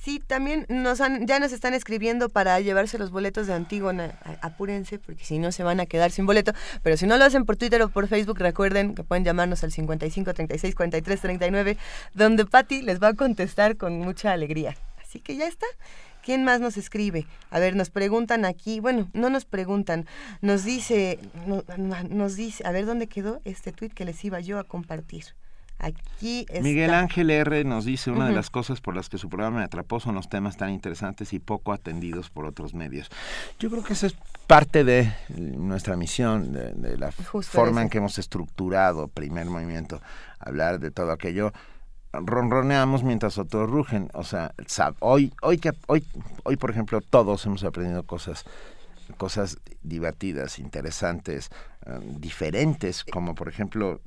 Sí, también nos han, ya nos están escribiendo para llevarse los boletos de Antígona. Apúrense, porque si no se van a quedar sin boleto. Pero si no lo hacen por Twitter o por Facebook, recuerden que pueden llamarnos al 55 36 43 39, donde Patti les va a contestar con mucha alegría. Así que ya está. ¿Quién más nos escribe? A ver, nos preguntan aquí, bueno, no nos preguntan, nos dice, nos dice, a ver dónde quedó este tuit que les iba yo a compartir. Aquí está. Miguel Ángel R. nos dice una de las cosas por las que su programa me atrapó son los temas tan interesantes y poco atendidos por otros medios. Yo creo que esa es parte de nuestra misión, de, la forma en que hemos estructurado primer movimiento, hablar de todo aquello ronroneamos mientras otros rugen. O sea, hoy, hoy, que, hoy, hoy, por ejemplo, todos hemos aprendido cosas cosas divertidas, interesantes, eh, diferentes, como por ejemplo...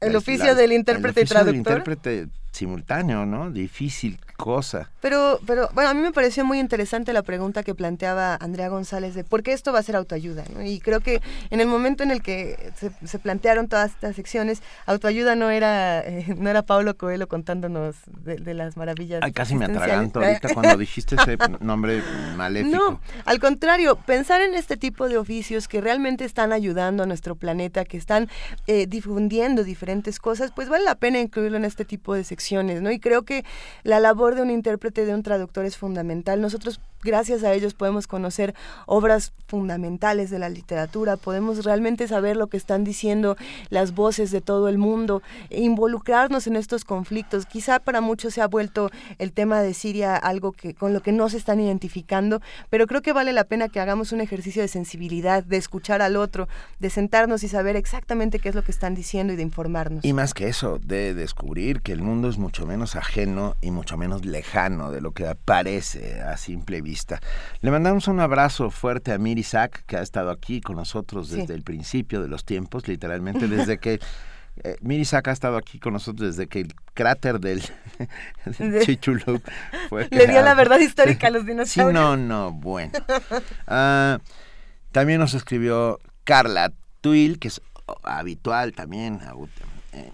El oficio del intérprete y traductor. intérprete simultáneo, ¿no? Difícil cosa. Pero, pero, bueno, a mí me pareció muy interesante la pregunta que planteaba Andrea González de por qué esto va a ser autoayuda, Y creo que en el momento en el que se, plantearon todas estas secciones, autoayuda no era, eh, no era Pablo Coelho contándonos de, las maravillas. Ay, casi me atraganto ahorita cuando dijiste ese nombre maléfico. No, al contrario, pensar en este tipo de oficios que realmente están ayudando a nuestro planeta, que están eh, difundiendo diferentes cosas, pues vale la pena incluirlo en este tipo de secciones ¿no? Y creo que la labor de un intérprete, de un traductor es fundamental. Nosotros, gracias a ellos, podemos conocer obras fundamentales de la literatura, podemos realmente saber lo que están diciendo las voces de todo el mundo, e involucrarnos en estos conflictos. Quizá para muchos se ha vuelto el tema de Siria algo que con lo que no se están identificando, pero creo que vale la pena que hagamos un ejercicio de sensibilidad, de escuchar al otro, de sentarnos y saber exactamente qué es lo que están diciendo y de informarnos. Y más que eso, de descubrir que el mundo es mucho menos ajeno y mucho menos lejano de lo que parece a simple vista. Le mandamos un abrazo fuerte a Miri Isaac, que ha estado aquí con nosotros desde el principio de los tiempos, literalmente desde que... Eh, Miri Isaac ha estado aquí con nosotros desde que el cráter del, Chichulub fue Le dio la verdad histórica a los dinosaurios. Sí, no, no, bueno. Ah, también nos escribió Carla Tuil, que es habitual también, eh,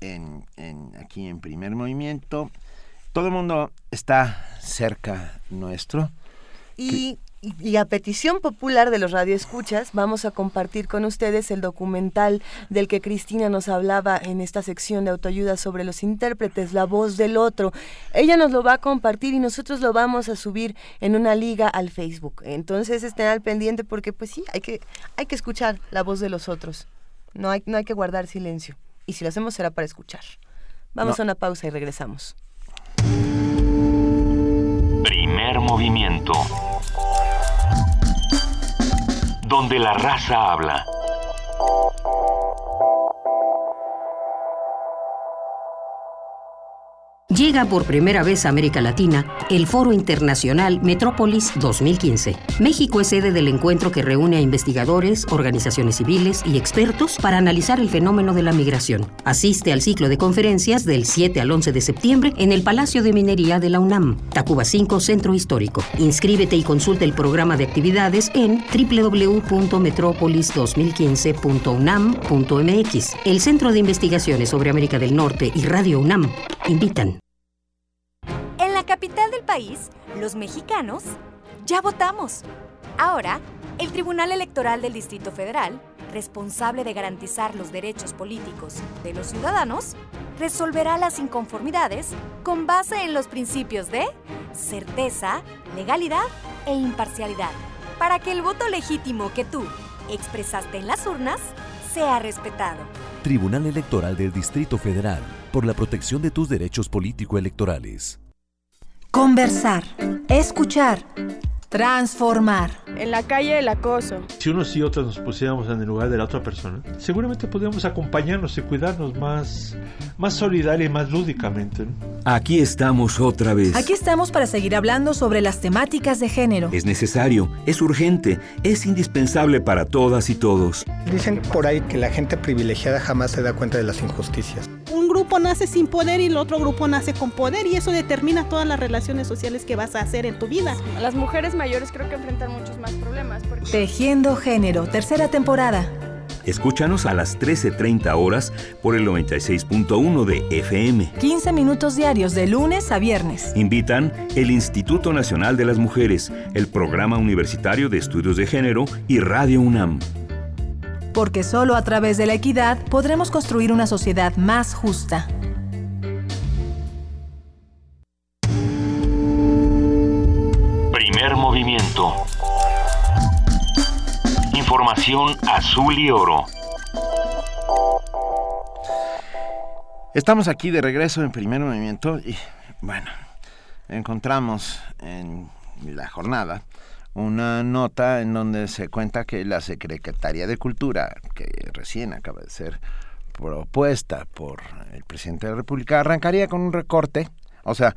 en, en, aquí en primer movimiento. Todo el mundo está cerca nuestro. Y, y, a petición popular de los radioescuchas, vamos a compartir con ustedes el documental del que Cristina nos hablaba en esta sección de autoayuda sobre los intérpretes, La voz del otro. Ella nos lo va a compartir y nosotros lo vamos a subir en una liga al Facebook. Entonces estén al pendiente porque pues sí, hay que, hay que escuchar la voz de los otros. No hay, no hay que guardar silencio y si lo hacemos será para escuchar. Vamos a una pausa y regresamos. Primer movimiento. Donde la raza habla. Llega por primera vez a América Latina el Foro Internacional Metrópolis 2015. México es sede del encuentro que reúne a investigadores, organizaciones civiles y expertos para analizar el fenómeno de la migración. Asiste al ciclo de conferencias del 7 al 11 de septiembre en el Palacio de Minería de la UNAM, Tacuba 5 Centro Histórico. Inscríbete y consulta el programa de actividades en www.metropolis2015.unam.mx. El Centro de Investigaciones sobre América del Norte y Radio UNAM invitan capital del país, los mexicanos, ya votamos. Ahora, el Tribunal Electoral del Distrito Federal, responsable de garantizar los derechos políticos de los ciudadanos, resolverá las inconformidades con base en los principios de certeza, legalidad e imparcialidad, para que el voto legítimo que tú expresaste en las urnas sea respetado. Tribunal Electoral del Distrito Federal, por la protección de tus derechos político-electorales. Conversar, escuchar, transformar. En la calle el acoso. Si unos y otras nos pusiéramos en el lugar de la otra persona, seguramente podríamos acompañarnos y cuidarnos más, más solidaria y más lúdicamente. Aquí estamos otra vez. Aquí estamos para seguir hablando sobre las temáticas de género. Es necesario, es urgente, es indispensable para todas y todos. Dicen por ahí que la gente privilegiada jamás se da cuenta de las injusticias grupo nace sin poder y el otro grupo nace con poder y eso determina todas las relaciones sociales que vas a hacer en tu vida. Las mujeres mayores creo que enfrentan muchos más problemas. Tejiendo Género, tercera temporada. Escúchanos a las 13.30 horas por el 96.1 de FM. 15 minutos diarios de lunes a viernes. Invitan el Instituto Nacional de las Mujeres, el Programa Universitario de Estudios de Género y Radio UNAM porque solo a través de la equidad podremos construir una sociedad más justa. Información azul y oro. Estamos aquí de regreso en primer movimiento y bueno, encontramos en la jornada una nota en donde se cuenta que la Secretaría de Cultura, que recién acaba de ser propuesta por el presidente de la República, arrancaría con un recorte, o sea,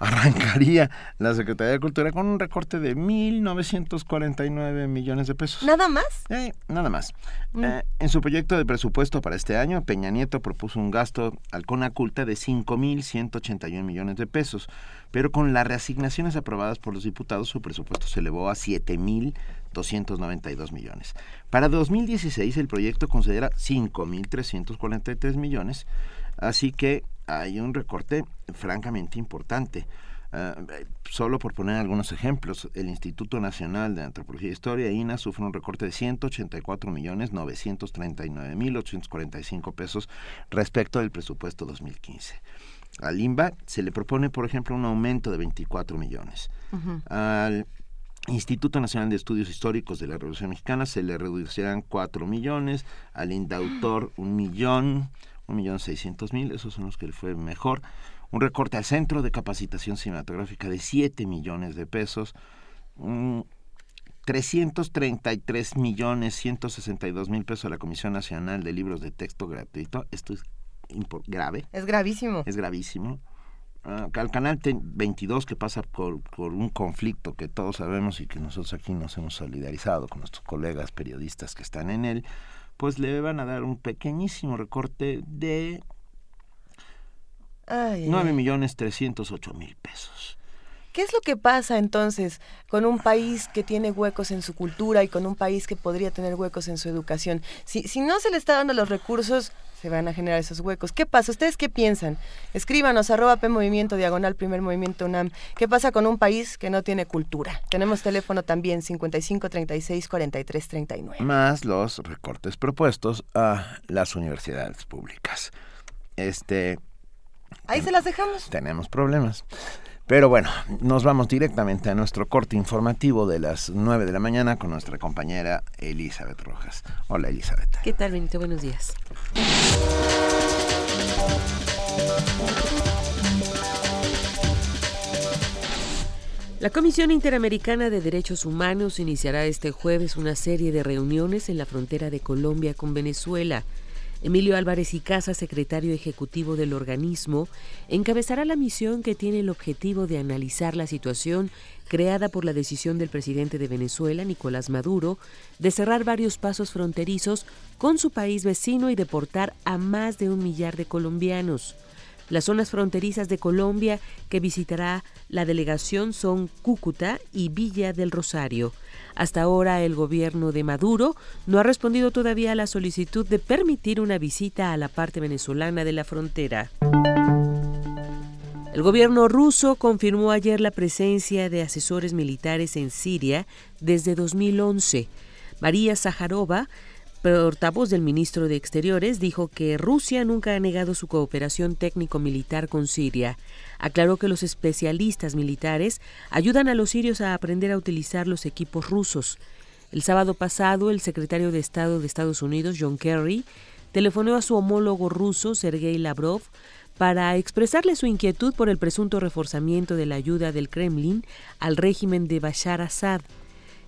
arrancaría la Secretaría de Cultura con un recorte de 1.949 millones de pesos. ¿Nada más? Eh, nada más. Mm. Eh, en su proyecto de presupuesto para este año, Peña Nieto propuso un gasto al Conaculta de 5.181 millones de pesos, pero con las reasignaciones aprobadas por los diputados, su presupuesto se elevó a 7.292 millones. Para 2016, el proyecto considera 5.343 millones, así que hay un recorte francamente importante. Ah, solo por poner algunos ejemplos, el Instituto Nacional de Antropología e Historia, INA, sufre un recorte de 184 millones 939 mil 845 pesos respecto del presupuesto 2015. Al INBA se le propone, por ejemplo, un aumento de 24 millones. Al Instituto Nacional de Estudios Históricos de la Revolución Mexicana se le reducirán 4 millones, al INDAUTOR un millón, un millón seiscientos mil, esos son los que le fue mejor. Un recorte al Centro de Capacitación Cinematográfica de 7 millones de pesos. 333 millones 162 mil pesos a la Comisión Nacional de Libros de Texto Gratuito. Esto es grave. Es gravísimo. Es gravísimo. Uh, al canal 22 que pasa por, por, un conflicto que todos sabemos y que nosotros aquí nos hemos solidarizado con nuestros colegas periodistas que están en él, pues le van a dar un pequeñísimo recorte de nueve millones trescientos ocho mil pesos. ¿Qué es lo que pasa entonces con un país que tiene huecos en su cultura y con un país que podría tener huecos en su educación? Si, si no se le está dando los recursos, se van a generar esos huecos. ¿Qué pasa? ¿Ustedes qué piensan? Escríbanos, arroba P Movimiento, diagonal Primer Movimiento UNAM. ¿Qué pasa con un país que no tiene cultura? Tenemos teléfono también 55 36 43 39. Más los recortes propuestos a las universidades públicas. Este. Ahí se las dejamos. Tenemos problemas. Pero bueno, nos vamos directamente a nuestro corte informativo de las 9 de la mañana con nuestra compañera Elizabeth Rojas. Hola Elizabeth. ¿Qué tal, Benito? Buenos días. La Comisión Interamericana de Derechos Humanos iniciará este jueves una serie de reuniones en la frontera de Colombia con Venezuela. Emilio Álvarez y Casa, secretario ejecutivo del organismo, encabezará la misión que tiene el objetivo de analizar la situación creada por la decisión del presidente de Venezuela, Nicolás Maduro, de cerrar varios pasos fronterizos con su país vecino y deportar a más de un millar de colombianos. Las zonas fronterizas de Colombia que visitará la delegación son Cúcuta y Villa del Rosario. Hasta ahora el gobierno de Maduro no ha respondido todavía a la solicitud de permitir una visita a la parte venezolana de la frontera. El gobierno ruso confirmó ayer la presencia de asesores militares en Siria desde 2011. María Zaharova portavoz del ministro de Exteriores, dijo que Rusia nunca ha negado su cooperación técnico-militar con Siria. Aclaró que los especialistas militares ayudan a los sirios a aprender a utilizar los equipos rusos. El sábado pasado, el secretario de Estado de Estados Unidos, John Kerry, telefonó a su homólogo ruso, Sergei Lavrov, para expresarle su inquietud por el presunto reforzamiento de la ayuda del Kremlin al régimen de Bashar Assad.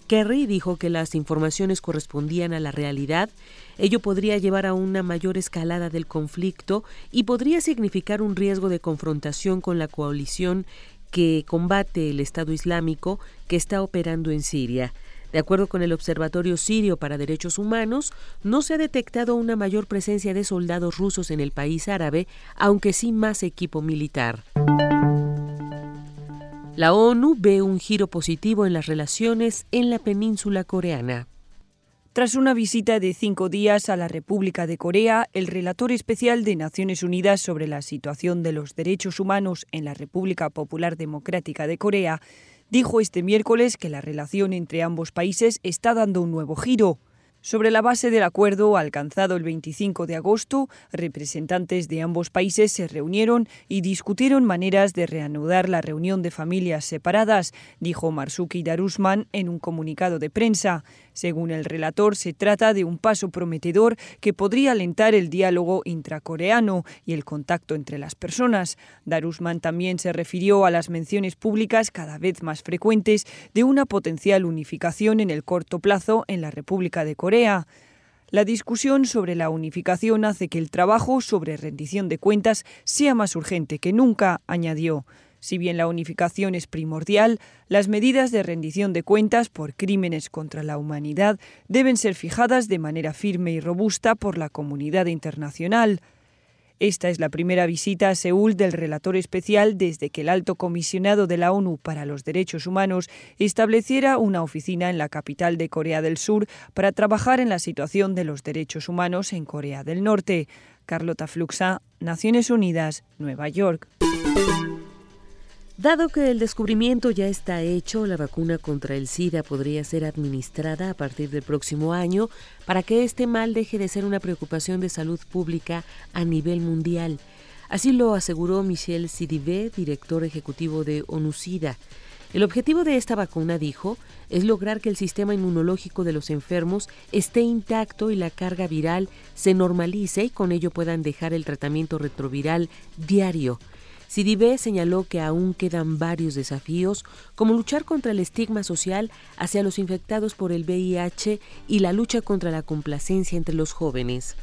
Kerry dijo que las informaciones correspondían a la realidad, ello podría llevar a una mayor escalada del conflicto y podría significar un riesgo de confrontación con la coalición que combate el Estado Islámico que está operando en Siria. De acuerdo con el Observatorio Sirio para Derechos Humanos, no se ha detectado una mayor presencia de soldados rusos en el país árabe, aunque sí más equipo militar. La ONU ve un giro positivo en las relaciones en la península coreana. Tras una visita de cinco días a la República de Corea, el relator especial de Naciones Unidas sobre la situación de los derechos humanos en la República Popular Democrática de Corea dijo este miércoles que la relación entre ambos países está dando un nuevo giro. Sobre la base del acuerdo alcanzado el 25 de agosto, representantes de ambos países se reunieron y discutieron maneras de reanudar la reunión de familias separadas, dijo Marsuki Darusman en un comunicado de prensa. Según el relator, se trata de un paso prometedor que podría alentar el diálogo intracoreano y el contacto entre las personas. Darusman también se refirió a las menciones públicas cada vez más frecuentes de una potencial unificación en el corto plazo en la República de Corea la discusión sobre la unificación hace que el trabajo sobre rendición de cuentas sea más urgente que nunca, añadió. Si bien la unificación es primordial, las medidas de rendición de cuentas por crímenes contra la humanidad deben ser fijadas de manera firme y robusta por la comunidad internacional. Esta es la primera visita a Seúl del relator especial desde que el alto comisionado de la ONU para los Derechos Humanos estableciera una oficina en la capital de Corea del Sur para trabajar en la situación de los derechos humanos en Corea del Norte. Carlota Fluxa, Naciones Unidas, Nueva York. Dado que el descubrimiento ya está hecho, la vacuna contra el SIDA podría ser administrada a partir del próximo año para que este mal deje de ser una preocupación de salud pública a nivel mundial. Así lo aseguró Michel Sidibe, director ejecutivo de ONUSIDA. El objetivo de esta vacuna, dijo, es lograr que el sistema inmunológico de los enfermos esté intacto y la carga viral se normalice y con ello puedan dejar el tratamiento retroviral diario. Sidibe señaló que aún quedan varios desafíos, como luchar contra el estigma social hacia los infectados por el VIH y la lucha contra la complacencia entre los jóvenes.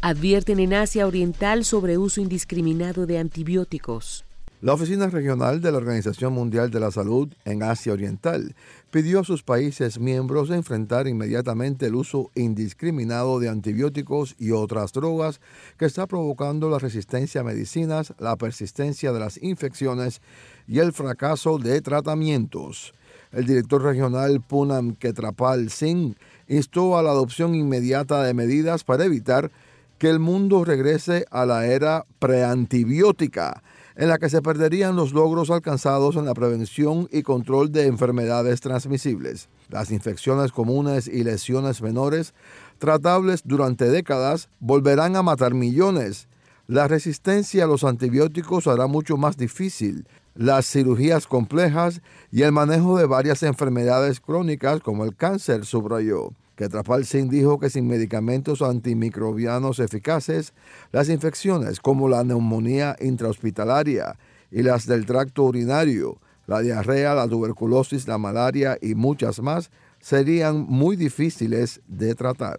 Advierten en Asia Oriental sobre uso indiscriminado de antibióticos. La Oficina Regional de la Organización Mundial de la Salud en Asia Oriental pidió a sus países miembros enfrentar inmediatamente el uso indiscriminado de antibióticos y otras drogas que está provocando la resistencia a medicinas, la persistencia de las infecciones y el fracaso de tratamientos. El director regional Punam Ketrapal Singh instó a la adopción inmediata de medidas para evitar que el mundo regrese a la era preantibiótica en la que se perderían los logros alcanzados en la prevención y control de enfermedades transmisibles. Las infecciones comunes y lesiones menores, tratables durante décadas, volverán a matar millones. La resistencia a los antibióticos hará mucho más difícil las cirugías complejas y el manejo de varias enfermedades crónicas como el cáncer, subrayó que Singh dijo que sin medicamentos antimicrobianos eficaces, las infecciones como la neumonía intrahospitalaria y las del tracto urinario, la diarrea, la tuberculosis, la malaria y muchas más serían muy difíciles de tratar.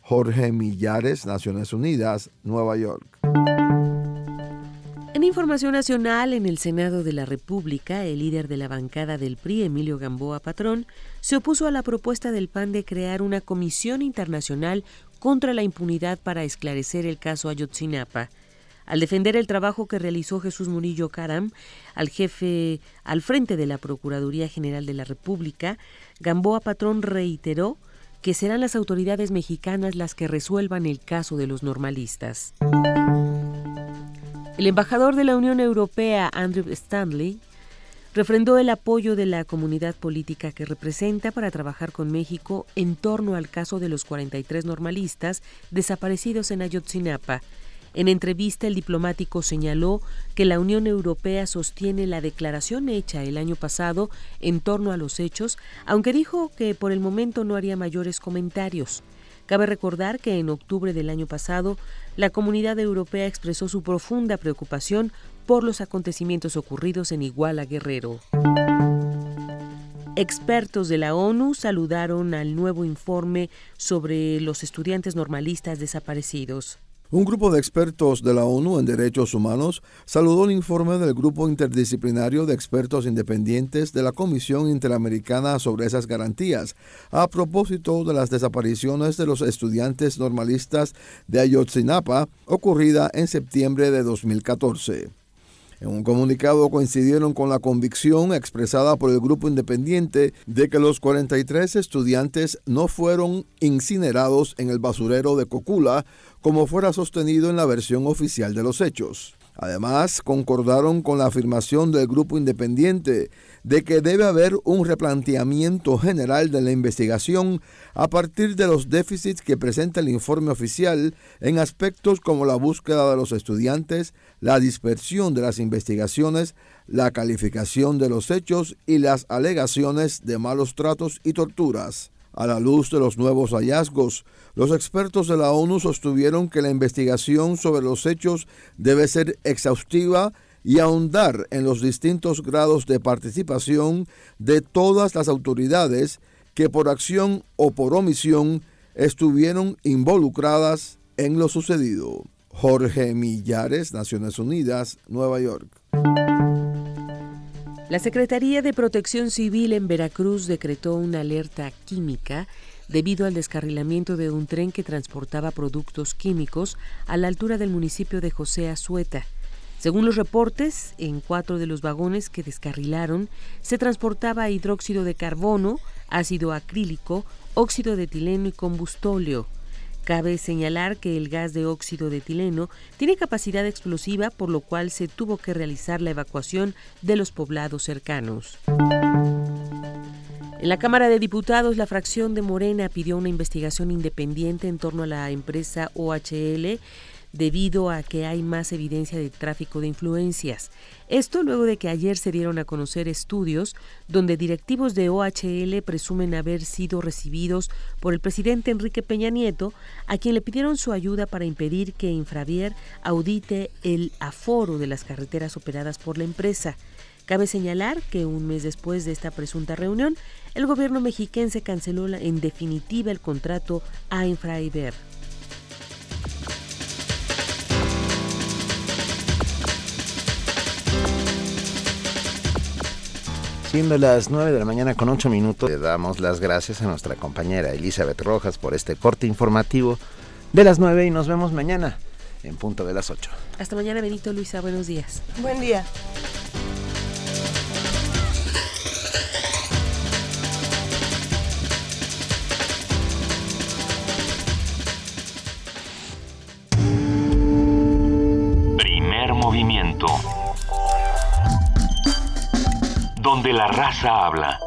Jorge Millares, Naciones Unidas, Nueva York. Información nacional, en el Senado de la República, el líder de la bancada del PRI, Emilio Gamboa Patrón, se opuso a la propuesta del PAN de crear una comisión internacional contra la impunidad para esclarecer el caso Ayotzinapa. Al defender el trabajo que realizó Jesús Murillo Caram, al jefe al frente de la Procuraduría General de la República, Gamboa Patrón reiteró que serán las autoridades mexicanas las que resuelvan el caso de los normalistas. El embajador de la Unión Europea, Andrew Stanley, refrendó el apoyo de la comunidad política que representa para trabajar con México en torno al caso de los 43 normalistas desaparecidos en Ayotzinapa. En entrevista, el diplomático señaló que la Unión Europea sostiene la declaración hecha el año pasado en torno a los hechos, aunque dijo que por el momento no haría mayores comentarios. Cabe recordar que en octubre del año pasado, la comunidad europea expresó su profunda preocupación por los acontecimientos ocurridos en Iguala Guerrero. Expertos de la ONU saludaron al nuevo informe sobre los estudiantes normalistas desaparecidos. Un grupo de expertos de la ONU en derechos humanos saludó el informe del Grupo Interdisciplinario de Expertos Independientes de la Comisión Interamericana sobre esas garantías, a propósito de las desapariciones de los estudiantes normalistas de Ayotzinapa ocurrida en septiembre de 2014. En un comunicado coincidieron con la convicción expresada por el grupo independiente de que los 43 estudiantes no fueron incinerados en el basurero de Cocula como fuera sostenido en la versión oficial de los hechos. Además, concordaron con la afirmación del grupo independiente de que debe haber un replanteamiento general de la investigación a partir de los déficits que presenta el informe oficial en aspectos como la búsqueda de los estudiantes, la dispersión de las investigaciones, la calificación de los hechos y las alegaciones de malos tratos y torturas. A la luz de los nuevos hallazgos, los expertos de la ONU sostuvieron que la investigación sobre los hechos debe ser exhaustiva y ahondar en los distintos grados de participación de todas las autoridades que por acción o por omisión estuvieron involucradas en lo sucedido. Jorge Millares, Naciones Unidas, Nueva York. La Secretaría de Protección Civil en Veracruz decretó una alerta química debido al descarrilamiento de un tren que transportaba productos químicos a la altura del municipio de José Azueta. Según los reportes, en cuatro de los vagones que descarrilaron se transportaba hidróxido de carbono, ácido acrílico, óxido de etileno y combustóleo. Cabe señalar que el gas de óxido de etileno tiene capacidad explosiva, por lo cual se tuvo que realizar la evacuación de los poblados cercanos. En la Cámara de Diputados, la fracción de Morena pidió una investigación independiente en torno a la empresa OHL debido a que hay más evidencia de tráfico de influencias. Esto luego de que ayer se dieron a conocer estudios donde directivos de OHL presumen haber sido recibidos por el presidente Enrique Peña Nieto, a quien le pidieron su ayuda para impedir que Infravier audite el aforo de las carreteras operadas por la empresa. Cabe señalar que un mes después de esta presunta reunión, el gobierno mexiquense canceló en definitiva el contrato a Infravier. Siendo las 9 de la mañana con 8 minutos, le damos las gracias a nuestra compañera Elizabeth Rojas por este corte informativo de las 9 y nos vemos mañana en punto de las 8. Hasta mañana, Benito Luisa. Buenos días. Buen día. Primer movimiento donde la raza habla.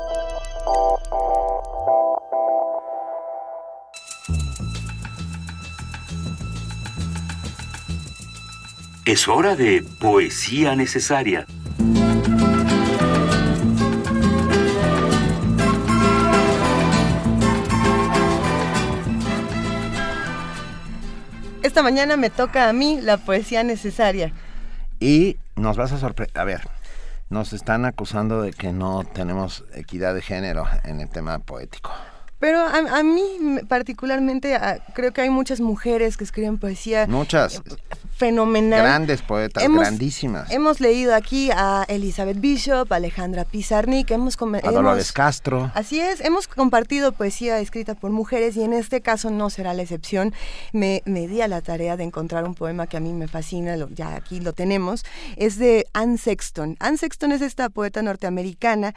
Es hora de poesía necesaria. Esta mañana me toca a mí la poesía necesaria. Y nos vas a sorprender. A ver, nos están acusando de que no tenemos equidad de género en el tema poético. Pero a, mí particularmente creo que hay muchas mujeres que escriben poesía. Muchas. Eh, fenomenal. Grandes poetas, grandísimas. Hemos leído aquí a Elizabeth Bishop, a Alejandra Pizarnik, hemos a Dolores Castro. Así es, hemos compartido poesía escrita por mujeres y en este caso no será la excepción. Me, me di a la tarea de encontrar un poema que a mí me fascina, ya aquí lo tenemos. Es de Anne Sexton. Anne Sexton es esta poeta norteamericana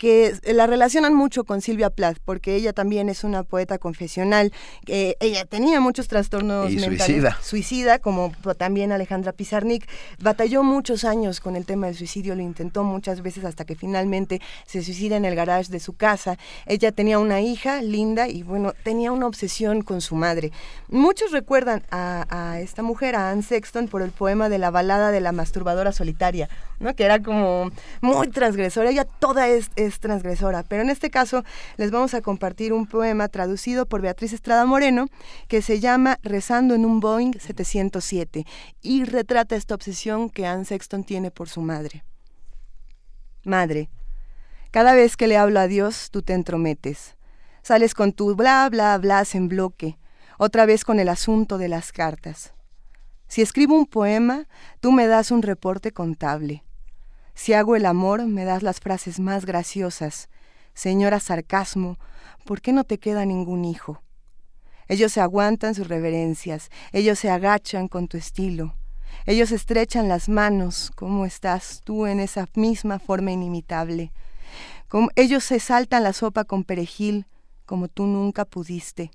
que la relacionan mucho con Silvia Plath, porque ella también es una poeta confesional. ella tenía muchos trastornos mentales. Suicida. Suicida, como también Alejandra Pizarnik. Batalló muchos años con el tema del suicidio, lo intentó muchas veces hasta que finalmente se suicida en el garage de su casa. Ella tenía una hija linda y bueno, tenía una obsesión con su madre. Muchos recuerdan a, esta mujer, a Anne Sexton, por el poema de la balada de la masturbadora solitaria, ¿no? que era como muy transgresora. Ella toda es transgresora, pero en este caso les vamos a compartir un poema traducido por Beatriz Estrada Moreno que se llama Rezando en un Boeing 707 y retrata esta obsesión que Anne Sexton tiene por su madre. Madre, cada vez que le hablo a Dios, tú te entrometes. Sales con tu bla, bla, bla en bloque, otra vez con el asunto de las cartas. Si escribo un poema, tú me das un reporte contable. Si hago el amor, me das las frases más graciosas. Señora sarcasmo, ¿por qué no te queda ningún hijo? Ellos se aguantan sus reverencias, ellos se agachan con tu estilo, ellos estrechan las manos, ¿cómo estás tú en esa misma forma inimitable? Como ellos se saltan la sopa con perejil, como tú nunca pudiste.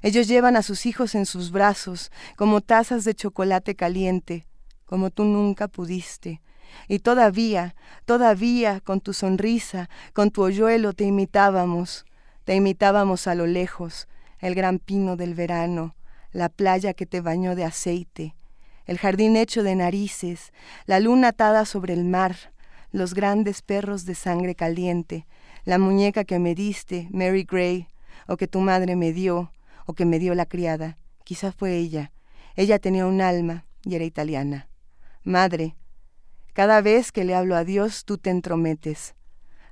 Ellos llevan a sus hijos en sus brazos, como tazas de chocolate caliente, como tú nunca pudiste. Y todavía, todavía, con tu sonrisa, con tu hoyuelo te imitábamos, te imitábamos a lo lejos, el gran pino del verano, la playa que te bañó de aceite, el jardín hecho de narices, la luna atada sobre el mar, los grandes perros de sangre caliente, la muñeca que me diste, Mary Gray, o que tu madre me dio, o que me dio la criada. Quizá fue ella. Ella tenía un alma y era italiana. Madre, cada vez que le hablo a Dios, tú te entrometes.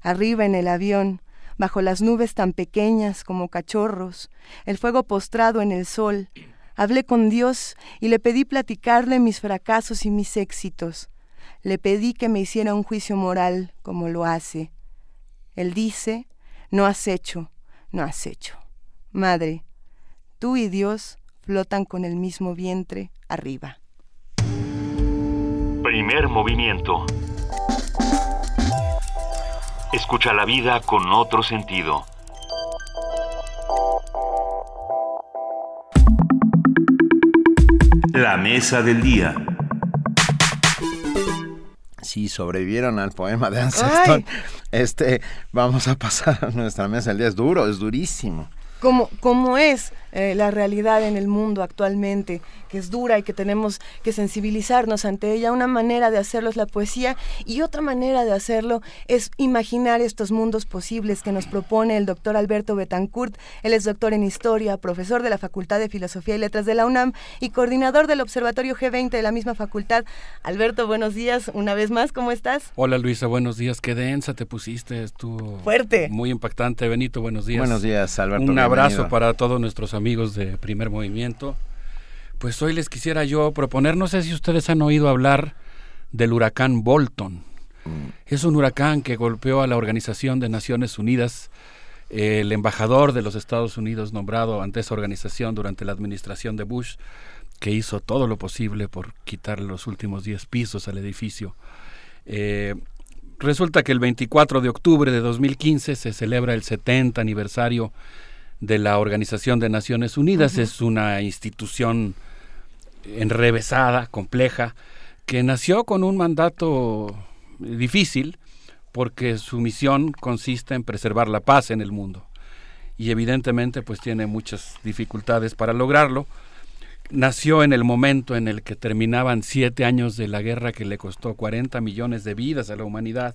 Arriba en el avión, bajo las nubes tan pequeñas como cachorros, el fuego postrado en el sol, hablé con Dios y le pedí platicarle mis fracasos y mis éxitos. Le pedí que me hiciera un juicio moral como lo hace. Él dice, no has hecho, no has hecho. Madre, tú y Dios flotan con el mismo vientre arriba. Primer movimiento. Escucha la vida con otro sentido. La mesa del día. Si sobrevivieron al poema de Ancestor, este, vamos a pasar a nuestra mesa del día. Es duro, es durísimo. Como, como es eh, la realidad en el mundo actualmente, que es dura y que tenemos que sensibilizarnos ante ella. Una manera de hacerlo es la poesía y otra manera de hacerlo es imaginar estos mundos posibles que nos propone el doctor Alberto Betancourt. Él es doctor en historia, profesor de la Facultad de Filosofía y Letras de la UNAM y coordinador del Observatorio G20 de la misma facultad. Alberto, buenos días una vez más, ¿cómo estás? Hola Luisa, buenos días. Qué densa te pusiste, estuvo fuerte. Muy impactante. Benito, buenos días. Buenos días, Alberto. Un abrazo para todos nuestros amigos de Primer Movimiento. Pues hoy les quisiera yo proponer, no sé si ustedes han oído hablar del huracán Bolton. Mm. Es un huracán que golpeó a la Organización de Naciones Unidas. El embajador de los Estados Unidos nombrado ante esa organización durante la administración de Bush, que hizo todo lo posible por quitarle los últimos 10 pisos al edificio. Eh, resulta que el 24 de octubre de 2015 se celebra el 70 aniversario de la Organización de Naciones Unidas. Es una institución enrevesada, compleja, que nació con un mandato difícil porque su misión consiste en preservar la paz en el mundo. Y evidentemente pues tiene muchas dificultades para lograrlo. Nació en el momento en el que terminaban siete años de la guerra que le costó 40 millones de vidas a la humanidad,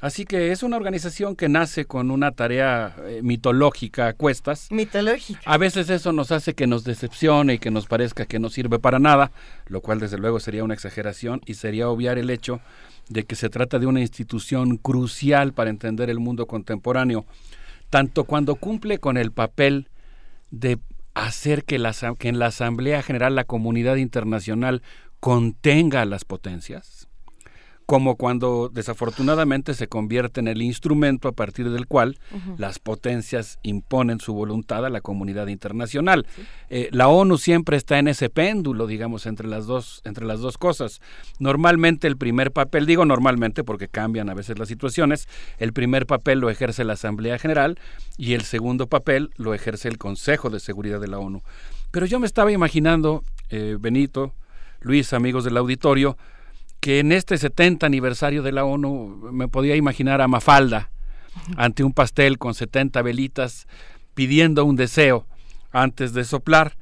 Así que es una organización que nace con una tarea eh, mitológica a cuestas. Mitológica. A veces eso nos hace que nos decepcione y que nos parezca que no sirve para nada, lo cual desde luego sería una exageración y sería obviar el hecho de que se trata de una institución crucial para entender el mundo contemporáneo, tanto cuando cumple con el papel de hacer que, la, que en la Asamblea General la comunidad internacional contenga a las potencias, como cuando desafortunadamente se convierte en el instrumento a partir del cual las potencias imponen su voluntad a la comunidad internacional. Eh, la ONU siempre está en ese péndulo, digamos, entre las dos, entre las dos cosas. Normalmente el primer papel, digo normalmente porque cambian a veces las situaciones, el primer papel lo ejerce la Asamblea General y el segundo papel lo ejerce el Consejo de Seguridad de la ONU. Pero yo me estaba imaginando, eh, Benito, Luis, amigos del auditorio, que en este 70 aniversario de la ONU me podía imaginar a Mafalda ante un pastel con 70 velitas pidiendo un deseo antes de soplar.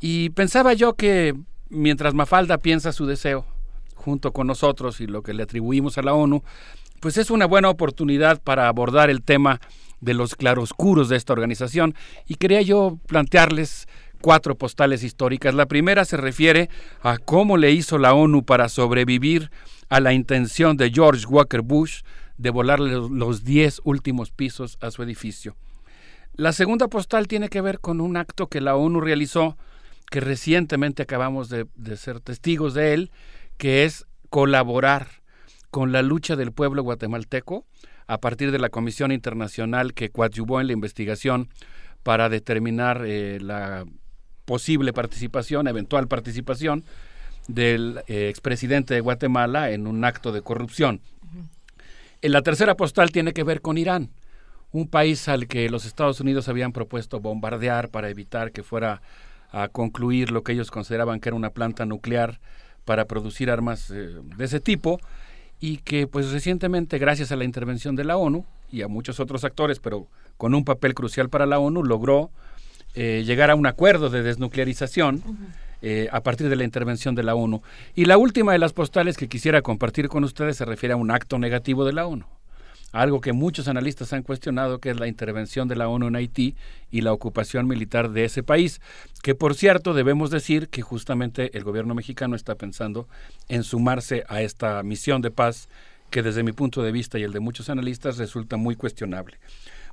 Y pensaba yo que mientras Mafalda piensa su deseo junto con nosotros y lo que le atribuimos a la ONU, pues es una buena oportunidad para abordar el tema de los claroscuros de esta organización y quería yo plantearles cuatro postales históricas. La primera se refiere a cómo le hizo la ONU para sobrevivir a la intención de George Walker Bush de volarle los diez últimos pisos a su edificio. La segunda postal tiene que ver con un acto que la ONU realizó, que recientemente acabamos de, ser testigos de él, que es colaborar con la lucha del pueblo guatemalteco a partir de la Comisión Internacional que coadyuvó en la investigación para determinar eh, la posible participación, eventual participación del eh, expresidente de Guatemala en un acto de corrupción. La tercera postal tiene que ver con Irán, un país al que los Estados Unidos habían propuesto bombardear para evitar que fuera a concluir lo que ellos consideraban que era una planta nuclear para producir armas eh, de ese tipo y que pues recientemente gracias a la intervención de la ONU y a muchos otros actores, pero con un papel crucial para la ONU, logró eh, llegar a un acuerdo de desnuclearización eh, a partir de la intervención de la ONU. Y la última de las postales que quisiera compartir con ustedes se refiere a un acto negativo de la ONU algo que muchos analistas han cuestionado, que es la intervención de la ONU en Haití y la ocupación militar de ese país, que por cierto debemos decir que justamente el gobierno mexicano está pensando en sumarse a esta misión de paz que desde mi punto de vista y el de muchos analistas resulta muy cuestionable.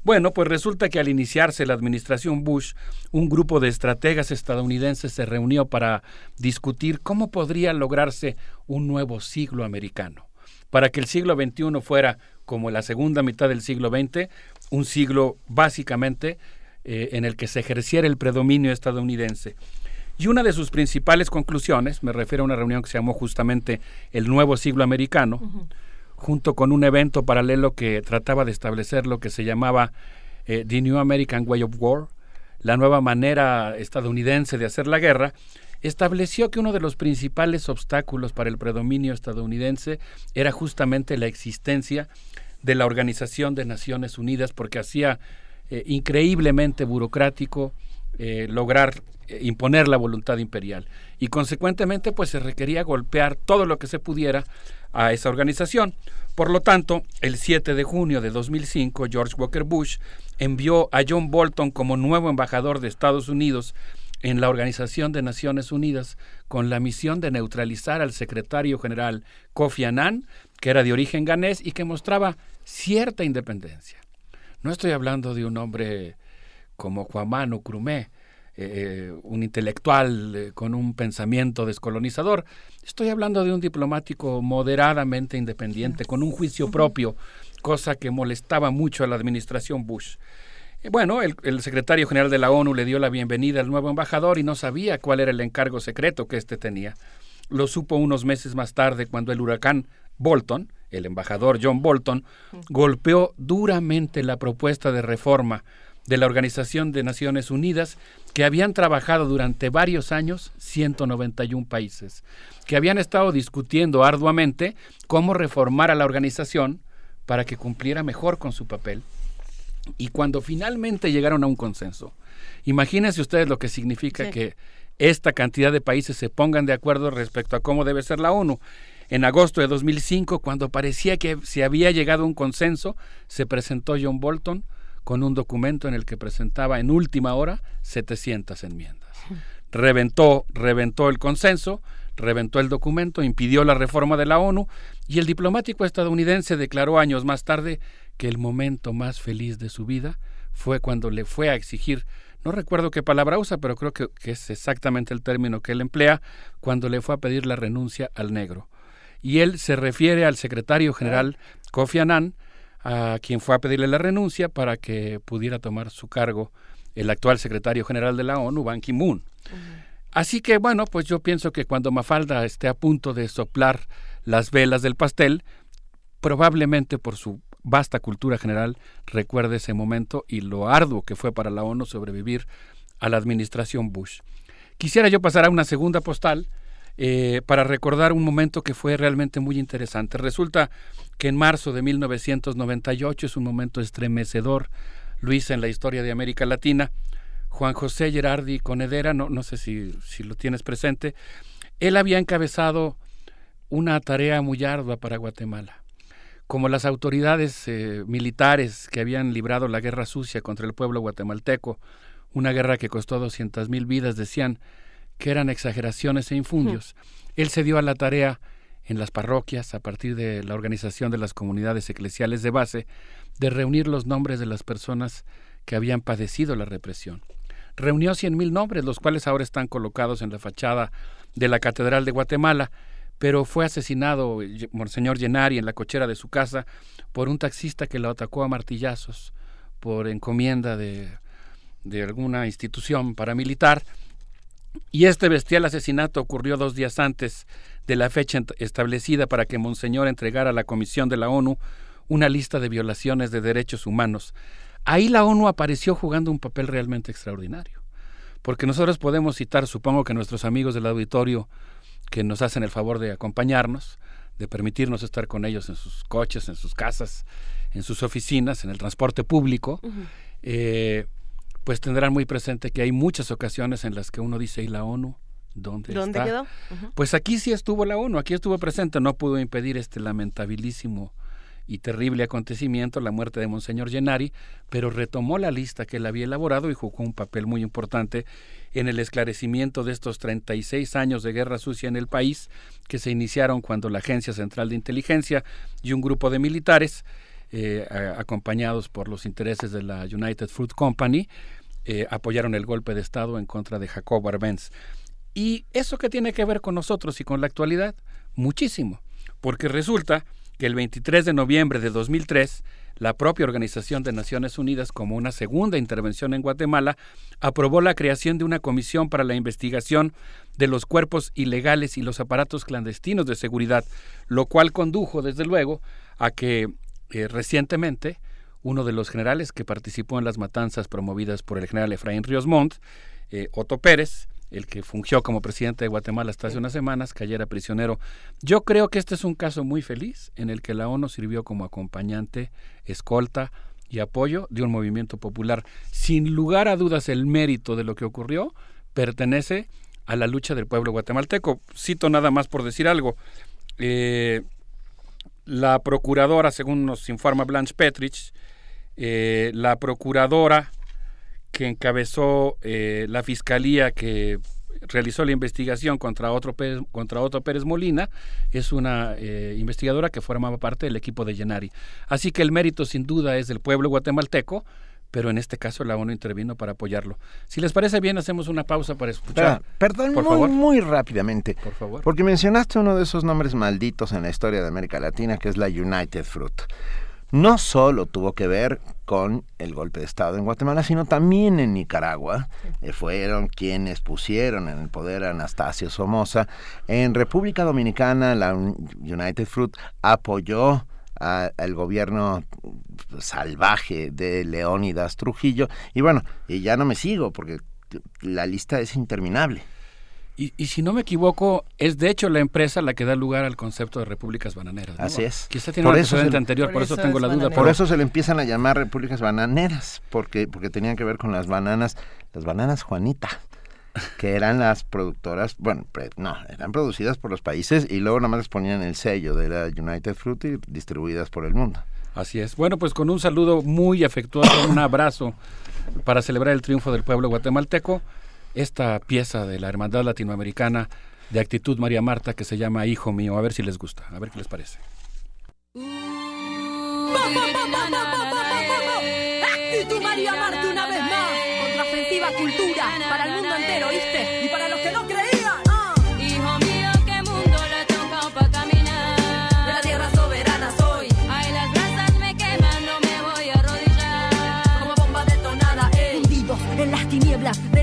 Bueno, pues resulta que al iniciarse la administración Bush, un grupo de estrategas estadounidenses se reunió para discutir cómo podría lograrse un nuevo siglo americano, para que el siglo XXI fuera como la segunda mitad del siglo XX, un siglo básicamente eh, en el que se ejerciera el predominio estadounidense. Y una de sus principales conclusiones, me refiero a una reunión que se llamó justamente el Nuevo Siglo Americano, junto con un evento paralelo que trataba de establecer lo que se llamaba eh, The New American Way of War, la nueva manera estadounidense de hacer la guerra, estableció que uno de los principales obstáculos para el predominio estadounidense era justamente la existencia de la Organización de Naciones Unidas, porque hacía eh, increíblemente burocrático eh, lograr imponer la voluntad imperial. Y consecuentemente, pues se requería golpear todo lo que se pudiera a esa organización. Por lo tanto, el 7 de junio de 2005, George Walker Bush envió a John Bolton como nuevo embajador de Estados Unidos en la Organización de Naciones Unidas con la misión de neutralizar al secretario general Kofi Annan, que era de origen ganés y que mostraba cierta independencia. No estoy hablando de un hombre como Juan Crumé, eh, un intelectual eh, con un pensamiento descolonizador. Estoy hablando de un diplomático moderadamente independiente, con un juicio propio, cosa que molestaba mucho a la administración Bush. Bueno, el, secretario general de la ONU le dio la bienvenida al nuevo embajador y no sabía cuál era el encargo secreto que éste tenía. Lo supo unos meses más tarde cuando el huracán Bolton, el embajador John Bolton, golpeó duramente la propuesta de reforma de la Organización de Naciones Unidas que habían trabajado durante varios años 191 países, que habían estado discutiendo arduamente cómo reformar a la organización para que cumpliera mejor con su papel y cuando finalmente llegaron a un consenso, imagínense ustedes lo que significa que esta cantidad de países se pongan de acuerdo respecto a cómo debe ser la ONU. En agosto de 2005, cuando parecía que se había llegado a un consenso, se presentó John Bolton con un documento en el que presentaba en última hora 700 enmiendas. Reventó, reventó el consenso, reventó el documento, impidió la reforma de la ONU y el diplomático estadounidense declaró años más tarde que el momento más feliz de su vida fue cuando le fue a exigir, no recuerdo qué palabra usa, pero creo que, es exactamente el término que él emplea, cuando le fue a pedir la renuncia al negro. Y él se refiere al secretario general Kofi Annan, a quien fue a pedirle la renuncia para que pudiera tomar su cargo el actual secretario general de la ONU, Ban Ki-moon. Así que bueno, pues yo pienso que cuando Mafalda esté a punto de soplar las velas del pastel, probablemente por su vasta cultura general recuerde ese momento y lo arduo que fue para la ONU sobrevivir a la administración Bush. Quisiera yo pasar a una segunda postal eh, para recordar un momento que fue realmente muy interesante. Resulta que en marzo de 1998 es un momento estremecedor, Luis, en la historia de América Latina. Juan José Gerardi Conedera, no, no sé si, lo tienes presente, él había encabezado una tarea muy ardua para Guatemala como las autoridades eh, militares que habían librado la guerra sucia contra el pueblo guatemalteco, una guerra que costó doscientas mil vidas, decían que eran exageraciones e infundios. Él se dio a la tarea en las parroquias, a partir de la organización de las comunidades eclesiales de base, de reunir los nombres de las personas que habían padecido la represión. Reunió cien mil nombres, los cuales ahora están colocados en la fachada de la Catedral de Guatemala, pero fue asesinado Monseñor Llenari en la cochera de su casa por un taxista que lo atacó a martillazos por encomienda de, de alguna institución paramilitar. Y este bestial asesinato ocurrió dos días antes de la fecha establecida para que Monseñor entregara a la Comisión de la ONU una lista de violaciones de derechos humanos. Ahí la ONU apareció jugando un papel realmente extraordinario, porque nosotros podemos citar, supongo que nuestros amigos del auditorio que nos hacen el favor de acompañarnos, de permitirnos estar con ellos en sus coches, en sus casas, en sus oficinas, en el transporte público, eh, pues tendrán muy presente que hay muchas ocasiones en las que uno dice, ¿y la ONU? ¿Dónde, ¿Dónde está? quedó? Pues aquí sí estuvo la ONU, aquí estuvo presente, no pudo impedir este lamentabilísimo y terrible acontecimiento, la muerte de Monseñor Gennari, pero retomó la lista que él había elaborado y jugó un papel muy importante en el esclarecimiento de estos 36 años de guerra sucia en el país, que se iniciaron cuando la Agencia Central de Inteligencia y un grupo de militares, eh, acompañados por los intereses de la United Fruit Company, eh, apoyaron el golpe de Estado en contra de Jacob Arbenz. ¿Y eso qué tiene que ver con nosotros y con la actualidad? Muchísimo, porque resulta que el 23 de noviembre de 2003, la propia Organización de Naciones Unidas, como una segunda intervención en Guatemala, aprobó la creación de una comisión para la investigación de los cuerpos ilegales y los aparatos clandestinos de seguridad, lo cual condujo, desde luego, a que eh, recientemente uno de los generales que participó en las matanzas promovidas por el general Efraín Ríos Montt, eh, Otto Pérez, el que fungió como presidente de Guatemala hasta hace unas semanas, cayera prisionero. Yo creo que este es un caso muy feliz en el que la ONU sirvió como acompañante, escolta y apoyo de un movimiento popular. Sin lugar a dudas, el mérito de lo que ocurrió pertenece a la lucha del pueblo guatemalteco. Cito nada más por decir algo. Eh, la procuradora, según nos informa Blanche Petrich, eh, la procuradora que encabezó eh, la fiscalía que realizó la investigación contra otro Pérez, contra Otto Pérez Molina es una eh, investigadora que formaba parte del equipo de Llenari. Así que el mérito sin duda es del pueblo guatemalteco, pero en este caso la ONU intervino para apoyarlo. Si les parece bien, hacemos una pausa para escuchar. Perdón, por muy, favor. muy rápidamente. Por favor. Porque mencionaste uno de esos nombres malditos en la historia de América Latina, que es la United Fruit. No solo tuvo que ver con el golpe de Estado en Guatemala, sino también en Nicaragua. Fueron quienes pusieron en el poder a Anastasio Somoza. En República Dominicana, la Un- United Fruit apoyó al gobierno salvaje de Leónidas Trujillo. Y bueno, y ya no me sigo porque la lista es interminable. Y, y si no me equivoco, es de hecho la empresa la que da lugar al concepto de repúblicas bananeras. ¿no? Así es. Quizá tiene Por un eso antecedente anterior, por, eso, tengo la duda. Por eso se le empiezan a llamar repúblicas bananeras, porque, porque tenían que ver con las bananas, las bananas Juanita, que eran las productoras, bueno, pre- no, eran producidas por los países y luego nada más les ponían el sello de la United Fruit y distribuidas por el mundo. Así es. Bueno, pues con un saludo muy afectuoso, un abrazo para celebrar el triunfo del pueblo guatemalteco, esta pieza de la Hermandad Latinoamericana de Actitud María Marta que se llama Hijo mío, a ver si les gusta, a ver qué les parece. Actitud María Marte una vez más. Contraofensiva cultura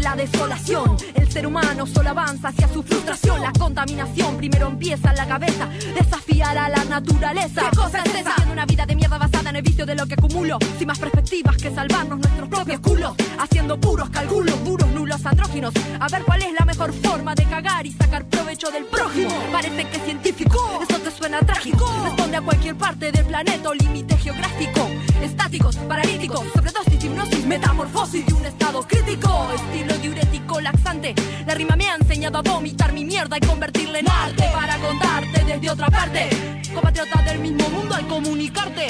de la desolación. El ser humano solo avanza hacia su frustración. La contaminación primero empieza en la cabeza. Desafiar a la naturaleza. ¿Qué cosa es esa? Haciendo una vida de mierda basada en el vicio de lo que acumulo. Sin más perspectivas que salvarnos nuestros propios culos. Haciendo puros cálculos, duros, nulos, andróginos. A ver cuál es la mejor forma de cagar y sacar provecho del prójimo. Parece que es científico. Esto te suena trágico. Responde a cualquier parte del planeta o límite geográfico. Estáticos, paralíticos, sobredosis, hipnosis, metamorfosis de un estado crítico. Estilo diurético laxante. La rima me ha enseñado a vomitar mi mierda y convertirla en arte para contarte desde otra parte. Compatriota del mismo mundo al comunicarte.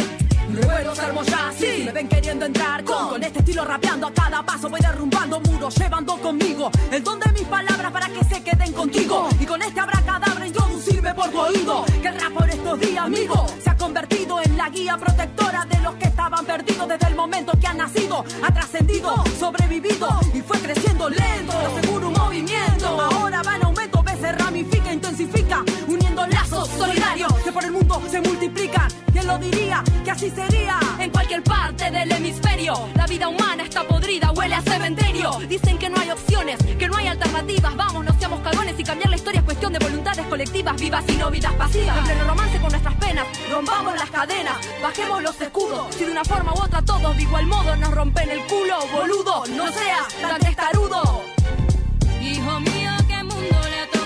Recuerdos hermos ya, sí, me ven queriendo entrar con, con este estilo rapeando a cada paso voy derrumbando muros, llevando conmigo el don de mis palabras para que se queden contigo y con este abracadabra introducirme por tu oído que el rap por estos días, amigo, se ha convertido la guía protectora de los que estaban perdidos desde el momento que han nacido, ha trascendido, sobrevivido y fue creciendo lento, seguro un movimiento, ahora va en aumento, ves se ramifica, intensifica, uniendo lazos solidarios que por el mundo se multiplican. ¿Quién lo diría? Que así sería en cualquier parte del hemisferio. La vida humana está podrida, huele a cementerio. Dicen que no hay opciones, que no hay alternativas. Vamos, no seamos cagones y cambiar la historia es cuestión de voluntades colectivas, vivas y no vidas pasivas. En pleno romance con nuestras penas, rompamos las cadenas, bajemos los escudos. Si de una forma u otra todos de igual modo nos rompen el culo, boludo, no seas tan testarudo. Hijo mío, qué mundo le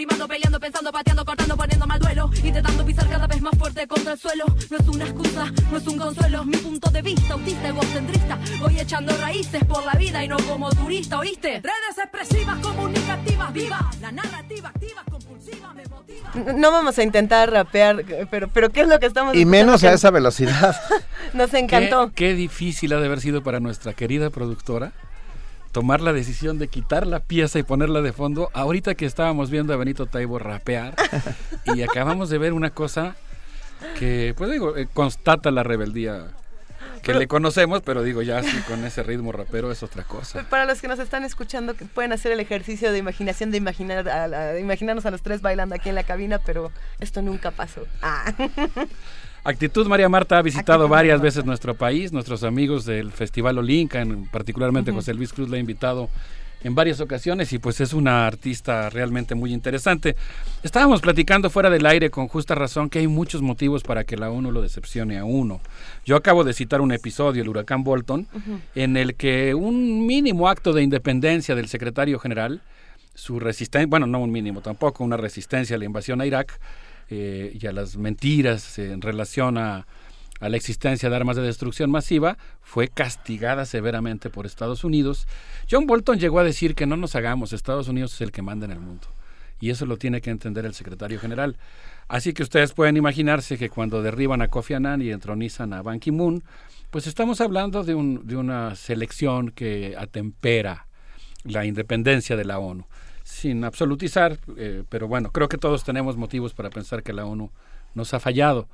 rimando, peleando, pensando, pateando, cortando, poniendo mal duelo. Intentando pisar cada vez más fuerte contra el suelo. No es una excusa, no es un consuelo. Mi punto de vista, autista, egocentrista. Voy echando raíces por la vida y no como turista, ¿oíste? Redes expresivas, comunicativas, vivas. La narrativa activa, compulsiva, me motiva. No vamos a intentar rapear, pero, pero ¿qué es lo que estamos Y menos a esa velocidad. Nos encantó. Qué, qué difícil ha de haber sido para nuestra querida productora tomar la decisión de quitar la pieza y ponerla de fondo ahorita que estábamos viendo a Benito Taibo rapear y acabamos de ver una cosa que pues digo eh, constata la rebeldía que le conocemos pero digo ya así con ese ritmo rapero es otra cosa Para los que nos están escuchando, que pueden hacer el ejercicio de imaginación, de imaginar a, a- de imaginarnos a los tres bailando aquí en la cabina, pero esto nunca pasó. Ah. Actitud María Marta ha visitado varias veces nuestro país, nuestros amigos del Festival Olinca, en- particularmente. José Luis Cruz le ha invitado en varias ocasiones y pues es una artista realmente muy interesante. Estábamos platicando fuera del aire con justa razón que hay muchos motivos para que la ONU lo decepcione a uno. Yo acabo de citar un episodio, el huracán Bolton, en el que un mínimo acto de independencia del secretario general, su resistencia, bueno, no un mínimo tampoco, una resistencia a la invasión a Irak eh, y a las mentiras en relación a, la existencia de armas de destrucción masiva, fue castigada severamente por Estados Unidos. John Bolton llegó a decir que no nos hagamos, Estados Unidos es el que manda en el mundo. Y eso lo tiene que entender el secretario general. Así que ustedes pueden imaginarse que cuando derriban a Kofi Annan y entronizan a Ban Ki-moon, pues estamos hablando de una selección que atempera la independencia de la ONU. Sin absolutizar, eh, pero bueno, creo que todos tenemos motivos para pensar que la ONU nos ha fallado.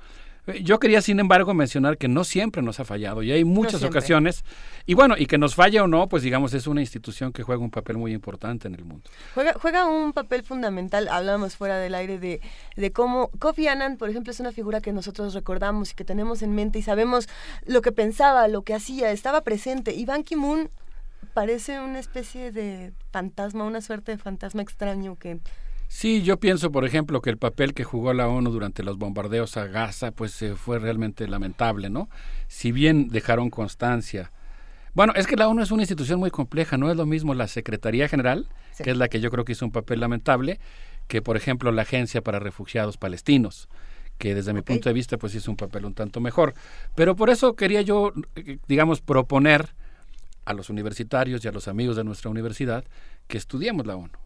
Eh, Yo quería, sin embargo, mencionar que no siempre nos ha fallado y hay muchas ocasiones. Y bueno, y que nos falle o no, pues digamos, es una institución que juega un papel muy importante en el mundo. Juega, juega un papel fundamental, hablábamos fuera del aire de, de cómo Kofi Annan, por ejemplo, es una figura que nosotros recordamos y que tenemos en mente y sabemos lo que pensaba, lo que hacía, estaba presente. Y Ban Ki-moon parece una especie de fantasma, una suerte de fantasma extraño que... Sí, yo pienso, por ejemplo, que el papel que jugó la ONU durante los bombardeos a Gaza, pues eh, fue realmente lamentable, ¿no? Si bien dejaron constancia. Bueno, es que la ONU es una institución muy compleja, no es lo mismo la Secretaría General, Sí. que es la que yo creo que hizo un papel lamentable, que por ejemplo la Agencia para Refugiados Palestinos, que desde mi punto de vista pues hizo un papel un tanto mejor. Pero por eso quería yo, eh, digamos, proponer a los universitarios y a los amigos de nuestra universidad que estudiemos la ONU,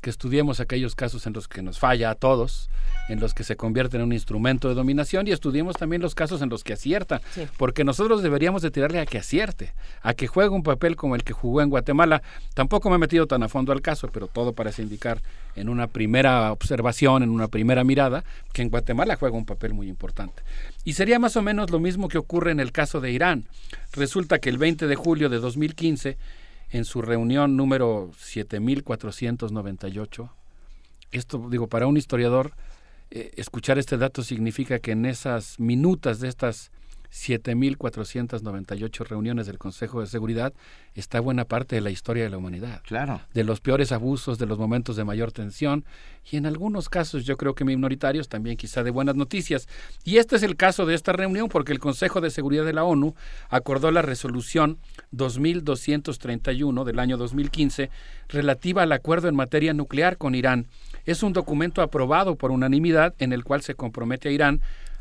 que estudiemos aquellos casos en los que nos falla a todos, en los que se convierte en un instrumento de dominación y estudiemos también los casos en los que acierta, Sí. porque nosotros deberíamos de tirarle a que acierte, a que juegue un papel como el que jugó en Guatemala. Tampoco me he metido tan a fondo al caso, pero todo parece indicar en una primera observación, en una primera mirada, que en Guatemala juega un papel muy importante. Y sería más o menos lo mismo que ocurre en el caso de Irán. Resulta que el 20 de julio de 2015, en su reunión número 7498, esto digo, para un historiador, eh, escuchar este dato significa que en esas minutas de estas 7.498 reuniones del Consejo de Seguridad está buena parte de la historia de la humanidad. Claro. De los peores abusos, de los momentos de mayor tensión y en algunos casos yo creo que minoritarios también quizá de buenas noticias. Y este es el caso de esta reunión porque el Consejo de Seguridad de la ONU acordó la resolución 2231 del año 2015 relativa al acuerdo en materia nuclear con Irán. Es un documento aprobado por unanimidad en el cual se compromete a Irán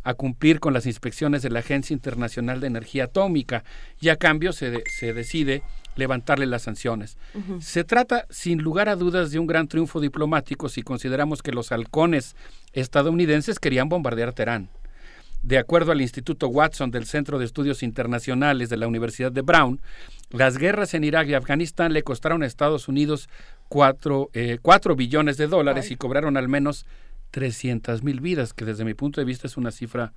a cumplir con las inspecciones de la Agencia Internacional de Energía Atómica y a cambio se, de- se decide levantarle las sanciones. Se trata, sin lugar a dudas, de un gran triunfo diplomático si consideramos que los halcones estadounidenses querían bombardear Teherán. De acuerdo al Instituto Watson del Centro de Estudios Internacionales de la Universidad de Brown, las guerras en Irak y Afganistán le costaron a Estados Unidos 4 billones de dólares Ay. y cobraron al menos 300 mil vidas, que desde mi punto de vista es una cifra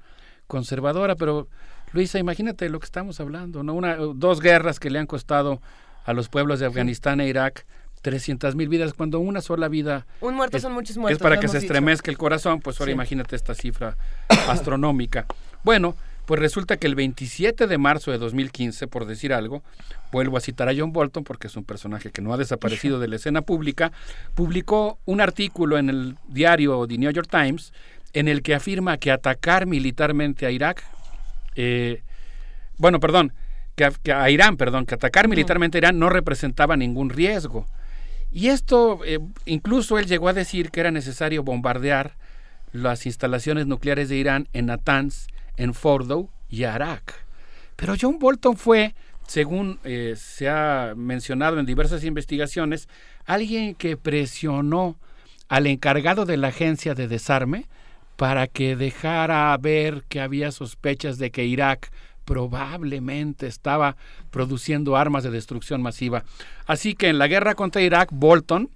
conservadora, pero Luisa, imagínate lo que estamos hablando, ¿no? Una, dos guerras que le han costado a los pueblos de Afganistán e Irak 300 mil vidas, cuando una sola vida Un muerto es, son muchos es muertos. para lo que se dicho. estremezca el corazón, pues ahora Sí. imagínate esta cifra astronómica. Bueno, pues resulta que el 27 de marzo de 2015, por decir algo, vuelvo a citar a John Bolton porque es un personaje que no ha desaparecido de la escena pública, publicó un artículo en el diario The New York Times en el que afirma que atacar militarmente a Irak, eh, bueno, perdón, que a, que a Irán, perdón, que atacar militarmente a Irán no representaba ningún riesgo. Y esto, eh, incluso él llegó a decir que era necesario bombardear las instalaciones nucleares de Irán en Natanz, en Fordow y Arak. Pero John Bolton fue, según eh, se ha mencionado en diversas investigaciones, alguien que presionó al encargado de la agencia de desarme para que dejara ver que había sospechas de que Irak probablemente estaba produciendo armas de destrucción masiva. Así que en la guerra contra Irak, Bolton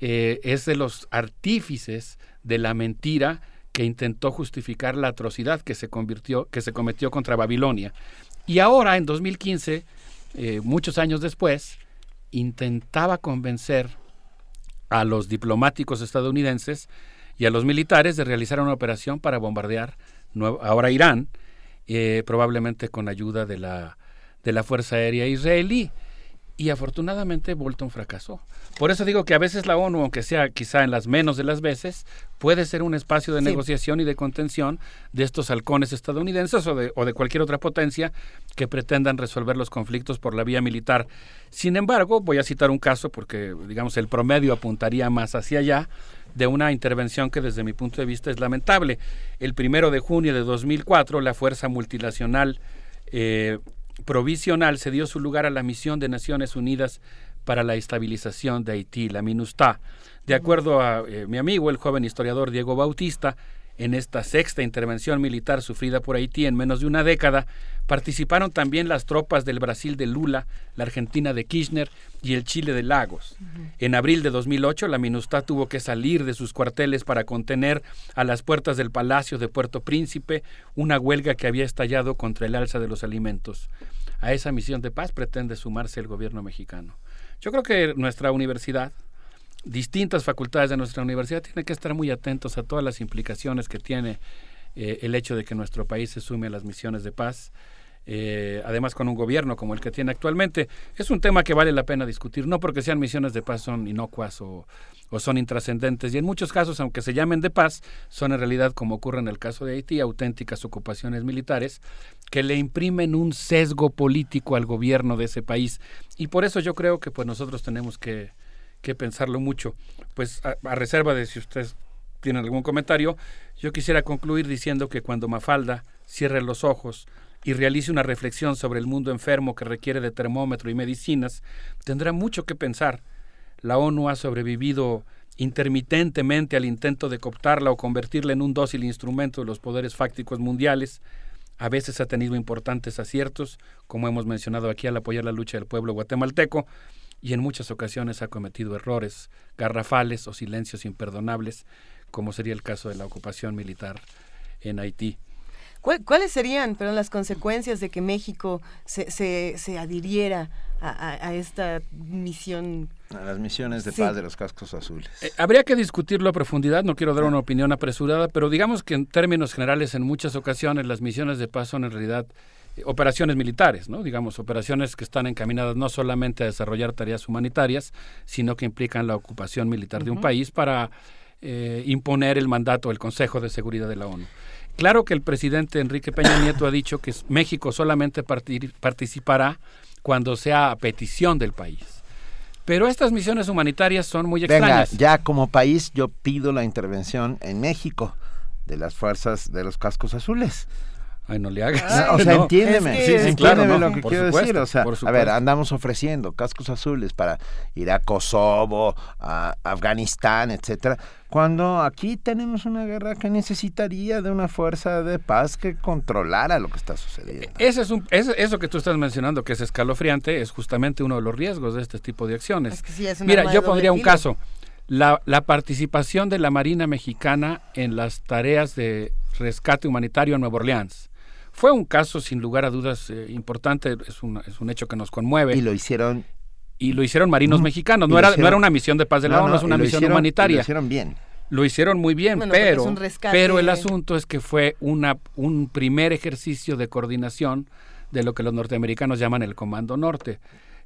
eh, es de los artífices de la mentira que intentó justificar la atrocidad que se convirtió, que se cometió contra Babilonia. Y ahora, en 2015, eh, muchos años después, intentaba convencer a los diplomáticos estadounidenses y a los militares de realizar una operación para bombardear ahora Irán, eh, probablemente con ayuda de la, de la Fuerza Aérea Israelí. Y afortunadamente Bolton fracasó. Por eso digo que a veces la ONU, aunque sea quizá en las menos de las veces, puede ser un espacio de negociación y de contención de estos halcones estadounidenses o de, o de cualquier otra potencia que pretendan resolver los conflictos por la vía militar. Sin embargo, voy a citar un caso porque, digamos, el promedio apuntaría más hacia allá de una intervención que desde mi punto de vista es lamentable. El primero de junio de 2004, la Fuerza Multinacional eh, provisional se dio su lugar a la misión de Naciones Unidas para la estabilización de Haití, la MINUSTA. De acuerdo a eh, mi amigo, el joven historiador Diego Bautista, en esta sexta intervención militar sufrida por Haití en menos de una década, participaron también las tropas del Brasil de Lula, la Argentina de Kirchner y el Chile de Lagos. En abril de 2008, la MINUSTA tuvo que salir de sus cuarteles para contener a las puertas del Palacio de Puerto Príncipe una huelga que había estallado contra el alza de los alimentos. A esa misión de paz pretende sumarse el gobierno mexicano. Yo creo que nuestra universidad, distintas facultades de nuestra universidad tienen que estar muy atentos a todas las implicaciones que tiene eh, el hecho de que nuestro país se sume a las misiones de paz. Eh, además con un gobierno como el que tiene actualmente, es un tema que vale la pena discutir, no porque sean misiones de paz son inocuas o, son intrascendentes, y en muchos casos, aunque se llamen de paz, son en realidad, como ocurre en el caso de Haití, auténticas ocupaciones militares que le imprimen un sesgo político al gobierno de ese país. Y por eso yo creo que pues nosotros tenemos que, que pensarlo mucho. Pues a, reserva de si ustedes tienen algún comentario, yo quisiera concluir diciendo que cuando Mafalda cierre los ojos y realice una reflexión sobre el mundo enfermo que requiere de termómetro y medicinas, tendrá mucho que pensar. La ONU ha sobrevivido intermitentemente al intento de cooptarla o convertirla en un dócil instrumento de los poderes fácticos mundiales. A veces ha tenido importantes aciertos, como hemos mencionado aquí al apoyar la lucha del pueblo guatemalteco, y en muchas ocasiones ha cometido errores garrafales o silencios imperdonables, como sería el caso de la ocupación militar en Haití. ¿Cuáles serían pero, las consecuencias de que México se, se, adhiriera a, esta misión? A las misiones de paz de los cascos azules. Eh, habría que discutirlo a profundidad, no quiero dar una opinión apresurada, pero digamos que en términos generales, en muchas ocasiones las misiones de paz son en realidad operaciones militares, ¿no? digamos, operaciones que están encaminadas no solamente a desarrollar tareas humanitarias, sino que implican la ocupación militar de un país para eh, imponer el mandato del Consejo de Seguridad de la ONU. Claro que el presidente Enrique Peña Nieto ha dicho que México solamente participará cuando sea a petición del país. Pero estas misiones humanitarias son muy extrañas. ya como país yo pido la intervención en México de las fuerzas de los cascos azules. Ay, no le hagas. o sea, entiéndeme, entiéndeme lo que quiero decir. O sea, a ver, andamos ofreciendo cascos azules para ir a Kosovo, a Afganistán, etcétera, cuando aquí tenemos una guerra que necesitaría de una fuerza de paz que controlara lo que está sucediendo. Ese es un, eso que tú estás mencionando, que es escalofriante, es justamente uno de los riesgos de este tipo de acciones. Mira, yo pondría un caso. La, la participación de la Marina Mexicana en las tareas de rescate humanitario en Nueva Orleans fue un caso, sin lugar a dudas, eh, importante, es un, es un hecho que nos conmueve. Y lo hicieron y lo hicieron marinos mexicanos. No era, no era una misión de paz de la ONU, es una misión humanitaria. Lo hicieron bien. Lo hicieron muy bien, pero, pero el asunto es que fue una, un primer ejercicio de coordinación de lo que los norteamericanos llaman el Comando Norte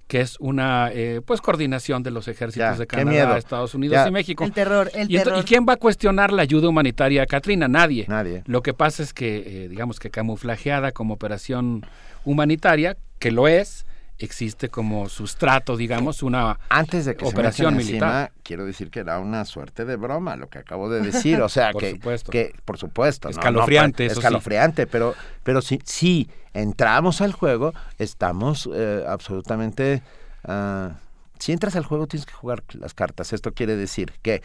que es una eh, pues coordinación de los ejércitos de Canadá, Estados Unidos y México. El terror, el y, terror. ¿Y quién va a cuestionar la ayuda humanitaria a Katrina? Nadie. Nadie. Lo que pasa es que, eh, digamos que camuflajeada como operación humanitaria, que lo es, existe como sustrato, digamos, una Antes de que operación se militar. encima, quiero decir que era una suerte de broma lo que acabo de decir, o sea, Por que, supuesto. que por supuesto, no, no, Escalofriante, eso sí. escalofriante, pero pero si si entramos al juego, estamos eh, absolutamente ah, si entras al juego tienes que jugar las cartas. Esto quiere decir que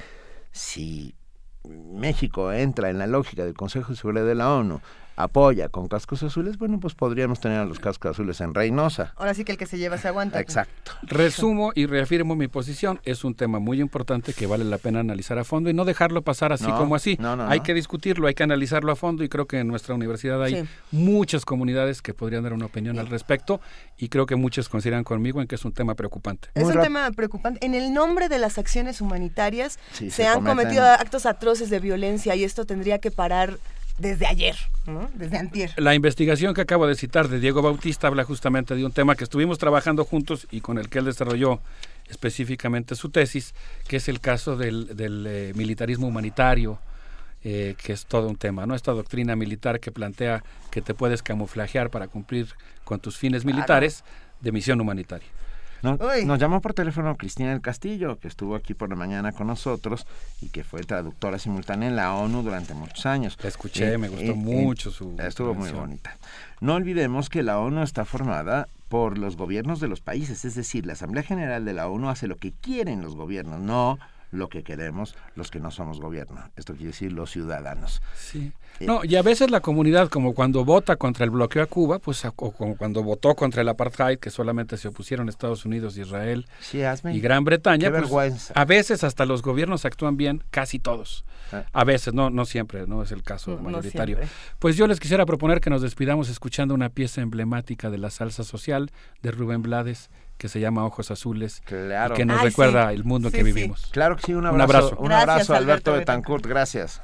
si México entra en la lógica del Consejo de Seguridad de la ONU, apoya con cascos azules, bueno, pues podríamos tener a los cascos azules en Reynosa. Ahora sí que el que se lleva se aguanta. Exacto. Resumo y reafirmo mi posición. Es un tema muy importante que vale la pena analizar a fondo y no dejarlo pasar así No, como así. no, no, hay no. que discutirlo, hay que analizarlo a fondo y creo que en nuestra universidad hay Sí. muchas comunidades que podrían dar una opinión al respecto y creo que muchos coincidirán conmigo en que es un tema preocupante. Es un tema preocupante. En el nombre de las acciones humanitarias Sí, se, se han cometen- cometido actos atroces de violencia y esto tendría que parar desde ayer, ¿no? Desde antier. La investigación que acabo de citar de Diego Bautista habla justamente de un tema que estuvimos trabajando juntos y con el que él desarrolló específicamente su tesis, que es el caso del, del, eh, militarismo humanitario, eh, que es todo un tema, ¿no? Esta doctrina militar que plantea que te puedes camuflajear para cumplir con tus fines militares de misión humanitaria. No- nos llamó por teléfono Cristina del Castillo, que estuvo aquí por la mañana con nosotros y que fue traductora simultánea en la ONU durante muchos años. La escuché, Eh, me gustó eh, mucho su Estuvo muy bonita. No olvidemos que la ONU está formada por los gobiernos de los países, es decir, la Asamblea General de la ONU hace lo que quieren los gobiernos, no lo que queremos los que no somos gobierno. Esto quiere decir los ciudadanos. Sí. Eh, No, y a veces la comunidad, como cuando vota contra el bloqueo a Cuba, pues o como cuando votó contra el apartheid, que solamente se opusieron Estados Unidos, Israel Sí, hazme. y Gran Bretaña, Qué pues, vergüenza. a veces hasta los gobiernos actúan bien, casi todos. Ah. A veces, no, no siempre, no es el caso No, mayoritario. pues yo les quisiera proponer que nos despidamos escuchando una pieza emblemática de la salsa social de Rubén Blades, que se llama Ojos Azules, Claro. y que nos Ay, recuerda sí. el mundo en Sí, que sí. vivimos. Claro que sí, un Un abrazo. abrazo. Un Gracias, abrazo, Alberto Alberto Betancourt, gracias.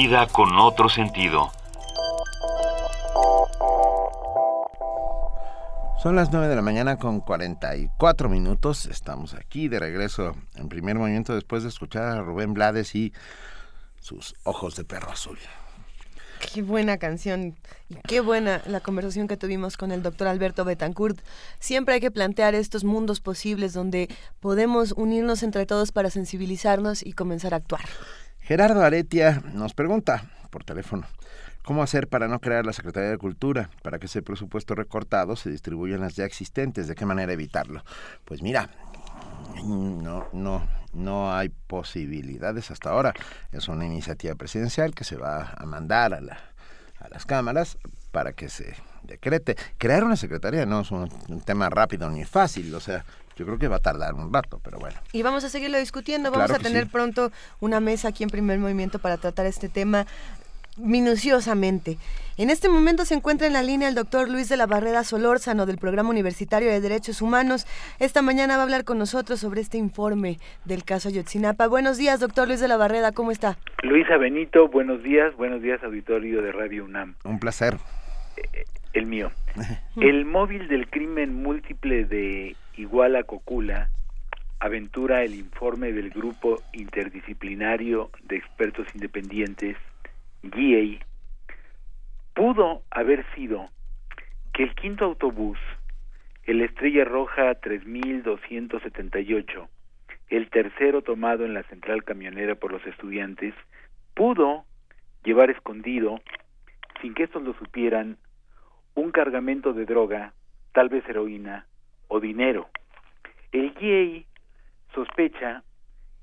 Vida con otro sentido. Son las 9 de la mañana con 44 minutos. Estamos aquí de regreso en primer movimiento después de escuchar a Rubén Blades y sus ojos de perro azul. Qué buena canción y qué buena la conversación que tuvimos con el doctor Alberto Betancourt. Siempre hay que plantear estos mundos posibles donde podemos unirnos entre todos para sensibilizarnos y comenzar a actuar. Gerardo Aretia nos pregunta por teléfono, ¿cómo hacer para no crear la Secretaría de Cultura? Para que ese presupuesto recortado se distribuya en las ya existentes. ¿De qué manera evitarlo? Pues mira, no, no, no hay posibilidades hasta ahora. Es una iniciativa presidencial que se va a mandar a, a las cámaras para que se decrete. Crear una secretaría no es un, un tema rápido ni fácil, o sea, yo creo que va a tardar un rato, pero bueno. Y vamos a seguirlo discutiendo, vamos Claro a tener sí. pronto una mesa aquí en primer movimiento para tratar este tema minuciosamente. En este momento se encuentra en la línea el doctor Luis de la Barrera Solórzano del Programa Universitario de Derechos Humanos. Esta mañana va a hablar con nosotros sobre este informe del caso Ayotzinapa. Buenos días, doctor Luis de la Barrera, ¿cómo está? Luisa Benito, buenos días, buenos días auditorio de Radio UNAM, Un placer. el mío. El móvil del crimen múltiple de Iguala Cocula aventura el informe del grupo interdisciplinario de expertos independientes, GIEI, pudo haber sido que el quinto autobús, el Estrella Roja 3278, el tercero tomado en la central camionera por los estudiantes, pudo llevar escondido, sin que estos lo supieran, un cargamento de droga, tal vez heroína o dinero. El GIEI sospecha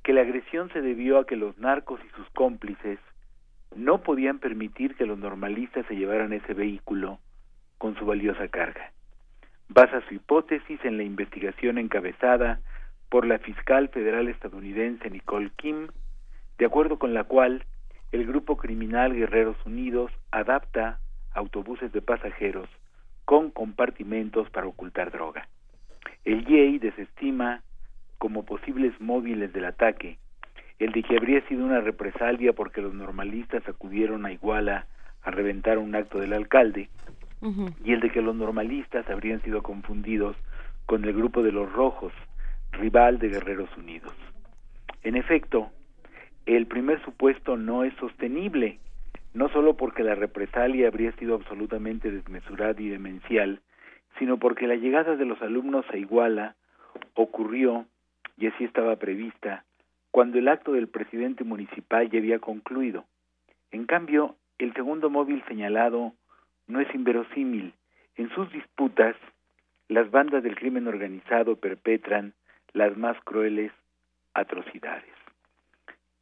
que la agresión se debió a que los narcos y sus cómplices no podían permitir que los normalistas se llevaran ese vehículo con su valiosa carga. Basa su hipótesis en la investigación encabezada por la fiscal federal estadounidense Nicole Kim, de acuerdo con la cual el grupo criminal Guerreros Unidos adapta autobuses de pasajeros con compartimentos para ocultar droga. El IEI desestima como posibles móviles del ataque el de que habría sido una represalia porque los normalistas acudieron a Iguala a reventar un acto del alcalde y el de que los normalistas habrían sido confundidos con el grupo de los rojos, rival de Guerreros Unidos. En efecto, el primer supuesto no es sostenible, no solo porque la represalia habría sido absolutamente desmesurada y demencial, sino porque la llegada de los alumnos a Iguala ocurrió, y así estaba prevista, cuando el acto del presidente municipal ya había concluido. En cambio, el segundo móvil señalado no es inverosímil. En sus disputas, las bandas del crimen organizado perpetran las más crueles atrocidades.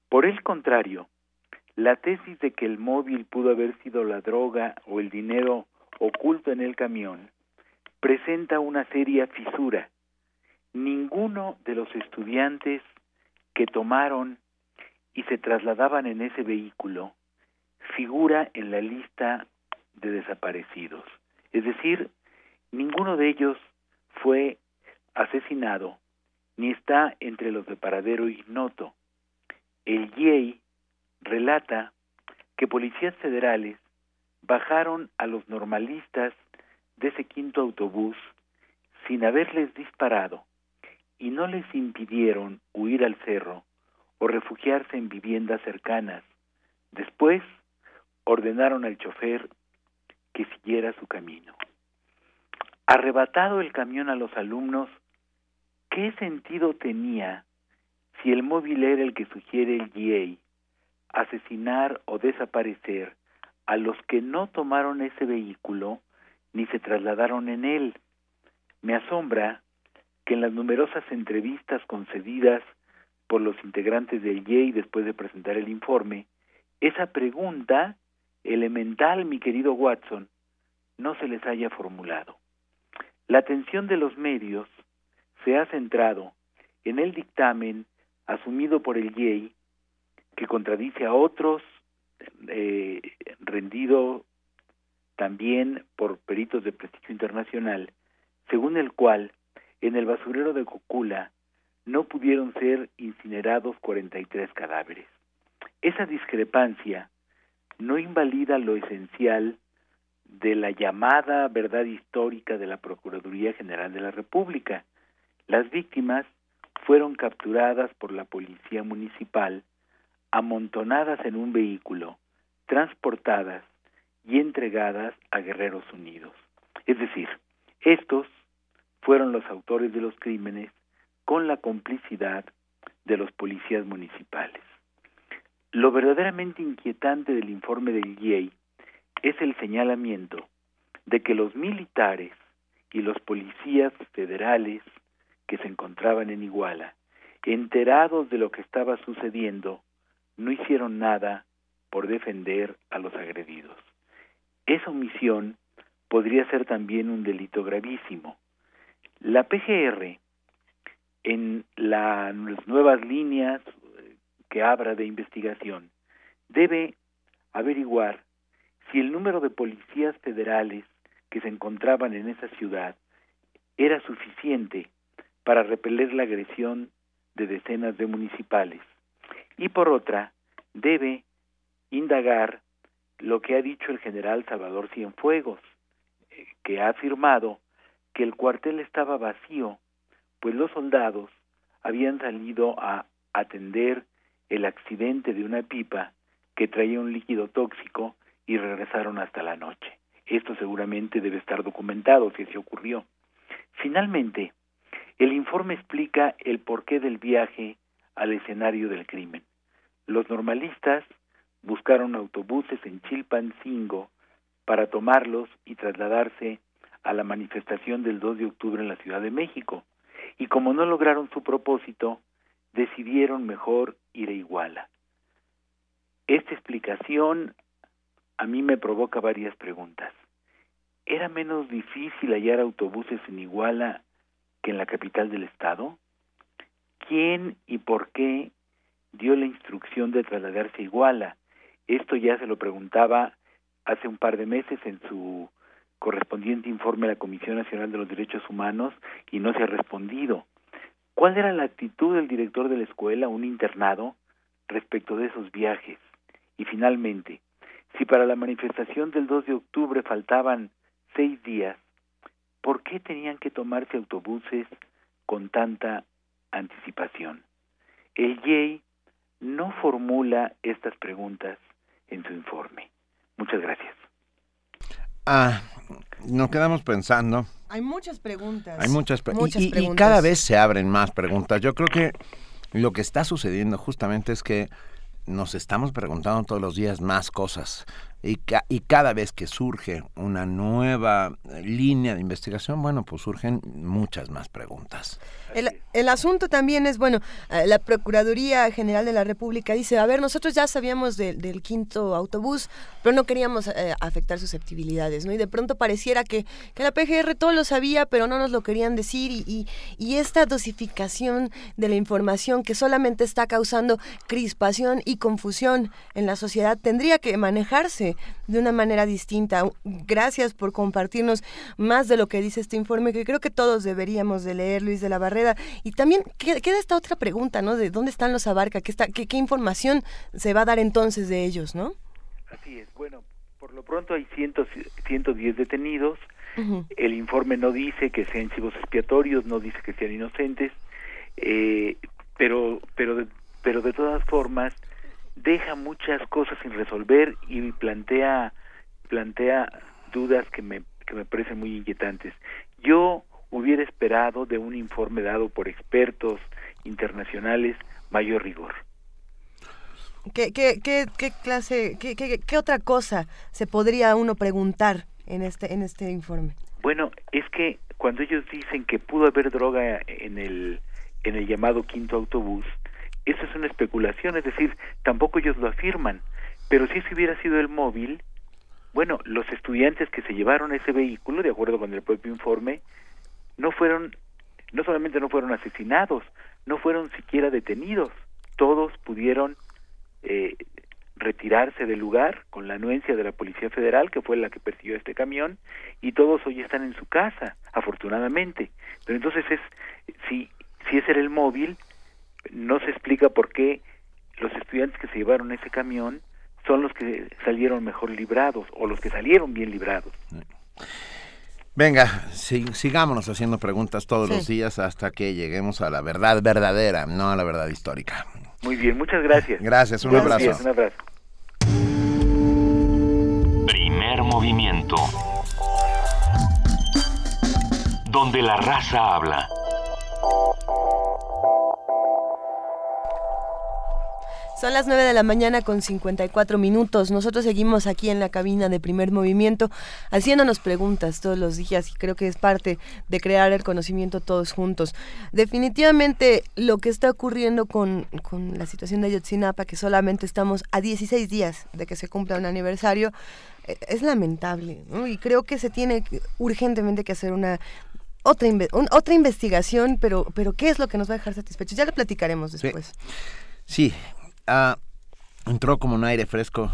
Por el contrario, la tesis de que el móvil pudo haber sido la droga o el dinero oculto en el camión presenta una seria fisura. Ninguno de los estudiantes que tomaron y se trasladaban en ese vehículo figura en la lista de desaparecidos. Es decir, ninguno de ellos fue asesinado ni está entre los de paradero ignoto. El IEI relata que policías federales bajaron a los normalistas de ese quinto autobús sin haberles disparado y no les impidieron huir al cerro o refugiarse en viviendas cercanas. Después ordenaron al chofer que siguiera su camino. Arrebatado el camión a los alumnos, ¿qué sentido tenía si el móvil era el que sugiere el GA, asesinar o desaparecer a los que no tomaron ese vehículo ni se trasladaron en él? Me asombra que en las numerosas entrevistas concedidas por los integrantes del GA después de presentar el informe, esa pregunta elemental, mi querido Watson, no se les haya formulado. La atención de los medios se ha centrado en el dictamen asumido por el IEI, que contradice a otros, eh, rendido también por peritos de prestigio internacional, según el cual en el basurero de Cocula no pudieron ser incinerados 43 cadáveres. Esa discrepancia no invalida lo esencial de la llamada verdad histórica de la Procuraduría General de la República. Las víctimas fueron capturadas por la policía municipal, amontonadas en un vehículo, transportadas y entregadas a Guerreros Unidos. Es decir, estos fueron los autores de los crímenes con la complicidad de los policías municipales. Lo verdaderamente inquietante del informe del IEI es el señalamiento de que los militares y los policías federales que se encontraban en Iguala, enterados de lo que estaba sucediendo, no hicieron nada por defender a los agredidos. Esa omisión podría ser también un delito gravísimo. La PGR, en las nuevas líneas que abra de investigación, debe averiguar si el número de policías federales que se encontraban en esa ciudad era suficiente para repeler la agresión de decenas de municipales. Y por otra, debe indagar lo que ha dicho el general Salvador Cienfuegos, eh, que ha afirmado que el cuartel estaba vacío, pues los soldados habían salido a atender el accidente de una pipa que traía un líquido tóxico y regresaron hasta la noche. Esto seguramente debe estar documentado si así ocurrió. Finalmente, el informe explica el porqué del viaje al escenario del crimen. Los normalistas buscaron autobuses en Chilpancingo para tomarlos y trasladarse a la manifestación del 2 de octubre en la Ciudad de México. Y como no lograron su propósito, decidieron mejor ir a Iguala. Esta explicación a mí me provoca varias preguntas. ¿Era menos difícil hallar autobuses en Iguala que en la capital del estado? ¿Quién y por qué dio la instrucción de trasladarse a Iguala? Esto ya se lo preguntaba hace un par de meses en su correspondiente informe a la Comisión Nacional de los Derechos Humanos y no se ha respondido. ¿Cuál era la actitud del director de la escuela, un internado, respecto de esos viajes? Y finalmente, si para la manifestación del 2 de octubre faltaban seis días, ¿por qué tenían que tomarse autobuses con tanta anticipación? El YEI no formula estas preguntas en su informe. Muchas gracias. Ah, nos quedamos pensando. Hay muchas preguntas. Hay muchas, pre- y- Muchas y, y preguntas. cada vez se abren más preguntas. Yo creo que lo que está sucediendo justamente es que nos estamos preguntando todos los días más cosas. Y, ca- y cada vez que surge una nueva eh, línea de investigación, bueno, pues surgen muchas más preguntas. El, asunto también es, bueno, eh, la Procuraduría General de la República dice, a ver, nosotros ya sabíamos de- del quinto autobús, pero no queríamos eh, afectar susceptibilidades, ¿no? Y de pronto pareciera que, que la PGR todo lo sabía, pero no nos lo querían decir y, y esta dosificación de la información que solamente está causando crispación y confusión en la sociedad tendría que manejarse de una manera distinta. Gracias por compartirnos más de lo que dice este informe, que creo que todos deberíamos de leer, Luis de la Barrera. Y también que- queda esta otra pregunta, ¿no? De dónde están los Abarca, qué, está, qué, qué información se va a dar entonces de ellos, ¿no? Así es. Bueno, por lo pronto hay cientos, 110 detenidos. El informe no dice que sean chivos expiatorios, no dice que sean inocentes, eh, pero, pero, de, pero de todas formas deja muchas cosas sin resolver y plantea, plantea dudas que me, que me parecen muy inquietantes. Yo hubiera esperado de un informe dado por expertos internacionales mayor rigor. ¿Qué, qué, qué, qué clase, qué, qué, qué otra cosa se podría uno preguntar en este, en este informe? Bueno, es que cuando ellos dicen que pudo haber droga en el en el llamado quinto autobús, eso es una especulación, es decir, tampoco ellos lo afirman. Pero si ese hubiera sido el móvil, bueno, los estudiantes que se llevaron ese vehículo, de acuerdo con el propio informe, no fueron, no solamente no fueron asesinados, no fueron siquiera detenidos, todos pudieron eh, retirarse del lugar con la anuencia de la Policía Federal, que fue la que persiguió este camión, y todos hoy están en su casa, afortunadamente. Pero entonces es, si, si ese era el móvil, no se explica por qué los estudiantes que se llevaron ese camión son los que salieron mejor librados o los que salieron bien librados. Venga, si- sigámonos haciendo preguntas todos Sí. los días hasta que lleguemos a la verdad verdadera, no a la verdad histórica. Muy bien, muchas gracias. Gracias, un Buenos abrazo. días, un abrazo. Primer movimiento. Donde la raza habla. Son las 9 de la mañana con 54 minutos. Nosotros seguimos aquí en la cabina de primer movimiento haciéndonos preguntas todos los días y creo que es parte de crear el conocimiento todos juntos. Definitivamente lo que está ocurriendo con, con la situación de Ayotzinapa, que solamente estamos a 16 días de que se cumpla un aniversario, eh, es lamentable ¿no? y creo que se tiene urgentemente que hacer una otra, inve- un- otra investigación, pero, pero ¿qué es lo que nos va a dejar satisfechos? Ya lo platicaremos después. Sí, ah, entró como un aire fresco.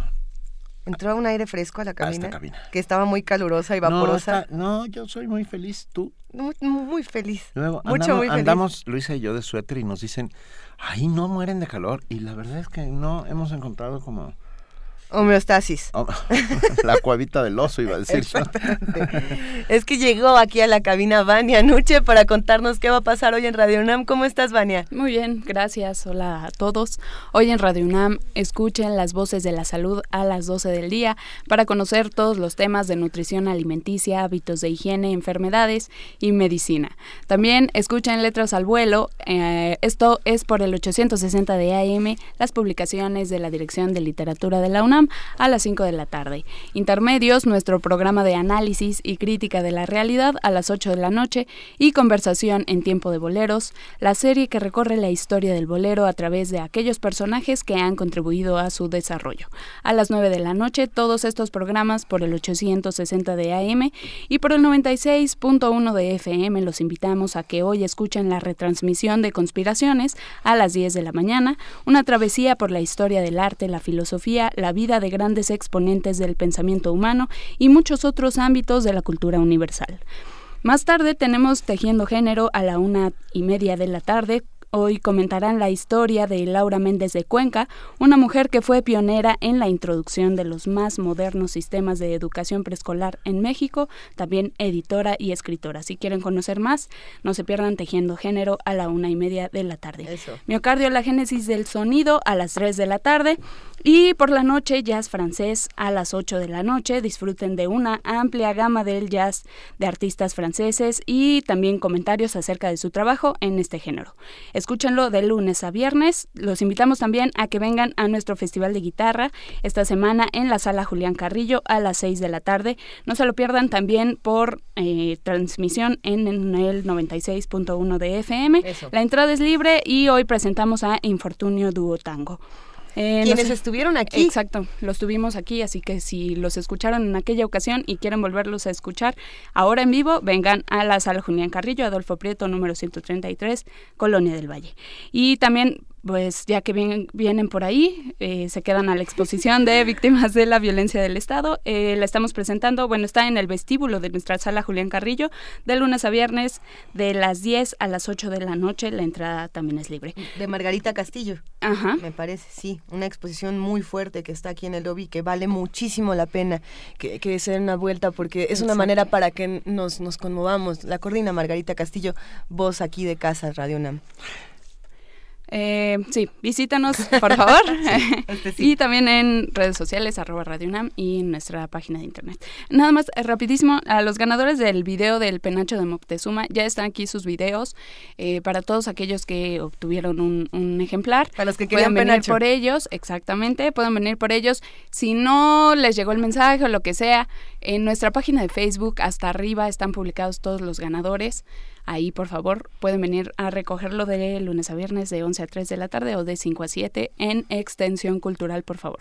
Entró un aire fresco a la cabina, cabina. que estaba muy calurosa y No, vaporosa. está- no, yo soy muy feliz, tú. Muy, muy feliz. Luego Mucho, andamos, muy feliz. andamos, Luisa y yo, de suéter y nos dicen, ay, no mueren de calor. Y la verdad es que no hemos encontrado como Homeostasis. oh, la cuevita del oso, iba a decir. Es que llegó aquí a la cabina Vania Nuche para contarnos qué va a pasar hoy en Radio UNAM. ¿Cómo estás, Vania? Muy bien, gracias. Hola a todos. Hoy en Radio UNAM escuchen las voces de la salud a las 12 del día para conocer todos los temas de nutrición alimenticia, hábitos de higiene, enfermedades y medicina. También escuchen Letras al Vuelo. eh, esto es por el 860 de AM, las publicaciones de la Dirección de Literatura de la UNAM a las 5 de la tarde. Intermedios, nuestro programa de análisis y crítica de la realidad a las 8 de la noche y conversación en tiempo de boleros, la serie que recorre la historia del bolero a través de aquellos personajes que han contribuido a su desarrollo. A las 9 de la noche, todos estos programas por el 860 de AM y por el 96.1 de FM los invitamos a que hoy escuchen la retransmisión de Conspiraciones a las 10 de la mañana, una travesía por la historia del arte, la filosofía, la vida de grandes exponentes del pensamiento humano y muchos otros ámbitos de la cultura universal. Más tarde tenemos Tejiendo Género a la una y media de la tarde Hoy comentarán la historia de Laura Méndez de Cuenca, una mujer que fue pionera en la introducción de los más modernos sistemas de educación preescolar en México, también editora y escritora. Si quieren conocer más, no se pierdan Tejiendo Género a la una y media de la tarde. Miocardio, la génesis del sonido a las 3 de la tarde. Y por la noche, jazz francés a las 8 de la noche. Disfruten de una amplia gama del jazz de artistas franceses y también comentarios acerca de su trabajo en este género. Escúchenlo de lunes a viernes. Los invitamos también a que vengan a nuestro Festival de Guitarra esta semana en la sala Julián Carrillo a las 6 de la tarde. No se lo pierdan también por eh, transmisión en, en el 96.1 de FM. Eso. La entrada es libre y hoy presentamos a Infortunio Duo Tango. Eh, no Quienes sé- estuvieron aquí. Exacto, los tuvimos aquí, así que si los escucharon en aquella ocasión y quieren volverlos a escuchar ahora en vivo, vengan a la sala Julián Carrillo, Adolfo Prieto, número 133, Colonia del Valle. Y también, pues ya que vienen, vienen por ahí, eh, se quedan a la exposición de víctimas de la violencia del Estado. Eh, la estamos presentando, bueno, está en el vestíbulo de nuestra sala Julián Carrillo, de lunes a viernes, de las 10 a las 8 de la noche. La entrada también es libre. De Margarita Castillo. Ajá. Me parece, sí. Una exposición muy fuerte que está aquí en el lobby que vale muchísimo la pena que, que se den una vuelta porque es una Exacto. manera para que nos, nos conmovamos. La coordina Margarita Castillo, voz aquí de casa, Radio Nam. Eh, sí, visítanos, por favor. y también en redes sociales, arroba Radio UNAM y en nuestra página de internet. Nada más, eh, rapidísimo, a los ganadores del video del penacho de Moctezuma, ya están aquí sus videos eh, para todos aquellos que obtuvieron un, un ejemplar. Para los que querían venir penacho. por ellos, exactamente, pueden venir por ellos. Si no les llegó el mensaje o lo que sea, en nuestra página de Facebook, hasta arriba están publicados todos los ganadores. Ahí, por favor, pueden venir a recogerlo de lunes a viernes de 11 a 3 de la tarde o de 5 a 7 en Extensión Cultural, por favor.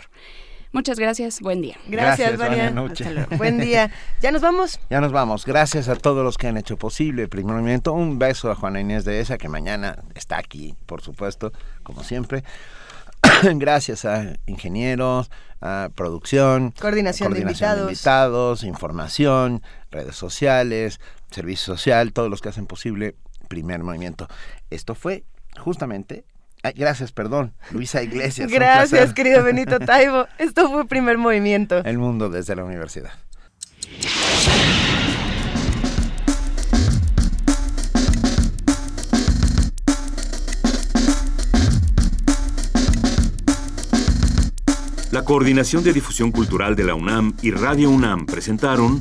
Muchas gracias, buen día. Gracias, Gracias, buena Marian. noche. Hasta luego. Buen día. Ya nos vamos. Ya nos vamos. Gracias a todos los que han hecho posible el primer movimiento. Un beso a Juana Inés de esa, que mañana está aquí, por supuesto, como siempre. Gracias a ingenieros, a producción, Coordinación de invitados. invitados, información, redes sociales, servicio social, todos los que hacen posible primer movimiento. Esto fue justamente. ay, gracias, perdón, Luisa Iglesias. Gracias, querido Benito Taibo. Esto fue Primer Movimiento. El mundo desde la universidad. La Coordinación de Difusión Cultural de la UNAM y Radio UNAM presentaron